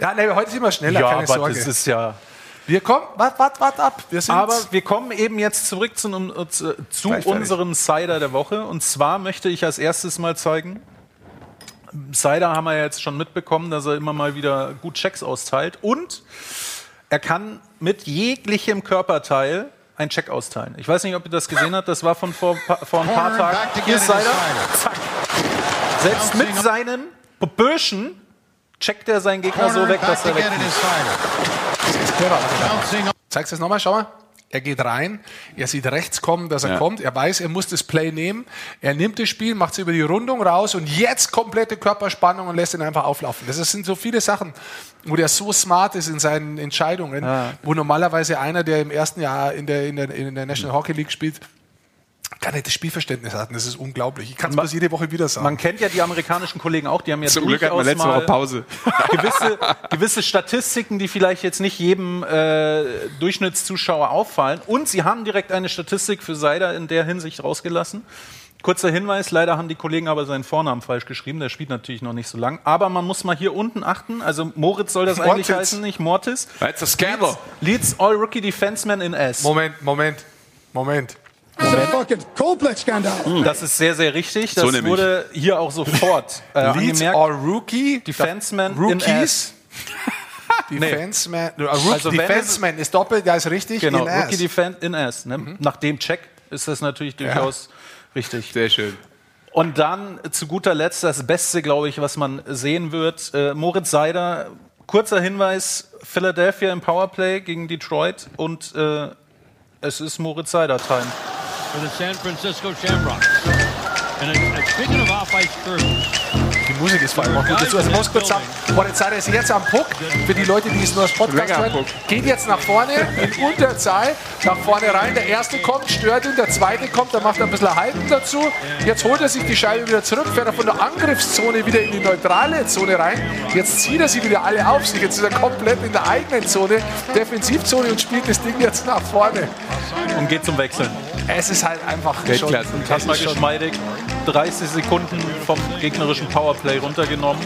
ja nee, heute sind wir schneller, Ja, keine aber Sorge. das ist ja. Wir kommen, wart, wart, wart ab. Wir sind Aber wir kommen eben jetzt zurück zu, äh, zu, zu unserem Cider der Woche. Und zwar möchte ich als erstes mal zeigen, Cider haben wir ja jetzt schon mitbekommen, dass er immer mal wieder gut Checks austeilt. Und er kann mit jeglichem Körperteil einen Check austeilen. Ich weiß nicht, ob ihr das gesehen habt, das war von vor, vor ein paar Tagen. Hier ist Cider. Zack. Selbst mit seinen Böschen checkt er seinen Gegner so weg, dass er weg Zeigst du es nochmal, schau mal. Er geht rein, er sieht rechts kommen, dass er Ja. kommt, er weiß, er muss das Play nehmen, er nimmt das Spiel, macht es über die Rundung raus und jetzt komplette Körperspannung und lässt ihn einfach auflaufen. Das sind so viele Sachen, wo der so smart ist in seinen Entscheidungen, wo normalerweise einer, der im ersten Jahr in der, in der, in der National Hockey League spielt, gar nicht das Spielverständnis hat. Das ist unglaublich. Ich kann es bloß jede Woche wieder sagen. Man kennt ja die amerikanischen Kollegen auch, die haben ja Zum Glück hatten wir letzte Woche Pause. gewisse, gewisse Statistiken, die vielleicht jetzt nicht jedem äh, Durchschnittszuschauer auffallen. Und sie haben direkt eine Statistik für Seider in der Hinsicht rausgelassen. Kurzer Hinweis, leider haben die Kollegen aber seinen Vornamen falsch geschrieben. Der spielt natürlich noch nicht so lang. Aber man muss mal hier unten achten. Also Moritz soll das eigentlich Mortis. heißen, nicht Mortis. That's a scandal. Leads All Rookie Defenseman in S. Moment, Moment, Moment. Das ist sehr, sehr richtig. Das So wurde hier auch sofort äh, Leads angemerkt. or Rookie? Defenseman in Rookies? Defenseman, Rook, Also es- Defenseman ist doppelt, ja, ist richtig. Genau, in Rookie. Defense in S. Ne? Nach dem Check ist das natürlich durchaus richtig. Sehr schön. Und dann zu guter Letzt das Beste, glaube ich, was man sehen wird. Äh, Moritz Seider, kurzer Hinweis, Philadelphia im Powerplay gegen Detroit und äh, es ist Moritz Seider-Time. For the San Francisco Shamrocks. And uh, speaking of off-ice service, Die Musik ist vor allem auch gut dazu. Also muss kurz sagen, Polizei ist jetzt am Puck. Für die Leute, die es nur als Podcast hören, geht jetzt nach vorne in Unterzahl, nach vorne rein. Der erste kommt, stört ihn, der zweite kommt, der macht ein bisschen Halten dazu. Jetzt holt er sich die Scheibe wieder zurück, fährt er von der Angriffszone wieder in die neutrale Zone rein. Jetzt zieht er sie wieder alle auf sich. Jetzt ist er komplett in der eigenen Zone, Defensivzone und spielt das Ding jetzt nach vorne. Und geht zum Wechseln. Es ist halt einfach schon, Weltklasse. es Erstmal ist schon, geschmeidig 30 Sekunden vom gegnerischen Powerplay runtergenommen.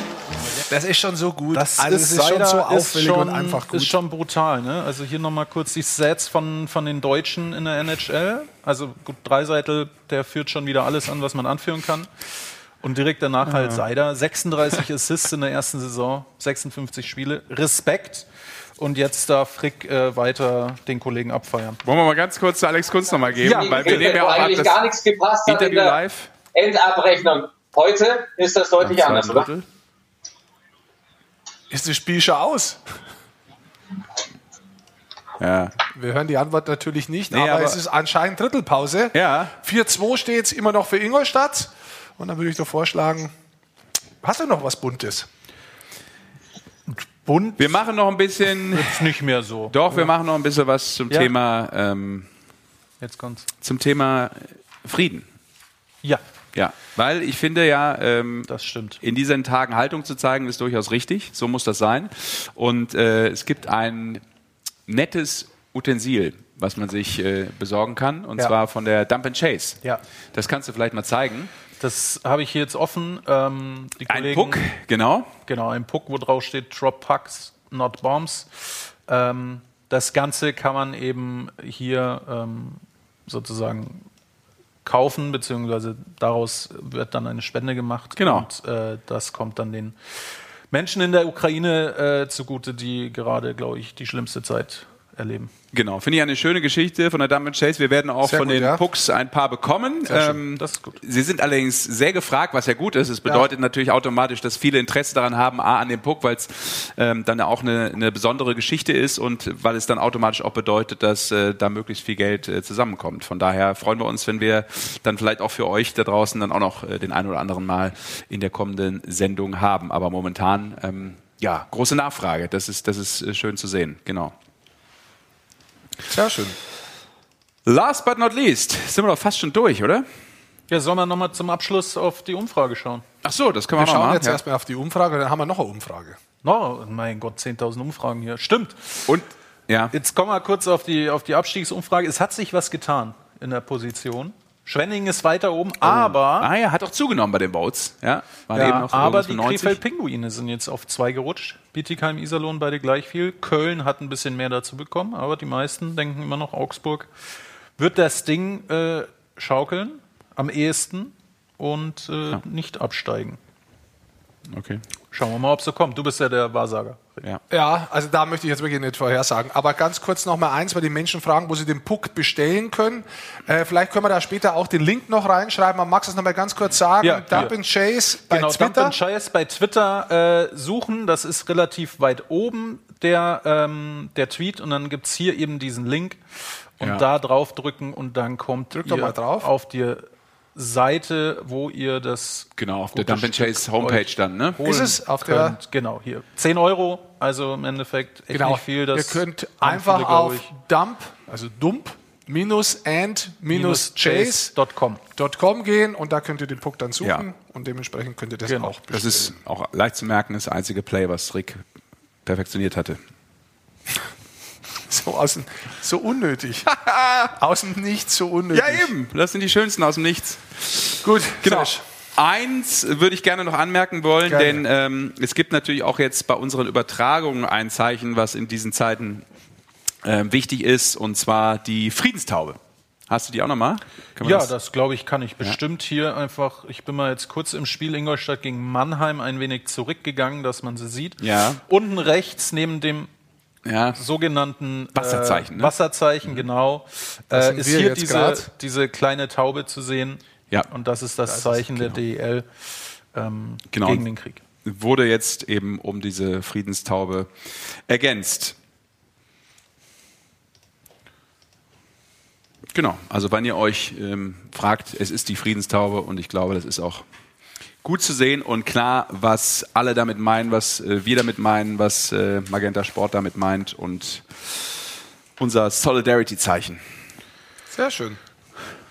das ist schon so gut. Das also es ist schon so auffällig ist schon, und einfach gut. Ist schon brutal. Ne? Also hier nochmal kurz die Sets von, von den Deutschen in der NHL. Also gut, Dreiseitel, der führt schon wieder alles an, was man anführen kann. Und direkt danach halt Seider. 36 Assists in der ersten Saison, 56 Spiele. Respekt. Und jetzt darf Frick äh, weiter den Kollegen abfeiern. Wollen wir mal ganz kurz zu Alex Kunz nochmal geben? Ja, weil wir nehmen ja auch ab, gar nichts gepasst hat in Interview der live. Endabrechnung. Heute ist das deutlich anders, zweiten oder? Drittel. ist das Spiel schon aus? Ja. Wir hören die Antwort natürlich nicht, Nee, aber, aber- es ist anscheinend Drittelpause. Ja. 4-2 steht jetzt immer noch für Ingolstadt. Und dann würde ich doch vorschlagen, hast du noch was Buntes? Bunt Wir machen noch ein bisschen. ist nicht mehr so. Doch, wir machen noch ein bisschen was zum Ja. Thema ähm, Jetzt kommt's. zum Thema Frieden. Ja, Ja, weil ich finde ja, ähm, das stimmt. in diesen Tagen Haltung zu zeigen, ist durchaus richtig. So muss das sein. Und äh, es gibt ein nettes Utensil, was man sich äh, besorgen kann, und Ja. zwar von der Dump and Chase. Ja. Das kannst du vielleicht mal zeigen. Das habe ich hier jetzt offen. Ähm, Ein Puck, genau. Genau, ein Puck, wo drauf steht Drop Pucks, not Bombs. Ähm, das Ganze kann man eben hier ähm, sozusagen kaufen, beziehungsweise daraus wird dann eine Spende gemacht. Genau. Und äh, das kommt dann den Menschen in der Ukraine äh, zugute, die gerade, glaube ich, die schlimmste Zeit erleben. Genau, finde ich eine schöne Geschichte von der and Chase. Wir werden auch Sehr von gut, den ja. Pucks ein paar bekommen. Ähm, Das ist gut. Sie sind allerdings sehr gefragt, was ja gut ist. Es bedeutet natürlich automatisch, dass viele Interesse daran haben, A, an dem Puck, weil es ähm, dann auch eine, eine besondere Geschichte ist und weil es dann automatisch auch bedeutet, dass äh, da möglichst viel Geld äh, zusammenkommt. Von daher freuen wir uns, wenn wir dann vielleicht auch für euch da draußen dann auch noch äh, den einen oder anderen Mal in der kommenden Sendung haben. Aber momentan, ähm, ja, große Nachfrage. Das ist, das ist äh, schön zu sehen. Genau. Sehr schön. Last but not least, sind wir doch fast schon durch, oder? Ja, sollen wir nochmal zum Abschluss auf die Umfrage schauen? Ach so, das können Wir wir, schauen machen. jetzt ja. erstmal auf die Umfrage, dann haben wir noch eine Umfrage. No, mein Gott, 10.000 Umfragen hier. Stimmt. Und ja, Jetzt kommen wir kurz auf die, auf die Abstiegsumfrage. Es hat sich was getan in der Position. Schwenningen ist weiter oben, aber, ah ja, hat auch zugenommen bei den Votes. Ja, ja, aber die mit 90. Krefeld-Pinguine sind jetzt auf zwei gerutscht. Bietigheim, Iserlohn beide gleich viel. Köln hat ein bisschen mehr dazu bekommen, aber die meisten denken immer noch Augsburg. Wird das Ding äh, schaukeln am ehesten und äh, nicht absteigen. Okay. Schauen wir mal, ob es so kommt. Du bist ja der Wahrsager. Ja. Ja, also da möchte ich jetzt wirklich nicht vorhersagen. Aber ganz kurz noch mal eins, weil die Menschen fragen, wo sie den Puck bestellen können. Äh, vielleicht können wir da später auch den Link noch reinschreiben. Man mag es noch mal ganz kurz sagen. Ja, Dump ja. and Chase bei genau, Dump Twitter. and Chase bei Twitter äh, suchen. Das ist relativ weit oben, der, ähm, der Tweet. Und dann gibt es hier eben diesen Link. Und Ja. da drauf drücken und dann kommt Drück ihr doch mal drauf. auf die Seite, wo ihr das Genau, auf der Dump and Chase Homepage dann, ne? Ist es auf der- könnt. Genau, hier. 10 Euro, also im Endeffekt echt Genau. nicht viel. Das Ihr könnt einfach auf ich. dump, also dump, minus and minus chase.com chase.com. gehen und da könnt ihr den Puck dann suchen Ja. und dementsprechend könnt ihr das Genau. auch bestellen. Das ist auch leicht zu merken, das einzige Play, was Rick perfektioniert hatte. So, außen, so unnötig. außen nicht so unnötig. eben. Das sind die schönsten aus dem Nichts. Gut, Genau. Flash. Eins würde ich gerne noch anmerken wollen, Gerne. denn ähm, es gibt natürlich auch jetzt bei unseren Übertragungen ein Zeichen, was in diesen Zeiten ähm, wichtig ist, und zwar die Friedenstaube. Hast du die auch nochmal? Ja, das, glaube ich, kann ich bestimmt hier einfach. Ich bin mal jetzt kurz im Spiel Ingolstadt gegen Mannheim ein wenig zurückgegangen, dass man sie sieht. Ja. Unten rechts neben dem ja. sogenannten Wasserzeichen, Äh, ne? Wasserzeichen, genau. Das Äh, ist hier diese, grad. diese kleine Taube zu sehen. Ja. Und das ist das Zeichen der DEL ähm, Genau. gegen den Krieg. wurde jetzt eben um diese Friedenstaube ergänzt. Genau, also wenn ihr euch ähm, fragt, es ist die Friedenstaube und ich glaube, das ist auch gut zu sehen und klar, was alle damit meinen, was äh, wir damit meinen, was äh, Magenta Sport damit meint und unser Solidarity-Zeichen. Sehr schön.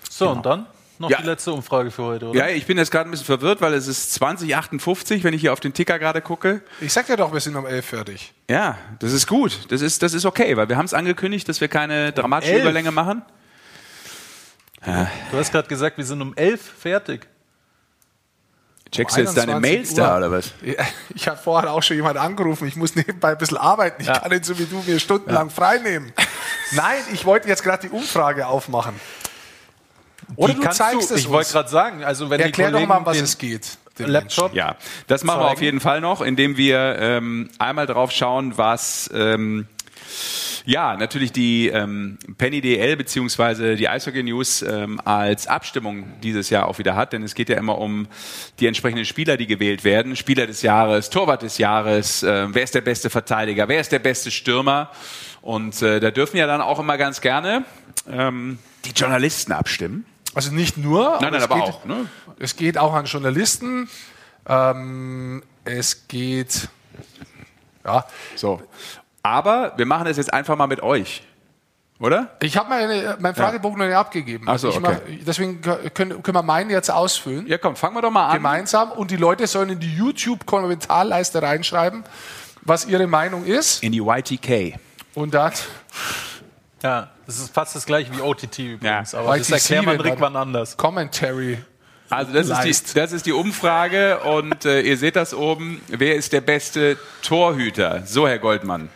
So, und dann noch Ja. die letzte Umfrage für heute, oder? Ja, ich bin jetzt gerade ein bisschen verwirrt, weil es ist 2058, wenn ich hier auf den Ticker gerade gucke. Ich sag dir doch, wir sind um elf fertig. Ja, das ist gut. Das ist, das ist okay, weil wir haben es angekündigt, dass wir keine dramatische elf? Überlänge machen. Du hast gerade gesagt, wir sind um elf fertig. Checkst du jetzt deine 21 Mails da Uhr. oder was? Ja, Ich habe vorher auch schon jemand angerufen. Ich muss nebenbei ein bisschen arbeiten. Ich Ja. kann nicht so wie du mir stundenlang frei nehmen. Nein, ich wollte jetzt gerade die Umfrage aufmachen. Oder Die du zeigst du, es ich wollte gerade sagen, also wenn Erklär die doch Kollegen mal, um was es geht. den Laptop Ja, das machen wir Zeigen. auf jeden Fall noch, indem wir ähm, einmal drauf schauen, was ähm, ja natürlich die ähm, Penny DL beziehungsweise die Eishockey News ähm, als Abstimmung dieses Jahr auch wieder hat, denn es geht ja immer um die entsprechenden Spieler, die gewählt werden, Spieler des Jahres, Torwart des Jahres, äh, wer ist der beste Verteidiger, wer ist der beste Stürmer und äh, da dürfen ja dann auch immer ganz gerne ähm, die Journalisten abstimmen. Also nicht nur. Nein, nein, es aber geht, auch. Ne? Es geht auch an Journalisten. Ähm, es geht. Ja, So. Aber wir machen das jetzt einfach mal mit euch. Oder? ich habe meine, meinen Fragebogen noch nicht abgegeben. Ach so, ich okay. deswegen können, können wir meinen jetzt ausfüllen. Ja, komm, fangen wir doch mal an. Gemeinsam. Und die Leute sollen in die YouTube-Kommentarleiste reinschreiben, was ihre Meinung ist. In die YTK. Und dann. Ja, das ist fast das gleiche wie OTT übrigens, Ja. aber das YTC erklären wir wird Rick wann anders. Commentary. Also das ist, die, das ist die Umfrage und äh, ihr seht das oben. Wer ist der beste Torhüter? So, Herr Goldmann.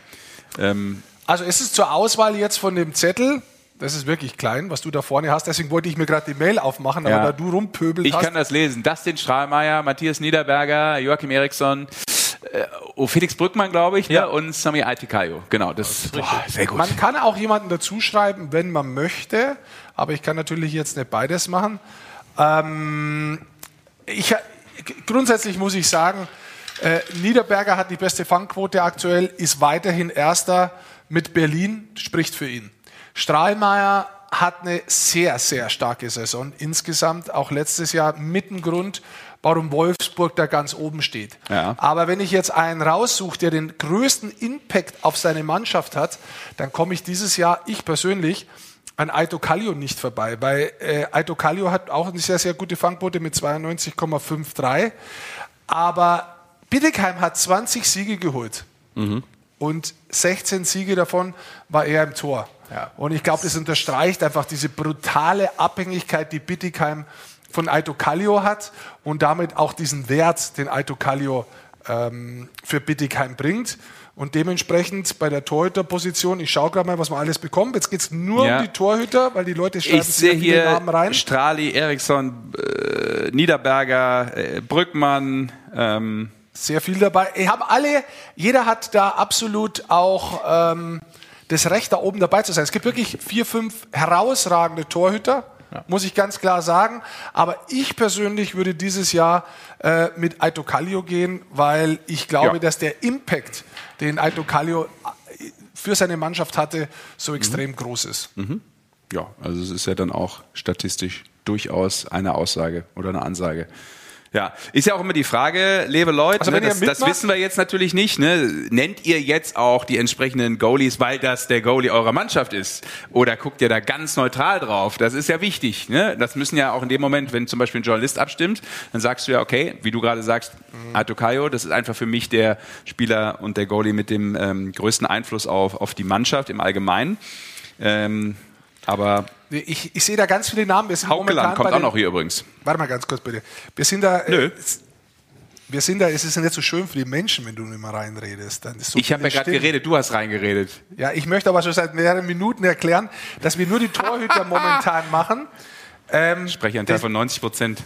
Ähm, Also es ist zur Auswahl jetzt von dem Zettel. Das ist wirklich klein, was du da vorne hast. Deswegen wollte ich mir gerade die Mail aufmachen, Ja. aber da du rumpöbelt ich hast. kann das lesen. Dustin Strahlmeier, Matthias Niederberger, Joachim Eriksson, äh, oh, Felix Brückmann, glaube ich, Ja. ne? und Sami Aitikayo. Genau, das, boah, sehr gut. Man kann auch jemanden dazuschreiben, wenn man möchte, aber ich kann natürlich jetzt nicht beides machen. Ähm, ich, grundsätzlich muss ich sagen, äh, Niederberger hat die beste Fangquote aktuell, ist weiterhin Erster mit Berlin, spricht für ihn. Strahlmeier hat eine sehr, sehr starke Saison insgesamt, auch letztes Jahr mit ein Grund, warum Wolfsburg da ganz oben steht. Ja. Aber wenn ich jetzt einen raussuche, der den größten Impact auf seine Mannschaft hat, dann komme ich dieses Jahr, ich persönlich, an Aito Kallio nicht vorbei, weil äh, Aito Kallio hat auch eine sehr, sehr gute Fangquote mit 92,53. Aber Bietigheim hat 20 Siege geholt. Und 16 Siege davon war er im Tor. Und ich glaube, das unterstreicht einfach diese brutale Abhängigkeit, die Bittigheim von Aito Kallio hat und damit auch diesen Wert, den Aito Kallio ähm, für Bittigheim bringt. Und dementsprechend bei der Torhüterposition, ich schaue gerade mal, was man alles bekommt. Jetzt geht es nur Ja. um die Torhüter, weil die Leute schreiben Ich sehe sehr viele hier Namen rein. Strahli, Eriksson, äh, Niederberger, äh, Brückmann. Ähm, Sehr viel dabei. Ich habe alle, jeder hat da absolut auch ähm, das Recht, da oben dabei zu sein. Es gibt wirklich vier, fünf herausragende Torhüter, muss ich ganz klar sagen. Aber ich persönlich würde dieses Jahr äh, mit Aito Kallio gehen, weil ich glaube, Ja. dass der Impact, den Aito Kallio äh, für seine Mannschaft hatte, so extrem groß ist. ja, also es ist ja dann auch statistisch durchaus eine Aussage oder eine Ansage. Ja, ist ja auch immer die Frage, liebe Leute, Also ne, das, das wissen wir jetzt natürlich nicht. Ne? Nennt ihr jetzt auch die entsprechenden Goalies, weil das der Goalie eurer Mannschaft ist? Oder guckt ihr da ganz neutral drauf? Das ist ja wichtig. Ne? Das müssen ja auch in dem Moment, wenn zum Beispiel ein Journalist abstimmt, dann sagst du ja, okay, wie du gerade sagst, Mhm. Atokayo, das ist einfach für mich der Spieler und der Goalie mit dem ähm, größten Einfluss auf, auf die Mannschaft im Allgemeinen. Ähm, aber Ich, ich sehe da ganz viele Namen. Wir sind Haukeland kommt bei auch den- noch hier übrigens. Warte mal ganz kurz bitte. Wir sind da. Nö. Äh, wir sind da, es ist ja nicht so schön für die Menschen, wenn du mehr reinredest. Dann ist so Ich habe ja gerade geredet, du hast reingeredet. Ja, ich möchte aber schon seit mehreren Minuten erklären, dass wir nur die Torhüter momentan machen. Ähm, Spreche einen Teil von 90 Prozent.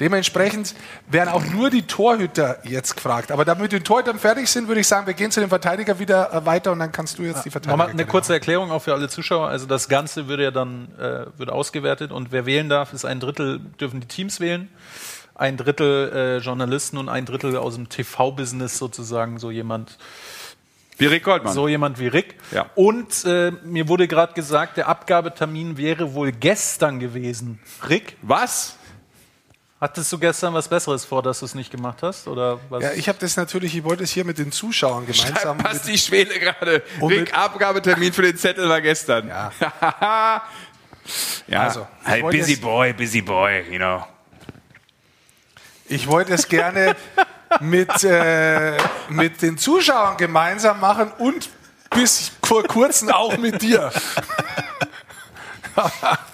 Dementsprechend werden auch nur die Torhüter jetzt gefragt. Aber damit wir mit den Torhütern fertig sind, würde ich sagen, wir gehen zu den Verteidiger wieder äh, weiter und dann kannst du jetzt die Verteidiger. Nochmal eine gerne kurze Erklärung auch für alle Zuschauer. Also das Ganze wird ja dann äh, wird ausgewertet und wer wählen darf, ist ein Drittel dürfen die Teams wählen, ein Drittel äh, Journalisten und ein Drittel aus dem TV-Business sozusagen so jemand Wie Rick Goldmann. so jemand wie Rick. Ja. Und äh, mir wurde gerade gesagt, der Abgabetermin wäre wohl gestern gewesen. Rick, Was? Hattest du gestern was Besseres vor, dass du es nicht gemacht hast? Oder was? Ja, ich habe das natürlich, ich wollte es hier mit den Zuschauern gemeinsam. Passt mit, die Schwede gerade. Rick, Abgabetermin für den Zettel war gestern. Ja. ja. Also, wollte busy boy, busy boy, you know. ich wollte es gerne mit, äh, mit den Zuschauern gemeinsam machen und bis vor kurzem auch mit dir.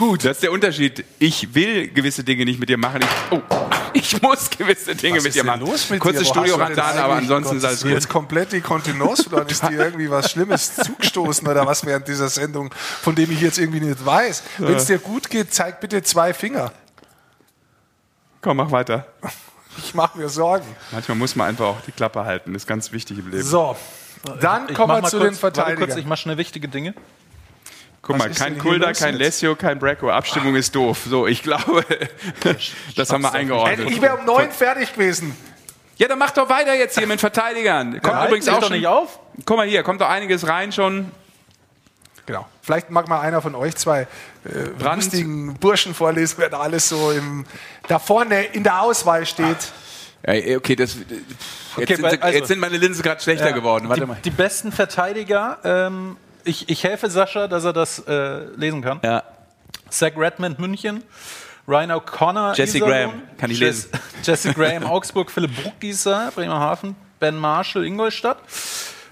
Gut. Das ist der Unterschied. Ich will gewisse Dinge nicht mit dir machen. Ich, oh, ich muss gewisse Dinge Was mit ist dir machen. los mit Kurze dir? Wo hast du denn Studio-Randale, aber ansonsten ist Gott, alles gut. jetzt komplett die Kontenance oder ist dir irgendwie was Schlimmes zugestoßen oder was während dieser Sendung, von dem ich jetzt irgendwie nicht weiß? Wenn es dir gut geht, zeig bitte zwei Finger. Komm, mach weiter. Ich mache mir Sorgen. Manchmal muss man einfach auch die Klappe halten. Das ist ganz wichtig im Leben. So, dann Ich kommen wir zu kurz, den warte Verteidigern. Kurz, ich mache schnell wichtige Dinge. Guck Was mal, kein Kulda, kein? Lesio, kein Brecko. Abstimmung ist doof. So, ich glaube, das haben wir eingeordnet. ich wäre um neun fertig gewesen. Ja, dann mach doch weiter jetzt hier mit Verteidigern. Kommt Halten übrigens auch doch schon, nicht auf. Guck mal hier, kommt doch einiges rein schon. Genau. Vielleicht mag mal einer von euch zwei äh, lustigen Burschen vorlesen, wer da alles so im, da vorne in der Auswahl steht. Ja, okay, das, jetzt, Okay, sind, also- jetzt sind meine Linsen gerade schlechter geworden. Warte die, mal. die besten Verteidiger, ähm, ich, ich helfe Sascha, dass er das äh, lesen kann. Ja. Zach Redmond München, Ryan O'Connor Jesse Iserlohn, Graham, kann ich Jess- lesen. Jesse Graham Augsburg, Philipp Bruckgießer Bremerhaven, Ben Marshall Ingolstadt,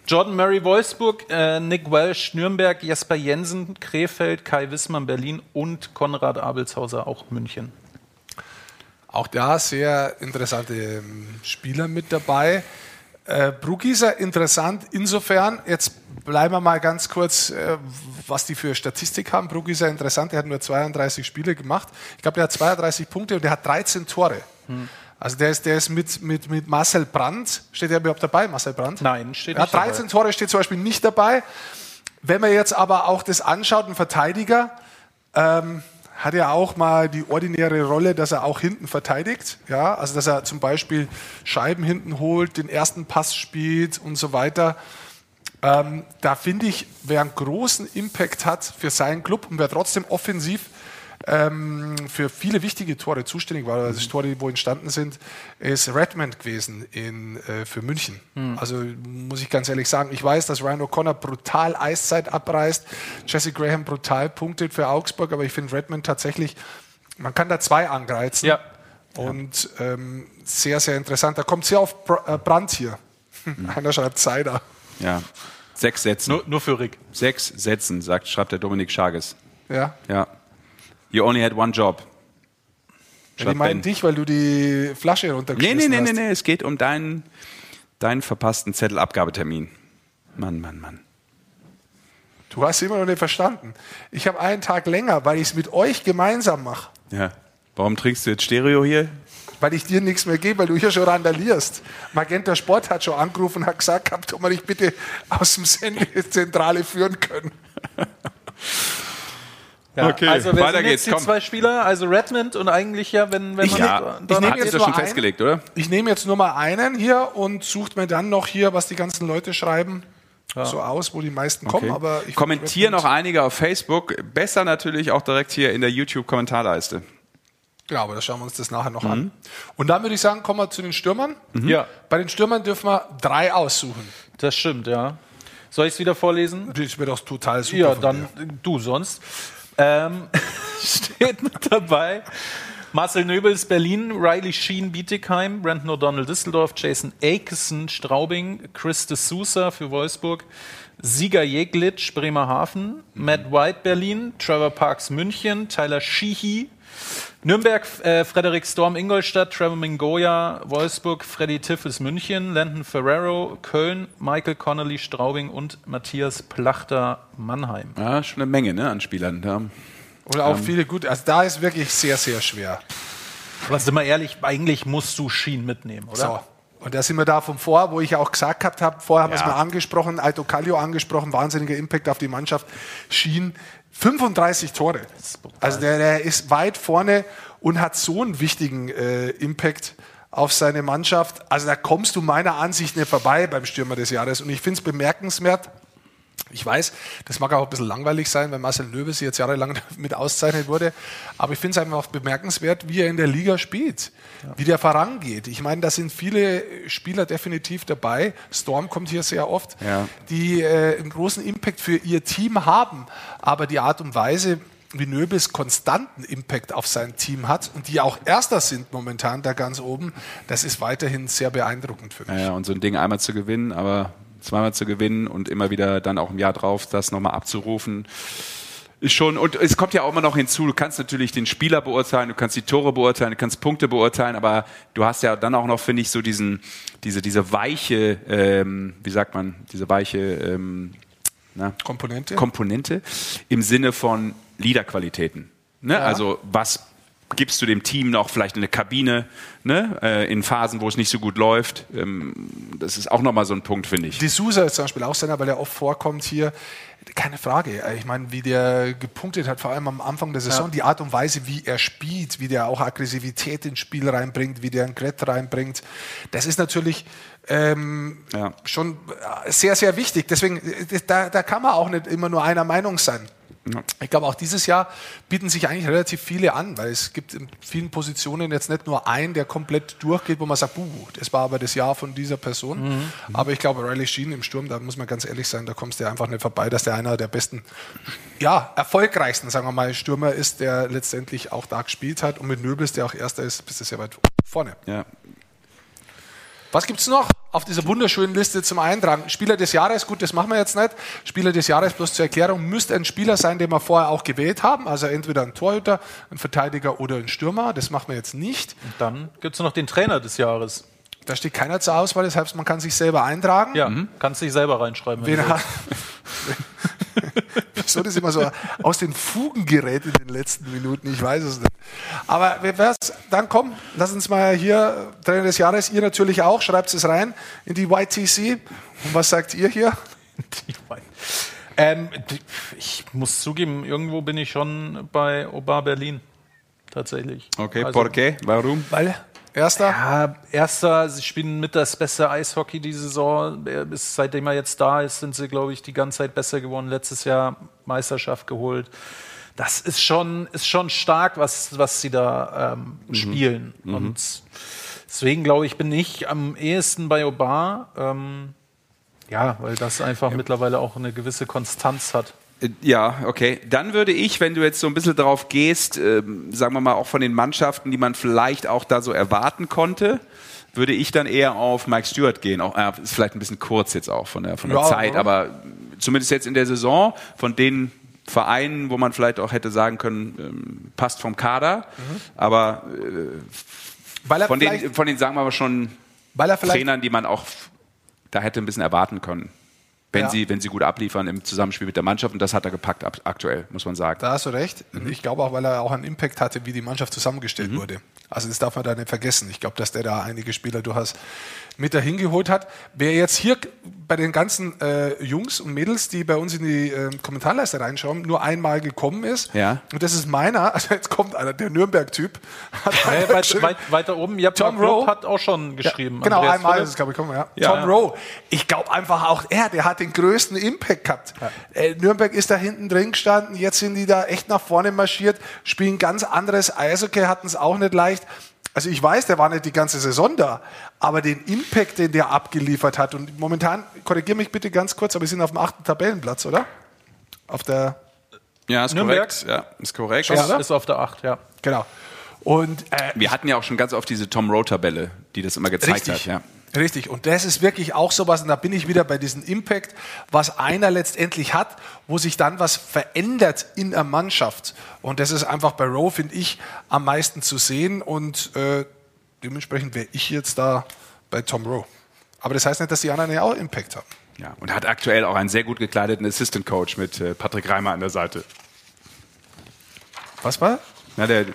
Jordan Murray Wolfsburg, äh, Nick Welsh Nürnberg, Jesper Jensen Krefeld, Kai Wissmann Berlin und Konrad Abelshauser auch München. Auch da sehr interessante ähm, Spieler mit dabei. Äh, Brugieser interessant insofern, jetzt bleiben wir mal ganz kurz, äh, was die für Statistik haben. Brugieser interessant, der hat nur 32 Spiele gemacht. Ich glaube, der hat 32 Punkte und der hat 13 Tore. Also der ist, der ist mit, mit, mit Marcel Brandt, steht der überhaupt dabei, Marcel Brandt? Nein, steht Ja, nicht dabei. 13 Tore steht zum Beispiel nicht dabei. Wenn man jetzt aber auch das anschaut, ein Verteidiger, ähm, hat ja auch mal die ordinäre Rolle, dass er auch hinten verteidigt. Ja, also dass er zum Beispiel Scheiben hinten holt, den ersten Pass spielt und so weiter. Ähm, da finde ich, wer einen großen Impact hat für seinen Club und wer trotzdem offensiv ähm, für viele wichtige Tore zuständig war, also die Tore, die wo entstanden sind, ist Redmond gewesen in, äh, für München. Also muss ich ganz ehrlich sagen, ich weiß, dass Ryan O'Connor brutal Eiszeit abreißt, Jesse Graham brutal punktet für Augsburg, aber ich finde Redmond tatsächlich, man kann da zwei angreizen. Ja. Und ähm, sehr, sehr interessant. Da kommt sehr auf Br äh, Brand hier. Einer schreibt Cider. Ja. Sechs Sätzen. Nur, nur für Rick. Sechs Sätzen, sagt, schreibt der Dominik Schages. Ja. Ja. You only had one job. Die Schreibt meinen Ben. dich, weil du die Flasche Nee, runtergeschmissen nee, nee, hast. nee, nee, es geht um deinen, deinen verpassten Zettelabgabetermin. Mann, Mann, Mann. Du hast immer noch nicht verstanden. Ich habe einen Tag länger, weil ich es mit euch gemeinsam mache. Ja. Warum trinkst du jetzt Stereo hier? Weil ich dir nichts mehr gebe, weil du hier schon randalierst. Magenta Sport hat schon angerufen und hat gesagt, gehabt, ob wir dich bitte aus dem Sendezentrale führen können. Ja, Okay, also wer weiter sind geht's, jetzt die komm. zwei Spieler? Also Redmond und eigentlich ja, wenn, wenn man Ja, ich nehme jetzt schon einen. festgelegt, oder? Ich nehme jetzt nur mal einen hier und sucht mir dann noch hier, was die ganzen Leute schreiben, so aus, wo die meisten kommen. Aber ich Kommentieren noch einige auf Facebook. Besser natürlich auch direkt hier in der YouTube-Kommentarleiste. Ja, aber da schauen wir uns das nachher noch an. Und dann würde ich sagen, kommen wir zu den Stürmern. Ja, Bei den Stürmern dürfen wir drei aussuchen. das stimmt, ja. Soll ich es wieder vorlesen? Das wäre doch total super. Ja, dann dir. du sonst. Ähm, steht mit dabei. Marcel Nöbels Berlin, Riley Sheen Bietigheim, Brandon O'Donnell Düsseldorf, Jason Akeson Straubing, Chris de Sousa für Wolfsburg, Sieger Jeglitsch Bremerhaven, Matt White Berlin, Trevor Parks München, Tyler Sheehy Nürnberg, äh, Frederik Storm Ingolstadt, Trevor Mingoya Wolfsburg, Freddy Tiffes München, Landon Ferrero Köln, Michael Connolly Straubing und Matthias Plachter Mannheim. Ja, schon eine Menge ne, an Spielern. Da. Oder auch viele gute. Also da ist wirklich sehr, sehr schwer. Aber sind wir ehrlich, eigentlich musst du Schien mitnehmen, oder? So. Und da sind wir da vom Vor, wo ich auch gesagt gehabt habe, vorher haben wir es mal angesprochen, Alto Kallio angesprochen, wahnsinniger Impact auf die Mannschaft. Schien 35 Tore. Also der, der ist weit vorne und hat so einen wichtigen äh, Impact auf seine Mannschaft. Also da kommst du meiner Ansicht nicht vorbei beim Stürmer des Jahres. Und ich finde es bemerkenswert, Ich weiß, das mag auch ein bisschen langweilig sein, weil Marcel Löwes jetzt jahrelang mit auszeichnet wurde, aber ich finde es einfach bemerkenswert, wie er in der Liga spielt, ja. wie der vorangeht. Ich meine, da sind viele Spieler definitiv dabei, Storm kommt hier sehr oft, ja. die äh, einen großen Impact für ihr Team haben, aber die Art und Weise, wie Nöbels konstanten Impact auf sein Team hat und die auch Erster sind momentan da ganz oben, das ist weiterhin sehr beeindruckend für mich. Ja, und so ein Ding einmal zu gewinnen, aber zweimal zu gewinnen und immer wieder dann auch im Jahr drauf das nochmal abzurufen. Ist schon, und es kommt ja auch immer noch hinzu, du kannst natürlich den Spieler beurteilen, du kannst die Tore beurteilen, du kannst Punkte beurteilen, aber du hast ja dann auch noch, finde ich, so diesen, diese, diese weiche, ähm, wie sagt man, diese weiche ähm, na, Komponente. Komponente im Sinne von Liederqualitäten. Ne? Ja. Also was gibst du dem Team noch vielleicht eine Kabine ne? Äh, in Phasen, wo es nicht so gut läuft. Ähm, das ist auch nochmal so ein Punkt, finde ich. Die Sousa ist zum Beispiel auch seiner, weil er oft vorkommt hier. Keine Frage. Ich meine, wie der gepunktet hat, vor allem am Anfang der Saison, ja. die Art und Weise, wie er spielt, wie der auch Aggressivität ins Spiel reinbringt, wie der ein Grett reinbringt, das ist natürlich ähm, ja. schon sehr, sehr wichtig. Deswegen, äh, da, da kann man auch nicht immer nur einer Meinung sein. Ich glaube, auch dieses Jahr bieten sich eigentlich relativ viele an, weil es gibt in vielen Positionen jetzt nicht nur einen, der komplett durchgeht, wo man sagt, buh, das war aber das Jahr von dieser Person. Mhm. Aber ich glaube, Riley Sheen im Sturm, da muss man ganz ehrlich sein, da kommst du einfach nicht vorbei, dass der einer der besten, ja, erfolgreichsten, sagen wir mal, Stürmer ist, der letztendlich auch da gespielt hat. Und mit Nöbels, der auch Erster ist, bist du sehr weit vorne. Ja. Was gibt es noch? auf dieser wunderschönen Liste zum Eintragen. Spieler des Jahres, gut, das machen wir jetzt nicht. Spieler des Jahres, bloß zur Erklärung, müsste ein Spieler sein, den wir vorher auch gewählt haben. Also entweder ein Torhüter, ein Verteidiger oder ein Stürmer. Das machen wir jetzt nicht. Und dann gibt es noch den Trainer des Jahres. Da steht keiner zur Auswahl, das heißt, man kann sich selber eintragen. Ja, mhm. kannst dich selber reinschreiben. Wen Wieso das immer so aus den Fugen gerät in den letzten Minuten? Ich weiß es nicht. Aber dann komm, lass uns mal hier, Trainer des Jahres, ihr natürlich auch, schreibt es rein in die YTC. Und was sagt ihr hier? ähm, ich muss zugeben, irgendwo bin ich schon bei Oba Berlin. Tatsächlich. Okay, also, por qué? Warum? Weil Erster? Ja, erster. Sie spielen mit das beste Eishockey diese Saison. Ist, seitdem er jetzt da ist, sind sie, glaube ich, die ganze Zeit besser geworden. Letztes Jahr Meisterschaft geholt. Das ist schon, ist schon stark, was, was sie da ähm, mhm. spielen. Mhm. Und deswegen, glaube ich, bin ich am ehesten bei Obar. Ähm, ja, weil das einfach ja. mittlerweile auch eine gewisse Konstanz hat. Äh, ja, okay. Dann würde ich, wenn du jetzt so ein bisschen drauf gehst, äh, sagen wir mal auch von den Mannschaften, die man vielleicht auch da so erwarten konnte, würde ich dann eher auf Mike Stewart gehen. Auch, äh, ist vielleicht ein bisschen kurz jetzt auch von der, von der ja, Zeit, ja. aber zumindest jetzt in der Saison von den Vereinen, wo man vielleicht auch hätte sagen können, ähm, passt vom Kader, mhm. aber äh, von, den, von den, sagen wir mal schon, Trainern, die man auch da hätte ein bisschen erwarten können wenn, ja. sie, wenn sie gut abliefern im Zusammenspiel mit der Mannschaft. Und das hat er gepackt aktuell, muss man sagen. Da hast du recht. Mhm. Ich glaube auch, weil er auch einen Impact hatte, wie die Mannschaft zusammengestellt mhm. wurde. Also das darf man da nicht vergessen. Ich glaube, dass der da einige Spieler du hast mit dahin geholt hat. Wer jetzt hier bei den ganzen äh, Jungs und Mädels, die bei uns in die äh, Kommentarleiste reinschauen, nur einmal gekommen ist, ja. und das ist meiner, also jetzt kommt einer, der Nürnberg-Typ. Hey, weit, weit, weiter oben, ja, Tom Rowe hat auch schon geschrieben. Ja, genau, Andreas einmal ist es, glaube ich, kommen, ja. ja Tom Rowe. Ich glaube einfach auch, er, der hat den größten Impact gehabt. Äh, Nürnberg ist da hinten drin gestanden, jetzt sind die da echt nach vorne marschiert, spielen ganz anderes Eishockey, hatten es auch nicht leicht. Also ich weiß, der war nicht die ganze Saison da, aber den Impact, den der abgeliefert hat und momentan, korrigiere mich bitte ganz kurz, aber wir sind auf dem achten Tabellenplatz, oder? Auf der ja, ist Nürnberg. korrekt. Ja, ist korrekt. Ja, ist auf der acht, ja. Genau. Und äh, wir hatten ja auch schon ganz oft diese Tom Rowe Tabelle, die das immer gezeigt richtig. hat. Ja. Richtig, und das ist wirklich auch sowas, und da bin ich wieder bei diesem Impact, was einer letztendlich hat, wo sich dann was verändert in der Mannschaft. Und das ist einfach bei Rowe, finde ich, am meisten zu sehen. Und äh, dementsprechend wäre ich jetzt da bei Tom Rowe. Aber das heißt nicht, dass die anderen ja auch Impact haben. Ja, und hat aktuell auch einen sehr gut gekleideten Assistant Coach mit äh, Patrick Reimer an der Seite. Was war? Na, der,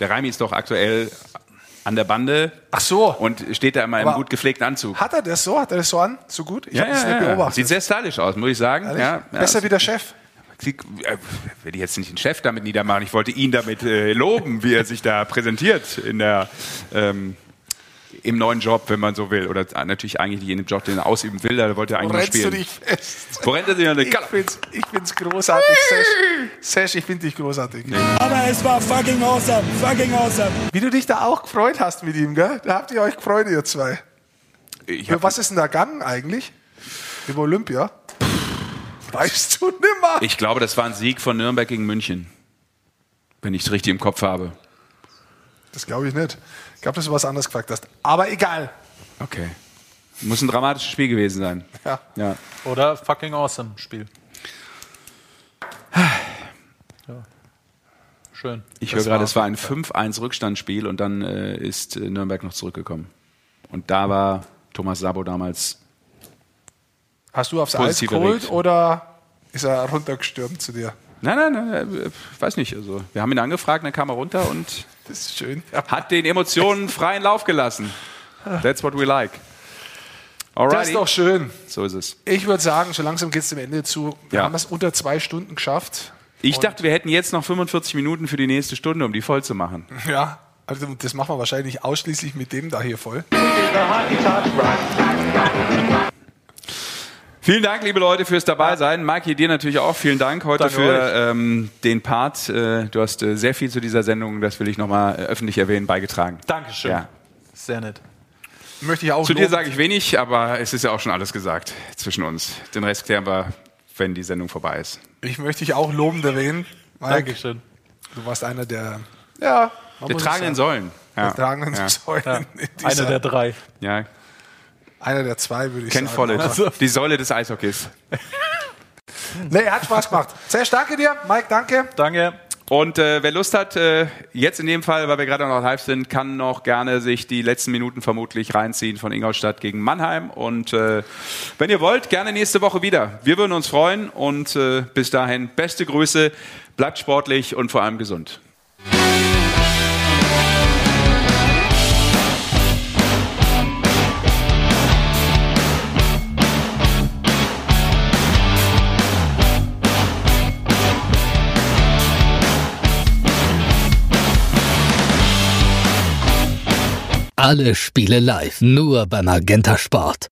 der Reimi ist doch aktuell an der Bande. Ach so. Und steht da immer im gut gepflegten Anzug. Hat er das so? Hat er das so an? So gut? Ich ja, habe das nicht beobachtet. Sieht sehr stylisch aus, muss ich sagen. Ja, Besser wie der Chef. Sie, äh, will ich jetzt nicht den Chef damit niedermachen. Ich wollte ihn damit äh, loben, wie er sich da präsentiert in der, ähm, im neuen Job, wenn man so will. Oder natürlich eigentlich nicht in dem Job, den er ausüben will, da wollte er eigentlich Wo nur rennst du spielen. dich fest? Wo rennt er sich Ich find's, ich find's großartig, Sesh. Sesh, ich finde dich großartig. Aber es war fucking awesome, fucking awesome. Wie du dich da auch gefreut hast mit ihm, gell? Da habt ihr euch gefreut, ihr zwei. Ich Für hab, was ist denn da gegangen eigentlich? Über Olympia? Weißt du nimmer? ich glaube, das war ein Sieg von Nürnberg gegen München. Wenn ich es richtig im Kopf habe. Das glaube ich nicht. Ich glaube, dass du was anderes gefragt hast. Aber egal. Okay. Muss ein dramatisches Spiel gewesen sein. Ja. Ja. Oder fucking awesome Spiel. Ja. Schön. Ich höre gerade, es war ein auf jeden 5-1 Rückstandsspiel und dann äh, ist äh, Nürnberg noch zurückgekommen. Und da war Thomas Sabo damals. Hast du aufs Eis geholt oder ist er runtergestürmt zu dir? Nein, nein, nein, äh, weiß nicht. Also, wir haben ihn angefragt, dann kam er runter und Das ist schön. Hat den Emotionen freien Lauf gelassen. That's what we like. Das Alrighty. ist doch schön. So ist es. Ich würde sagen, so langsam geht es dem Ende zu. Wir Ja. haben es unter zwei Stunden geschafft. Ich dachte, wir hätten jetzt noch 45 Minuten für die nächste Stunde, um die voll zu machen. Ja, also das machen wir wahrscheinlich ausschließlich mit dem da hier voll. Vielen Dank, liebe Leute, fürs Dabeisein. Mikey, dir natürlich auch vielen Dank heute Danke für ähm, den Part. Äh, du hast äh, sehr viel zu dieser Sendung, das will ich nochmal äh, öffentlich erwähnen, beigetragen. Dankeschön. Ja. Sehr nett. Möchte ich auch Zu dir sage ich wenig, aber es ist ja auch schon alles gesagt zwischen uns. Den Rest klären wir, wenn die Sendung vorbei ist. Ich möchte dich auch lobend erwähnen. Mike, Dankeschön. du warst einer der, ja, Der tragenden Säulen. Ja. Der tragenden ja. Säulen. in Einer der drei. Ja. Einer der zwei, würde ich Ken sagen. Follett. Also- Die Säule des Eishockeys. Nee, hat Spaß gemacht. Sehr danke dir, Mike, danke. Danke. Und äh, wer Lust hat, äh, jetzt in dem Fall, weil wir gerade noch live sind, kann noch gerne sich die letzten Minuten vermutlich reinziehen von Ingolstadt gegen Mannheim. Und äh, wenn ihr wollt, gerne nächste Woche wieder. Wir würden uns freuen und äh, bis dahin beste Grüße, bleibt sportlich und vor allem gesund. Alle Spiele live, nur beim Magenta Sport.